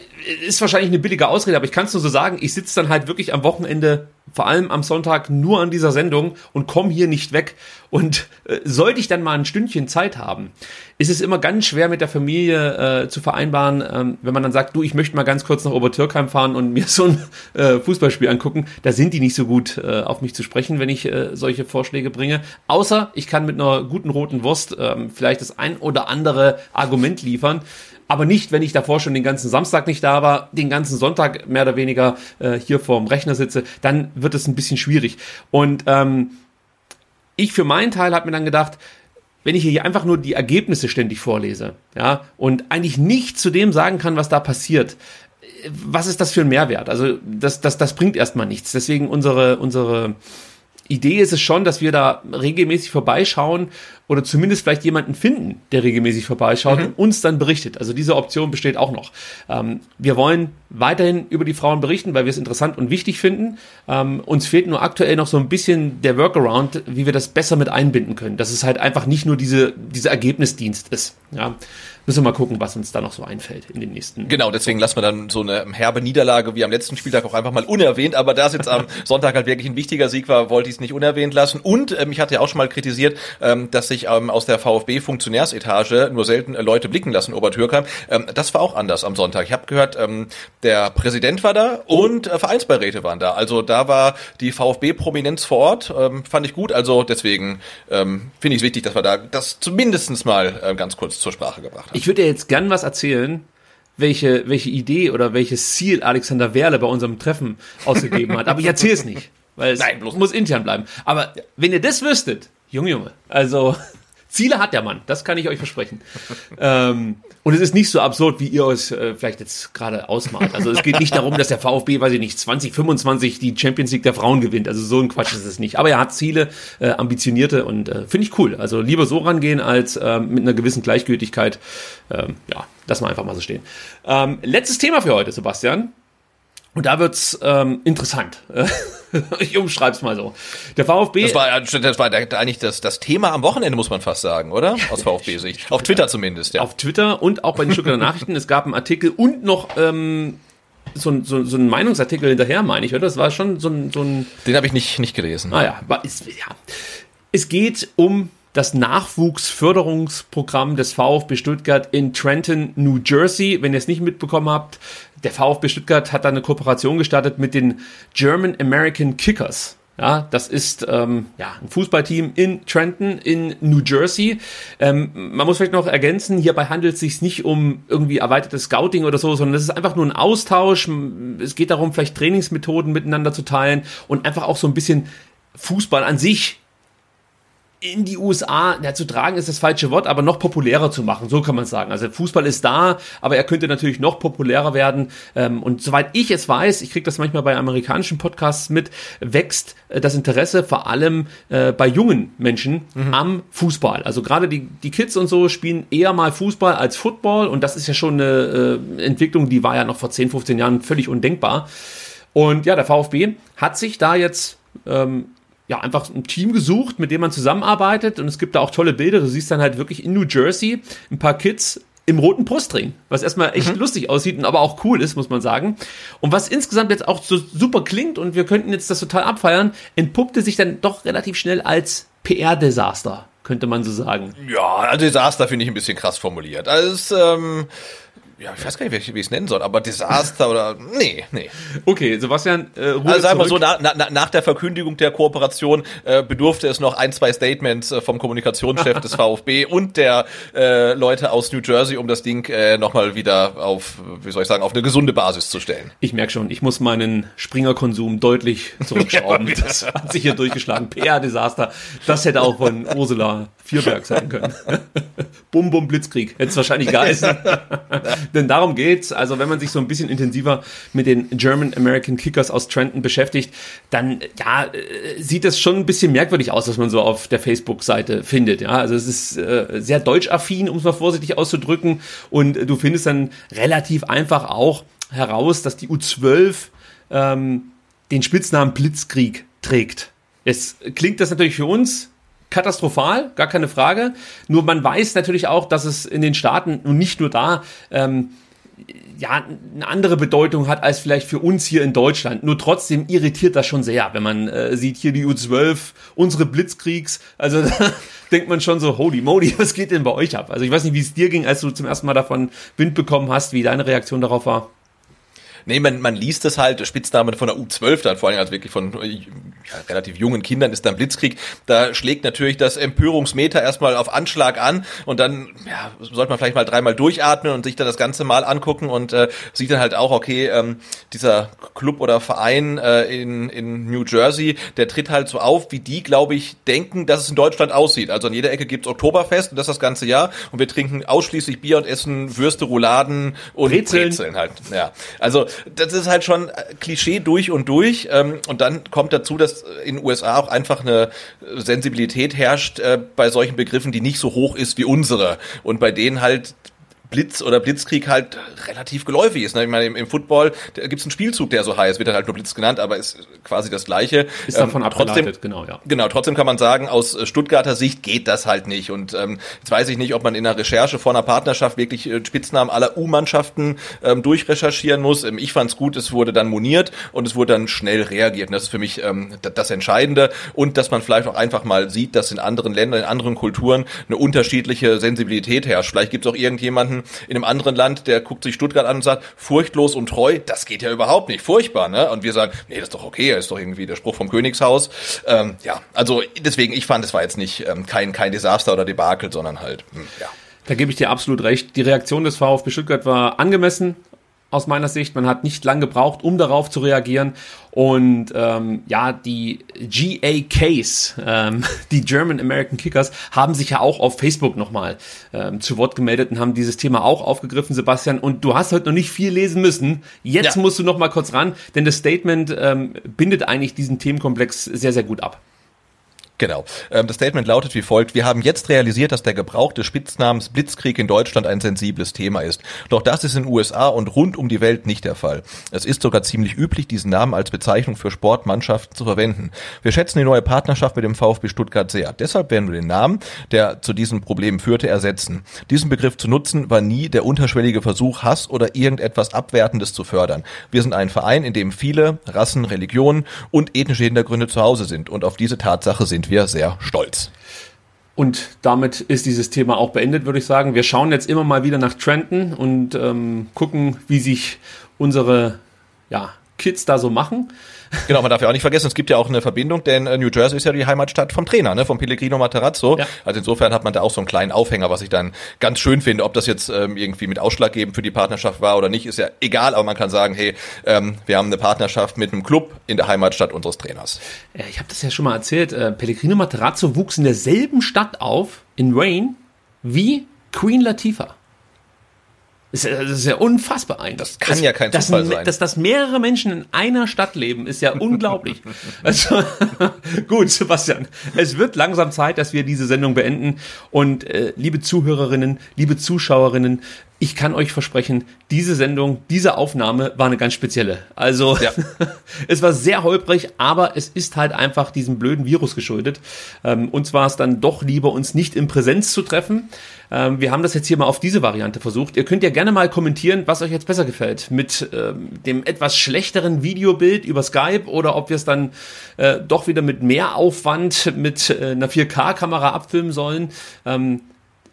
ist wahrscheinlich eine billige Ausrede, aber ich kann es nur so sagen, ich sitze dann halt wirklich am Wochenende vor allem am Sonntag nur an dieser Sendung und komme hier nicht weg. Und äh, sollte ich dann mal ein Stündchen Zeit haben, ist es immer ganz schwer mit der Familie äh, zu vereinbaren, ähm, wenn man dann sagt, du, ich möchte mal ganz kurz nach Obertürkheim fahren und mir *laughs* so ein äh, Fußballspiel angucken. Da sind die nicht so gut äh, auf mich zu sprechen, wenn ich äh, solche Vorschläge bringe. Außer ich kann mit einer guten roten Wurst äh, vielleicht das ein oder andere Argument liefern aber nicht, wenn ich davor schon den ganzen Samstag nicht da war, den ganzen Sonntag mehr oder weniger äh, hier vorm Rechner sitze, dann wird es ein bisschen schwierig. Und ähm, ich für meinen Teil habe mir dann gedacht, wenn ich hier einfach nur die Ergebnisse ständig vorlese, ja, und eigentlich nicht zu dem sagen kann, was da passiert, was ist das für ein Mehrwert? Also das, das, das bringt erstmal nichts. Deswegen unsere, unsere Idee ist es schon, dass wir da regelmäßig vorbeischauen oder zumindest vielleicht jemanden finden, der regelmäßig vorbeischaut mhm. und uns dann berichtet. Also diese Option besteht auch noch. Ähm, wir wollen weiterhin über die Frauen berichten, weil wir es interessant und wichtig finden. Ähm, uns fehlt nur aktuell noch so ein bisschen der Workaround, wie wir das besser mit einbinden können, dass es halt einfach nicht nur diese, dieser Ergebnisdienst ist. Ja, müssen wir mal gucken, was uns da noch so einfällt in den nächsten. Genau, deswegen lassen wir dann so eine herbe Niederlage wie am letzten Spieltag auch einfach mal unerwähnt. Aber da es jetzt am *laughs* Sonntag halt wirklich ein wichtiger Sieg war, wollte ich es nicht unerwähnt lassen. Und ähm, ich hatte ja auch schon mal kritisiert, ähm, dass sich ähm, aus der VfB-Funktionärsetage nur selten äh, Leute blicken lassen, Obertürkheim. Ähm, das war auch anders am Sonntag. Ich habe gehört, ähm, der Präsident war da und äh, Vereinsbeiräte waren da. Also da war die VfB-Prominenz vor Ort. Ähm, fand ich gut. Also deswegen ähm, finde ich es wichtig, dass wir da das zumindestens mal äh, ganz kurz zur Sprache gebracht haben. Ich würde dir jetzt gern was erzählen, welche, welche Idee oder welches Ziel Alexander Werle bei unserem Treffen ausgegeben hat. Aber ich erzähle es nicht, weil es Nein, bloß muss intern bleiben. Aber wenn ihr das wüsstet, Junge, Junge, also *laughs* Ziele hat der Mann, das kann ich euch versprechen. ähm, und es ist nicht so absurd, wie ihr es äh, vielleicht jetzt gerade ausmalt. Also es geht nicht darum, dass der VfB, weiß ich nicht, 2025 die Champions League der Frauen gewinnt. Also so ein Quatsch ist es nicht. Aber er hat Ziele, äh, ambitionierte und äh, finde ich cool. Also lieber so rangehen als ähm, mit einer gewissen Gleichgültigkeit. Ähm, ja, lass mal einfach mal so stehen. Ähm, letztes Thema für heute, Sebastian. Und da wird's ähm, interessant. *laughs* *laughs* ich umschreib's mal so. Der VfB. Das war, das war eigentlich das, das Thema am Wochenende, muss man fast sagen, oder? Aus VfB-Sicht. Auf Twitter zumindest, ja. Auf Twitter und auch bei den Stuttgarter *laughs* Nachrichten. Es gab einen Artikel und noch ähm, so, so, so ein Meinungsartikel hinterher, meine ich, oder? Das war schon so ein, so ein Den habe ich nicht, nicht gelesen. Ah ja, ist, ja. Es geht um das Nachwuchsförderungsprogramm des VfB Stuttgart in Trenton, New Jersey. Wenn ihr es nicht mitbekommen habt, der VfB Stuttgart hat da eine Kooperation gestartet mit den German American Kickers. Ja, das ist ähm, ja, ein Fußballteam in Trenton in New Jersey. Ähm, man muss vielleicht noch ergänzen, hierbei handelt es sich nicht um irgendwie erweitertes Scouting oder so, sondern es ist einfach nur ein Austausch. Es geht darum, vielleicht Trainingsmethoden miteinander zu teilen und einfach auch so ein bisschen Fußball an sich in die USA, ja, zu tragen ist das falsche Wort, aber noch populärer zu machen, so kann man sagen. Also Fußball ist da, aber er könnte natürlich noch populärer werden. Ähm, und soweit ich es weiß, ich kriege das manchmal bei amerikanischen Podcasts mit, wächst äh, das Interesse vor allem äh, bei jungen Menschen am Fußball. Also gerade die, die Kids und so spielen eher mal Fußball als Football und das ist ja schon eine äh, Entwicklung, die war ja noch vor 10, 15 Jahren völlig undenkbar. Und ja, der VfB hat sich da jetzt ähm, ja, einfach ein Team gesucht, mit dem man zusammenarbeitet und es gibt da auch tolle Bilder. Du siehst dann halt wirklich in New Jersey ein paar Kids im roten Brustring, was erstmal echt lustig aussieht und aber auch cool ist, muss man sagen. Und was insgesamt jetzt auch so super klingt und wir könnten jetzt das total abfeiern, entpuppte sich dann doch relativ schnell als PR-Desaster, könnte man so sagen. Ja, Desaster finde ich ein bisschen krass formuliert. Also, ähm, ja, ich weiß gar nicht, wie ich es nennen soll, aber Desaster oder, nee, nee. Okay, Sebastian, äh, Ruhe Also wir so, zurück. nach, nach, der Verkündigung der Kooperation äh, bedurfte es noch ein, zwei Statements äh, vom Kommunikationschef des *laughs* VfB und der äh, Leute aus New Jersey, um das Ding äh, nochmal wieder auf, wie soll ich sagen, auf eine gesunde Basis zu stellen. Ich merke schon, ich muss meinen Springerkonsum deutlich *laughs* zurückschrauben. das hat sich hier durchgeschlagen. PR-Desaster. Das hätte auch von *laughs* Ursula Vierberg sein können. *laughs* Bum, bum, Blitzkrieg. Hätte es wahrscheinlich geheißen. *laughs* Denn darum geht's. Also wenn man sich so ein bisschen intensiver mit den German American Kickers aus Trenton beschäftigt, dann ja, äh, sieht es schon ein bisschen merkwürdig aus, was man so auf der Facebook-Seite findet. Ja, also es ist äh, sehr deutschaffin, um es mal vorsichtig auszudrücken. Und äh, du findest dann relativ einfach auch heraus, dass die U12 ähm, den Spitznamen Blitzkrieg trägt. Es klingt das natürlich für uns katastrophal, gar keine Frage. Nur man weiß natürlich auch, dass es in den Staaten und nicht nur da ähm, ja, eine andere Bedeutung hat als vielleicht für uns hier in Deutschland. Nur trotzdem irritiert das schon sehr, wenn man äh, sieht hier die U12, unsere Blitzkriegs. Also *laughs* da denkt man schon so, holy moly, *laughs* was geht denn bei euch ab? Also ich weiß nicht, wie es dir ging, als du zum ersten Mal davon Wind bekommen hast, wie deine Reaktion darauf war. Nee, man, man liest es halt, Spitznamen von der U12 dann, vor allem als wirklich von äh, ja, relativ jungen Kindern ist dann Blitzkrieg. Da schlägt natürlich das Empörungsmeter erstmal auf Anschlag an und dann ja, sollte man vielleicht mal dreimal durchatmen und sich dann das Ganze mal angucken und äh, sieht dann halt auch, okay, ähm, dieser Club oder Verein äh, in, in New Jersey, der tritt halt so auf, wie die, glaube ich, denken, dass es in Deutschland aussieht. Also an jeder Ecke gibt's Oktoberfest und das das ganze Jahr und wir trinken ausschließlich Bier und essen Würste, Rouladen und Brezeln. Brezeln halt. Ja, also das ist halt schon Klischee durch und durch. Ähm, und dann kommt dazu, dass in den USA auch einfach eine Sensibilität herrscht äh, bei solchen Begriffen, die nicht so hoch ist wie unsere. Und bei denen halt Blitz oder Blitzkrieg halt relativ geläufig ist. Ne? Ich meine, im, im Football gibt es einen Spielzug, der so heißt, wird halt nur Blitz genannt, aber ist quasi das Gleiche. Ist davon ähm, abgeleitet, trotzdem, genau, ja. Genau, trotzdem kann man sagen, aus Stuttgarter Sicht geht das halt nicht. Und ähm, jetzt weiß ich nicht, ob man in der Recherche vor einer Partnerschaft wirklich äh, Spitznamen aller U-Mannschaften ähm, durchrecherchieren muss. Ähm, ich fand es gut, es wurde dann moniert und es wurde dann schnell reagiert. Und das ist für mich ähm, das Entscheidende. Und dass man vielleicht auch einfach mal sieht, dass in anderen Ländern, in anderen Kulturen eine unterschiedliche Sensibilität herrscht. Vielleicht gibt es auch irgendjemanden in einem anderen Land, der guckt sich Stuttgart an und sagt, furchtlos und treu, das geht ja überhaupt nicht, furchtbar. Ne? Und wir sagen, nee, das ist doch okay, ist doch irgendwie der Spruch vom Königshaus. Ähm, ja, also deswegen, ich fand, es war jetzt nicht ähm, kein, kein Desaster oder Debakel, sondern halt, mh, hm, ja. Da gebe ich dir absolut recht. Die Reaktion des VfB Stuttgart war angemessen aus meiner Sicht. Man hat nicht lang gebraucht, um darauf zu reagieren. Und ähm, ja, die GAKs, ähm, *laughs* die German American Kickers, haben sich ja auch auf Facebook nochmal ähm, zu Wort gemeldet und haben dieses Thema auch aufgegriffen, Sebastian. Und du hast heute noch nicht viel lesen müssen. Jetzt ja. musst du noch mal kurz ran, denn das Statement ähm, bindet eigentlich diesen Themenkomplex sehr, sehr gut ab. Genau. Ähm, das Statement lautet wie folgt. Wir haben jetzt realisiert, dass der Gebrauch des Spitznamens Blitzkrieg in Deutschland ein sensibles Thema ist. Doch das ist in USA und rund um die Welt nicht der Fall. Es ist sogar ziemlich üblich, diesen Namen als Bezeichnung für Sportmannschaften zu verwenden. Wir schätzen die neue Partnerschaft mit dem VfB Stuttgart sehr. Deshalb werden wir den Namen, der zu diesem Problem führte, ersetzen. Diesen Begriff zu nutzen, war nie der unterschwellige Versuch, Hass oder irgendetwas Abwertendes zu fördern. Wir sind ein Verein, in dem viele Rassen, Religionen und ethnische Hintergründe zu Hause sind. Und auf diese Tatsache sind wir sehr stolz. Und damit ist dieses Thema auch beendet, würde ich sagen. Wir schauen jetzt immer mal wieder nach Trenten und ähm, gucken, wie sich unsere ja, Kids da so machen. Genau, man darf ja auch nicht vergessen, es gibt ja auch eine Verbindung, denn äh, New Jersey ist ja die Heimatstadt vom Trainer, ne, vom Pellegrino Materazzo. Ja. Also insofern hat man da auch so einen kleinen Aufhänger, was ich dann ganz schön finde. Ob das jetzt ähm, irgendwie mit ausschlaggebend für die Partnerschaft war oder nicht, ist ja egal, aber man kann sagen, hey, ähm, wir haben eine Partnerschaft mit einem Club in der Heimatstadt unseres Trainers. Ich habe das ja schon mal erzählt. Äh, Pellegrino Materazzo wuchs in derselben Stadt auf, in Wayne, wie Queen Latifah. Das ist ja unfassbar ein. Das kann das, ja kein Zufall das, sein. Dass, dass mehrere Menschen in einer Stadt leben, ist ja unglaublich. *laughs* also, *laughs* gut, Sebastian, es wird langsam Zeit, dass wir diese Sendung beenden. Und äh, liebe Zuhörerinnen, liebe Zuschauerinnen, ich kann euch versprechen, diese Sendung, diese Aufnahme war eine ganz spezielle. Also ja. *laughs* es war sehr holprig, aber es ist halt einfach diesem blöden Virus geschuldet. Ähm, uns war es dann doch lieber, uns nicht in Präsenz zu treffen. Ähm, wir haben das jetzt hier mal auf diese Variante versucht. Ihr könnt ja gerne mal kommentieren, was euch jetzt besser gefällt. Mit ähm, dem etwas schlechteren Videobild über Skype oder ob wir es dann äh, doch wieder mit mehr Aufwand mit äh, einer 4K-Kamera abfilmen sollen. Ähm,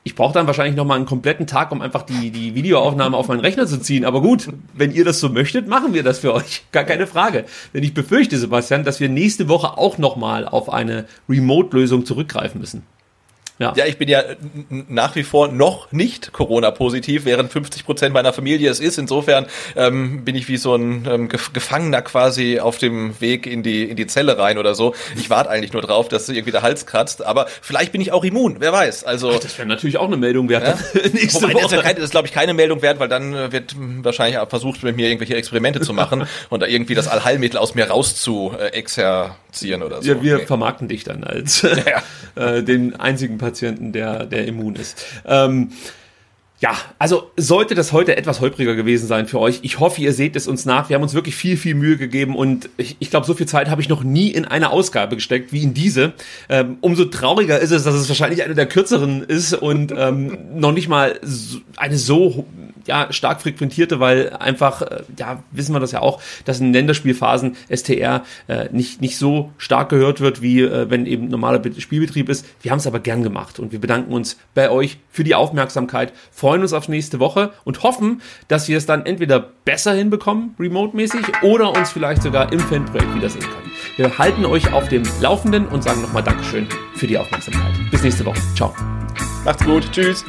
ich brauche dann wahrscheinlich noch mal einen kompletten Tag, um einfach die, die Videoaufnahme auf meinen Rechner zu ziehen. Aber gut, wenn ihr das so möchtet, machen wir das für euch. *laughs* Gar keine Frage. Denn ich befürchte, Sebastian, dass wir nächste Woche auch noch mal auf eine Remote-Lösung zurückgreifen müssen. Ja. ja, ich bin ja nach wie vor noch nicht Corona-positiv, während 50 Prozent meiner Familie es ist. Insofern ähm, bin ich wie so ein ähm, Gefangener quasi auf dem Weg in die, in die Zelle rein oder so. Ich warte eigentlich nur drauf, dass irgendwie der Hals kratzt. Aber vielleicht bin ich auch immun, wer weiß. Also Ach, das wäre natürlich auch eine Meldung wert. Ja? *laughs* nächste Wobei, Woche. Das ist, ja ist glaube ich, keine Meldung wert, weil dann äh, wird wahrscheinlich versucht, mit mir irgendwelche Experimente zu machen *laughs* und da irgendwie das Allheilmittel aus mir raus zu äh, exerzieren oder so. Ja, wir okay. vermarkten dich dann als *laughs* ja. äh, den einzigen Patienten, der, der immun ist. Ähm, ja, also sollte das heute etwas holpriger gewesen sein für euch. Ich hoffe, ihr seht es uns nach. Wir haben uns wirklich viel, viel Mühe gegeben und ich, ich glaube, so viel Zeit habe ich noch nie in eine Ausgabe gesteckt wie in diese. Ähm, umso trauriger ist es, dass es wahrscheinlich eine der kürzeren ist und ähm, noch nicht mal so, eine so ja, stark frequentierte, weil einfach, äh, ja, wissen wir das ja auch, dass in Länderspielphasen STR äh, nicht, nicht so stark gehört wird, wie äh, wenn eben normaler Spielbetrieb ist. Wir haben es aber gern gemacht und wir bedanken uns bei euch für die Aufmerksamkeit, freuen uns auf nächste Woche und hoffen, dass wir es dann entweder besser hinbekommen, remote-mäßig, oder uns vielleicht sogar im Fanprojekt wiedersehen können. Wir halten euch auf dem Laufenden und sagen nochmal Dankeschön für die Aufmerksamkeit. Bis nächste Woche. Ciao. Macht's gut. Tschüss.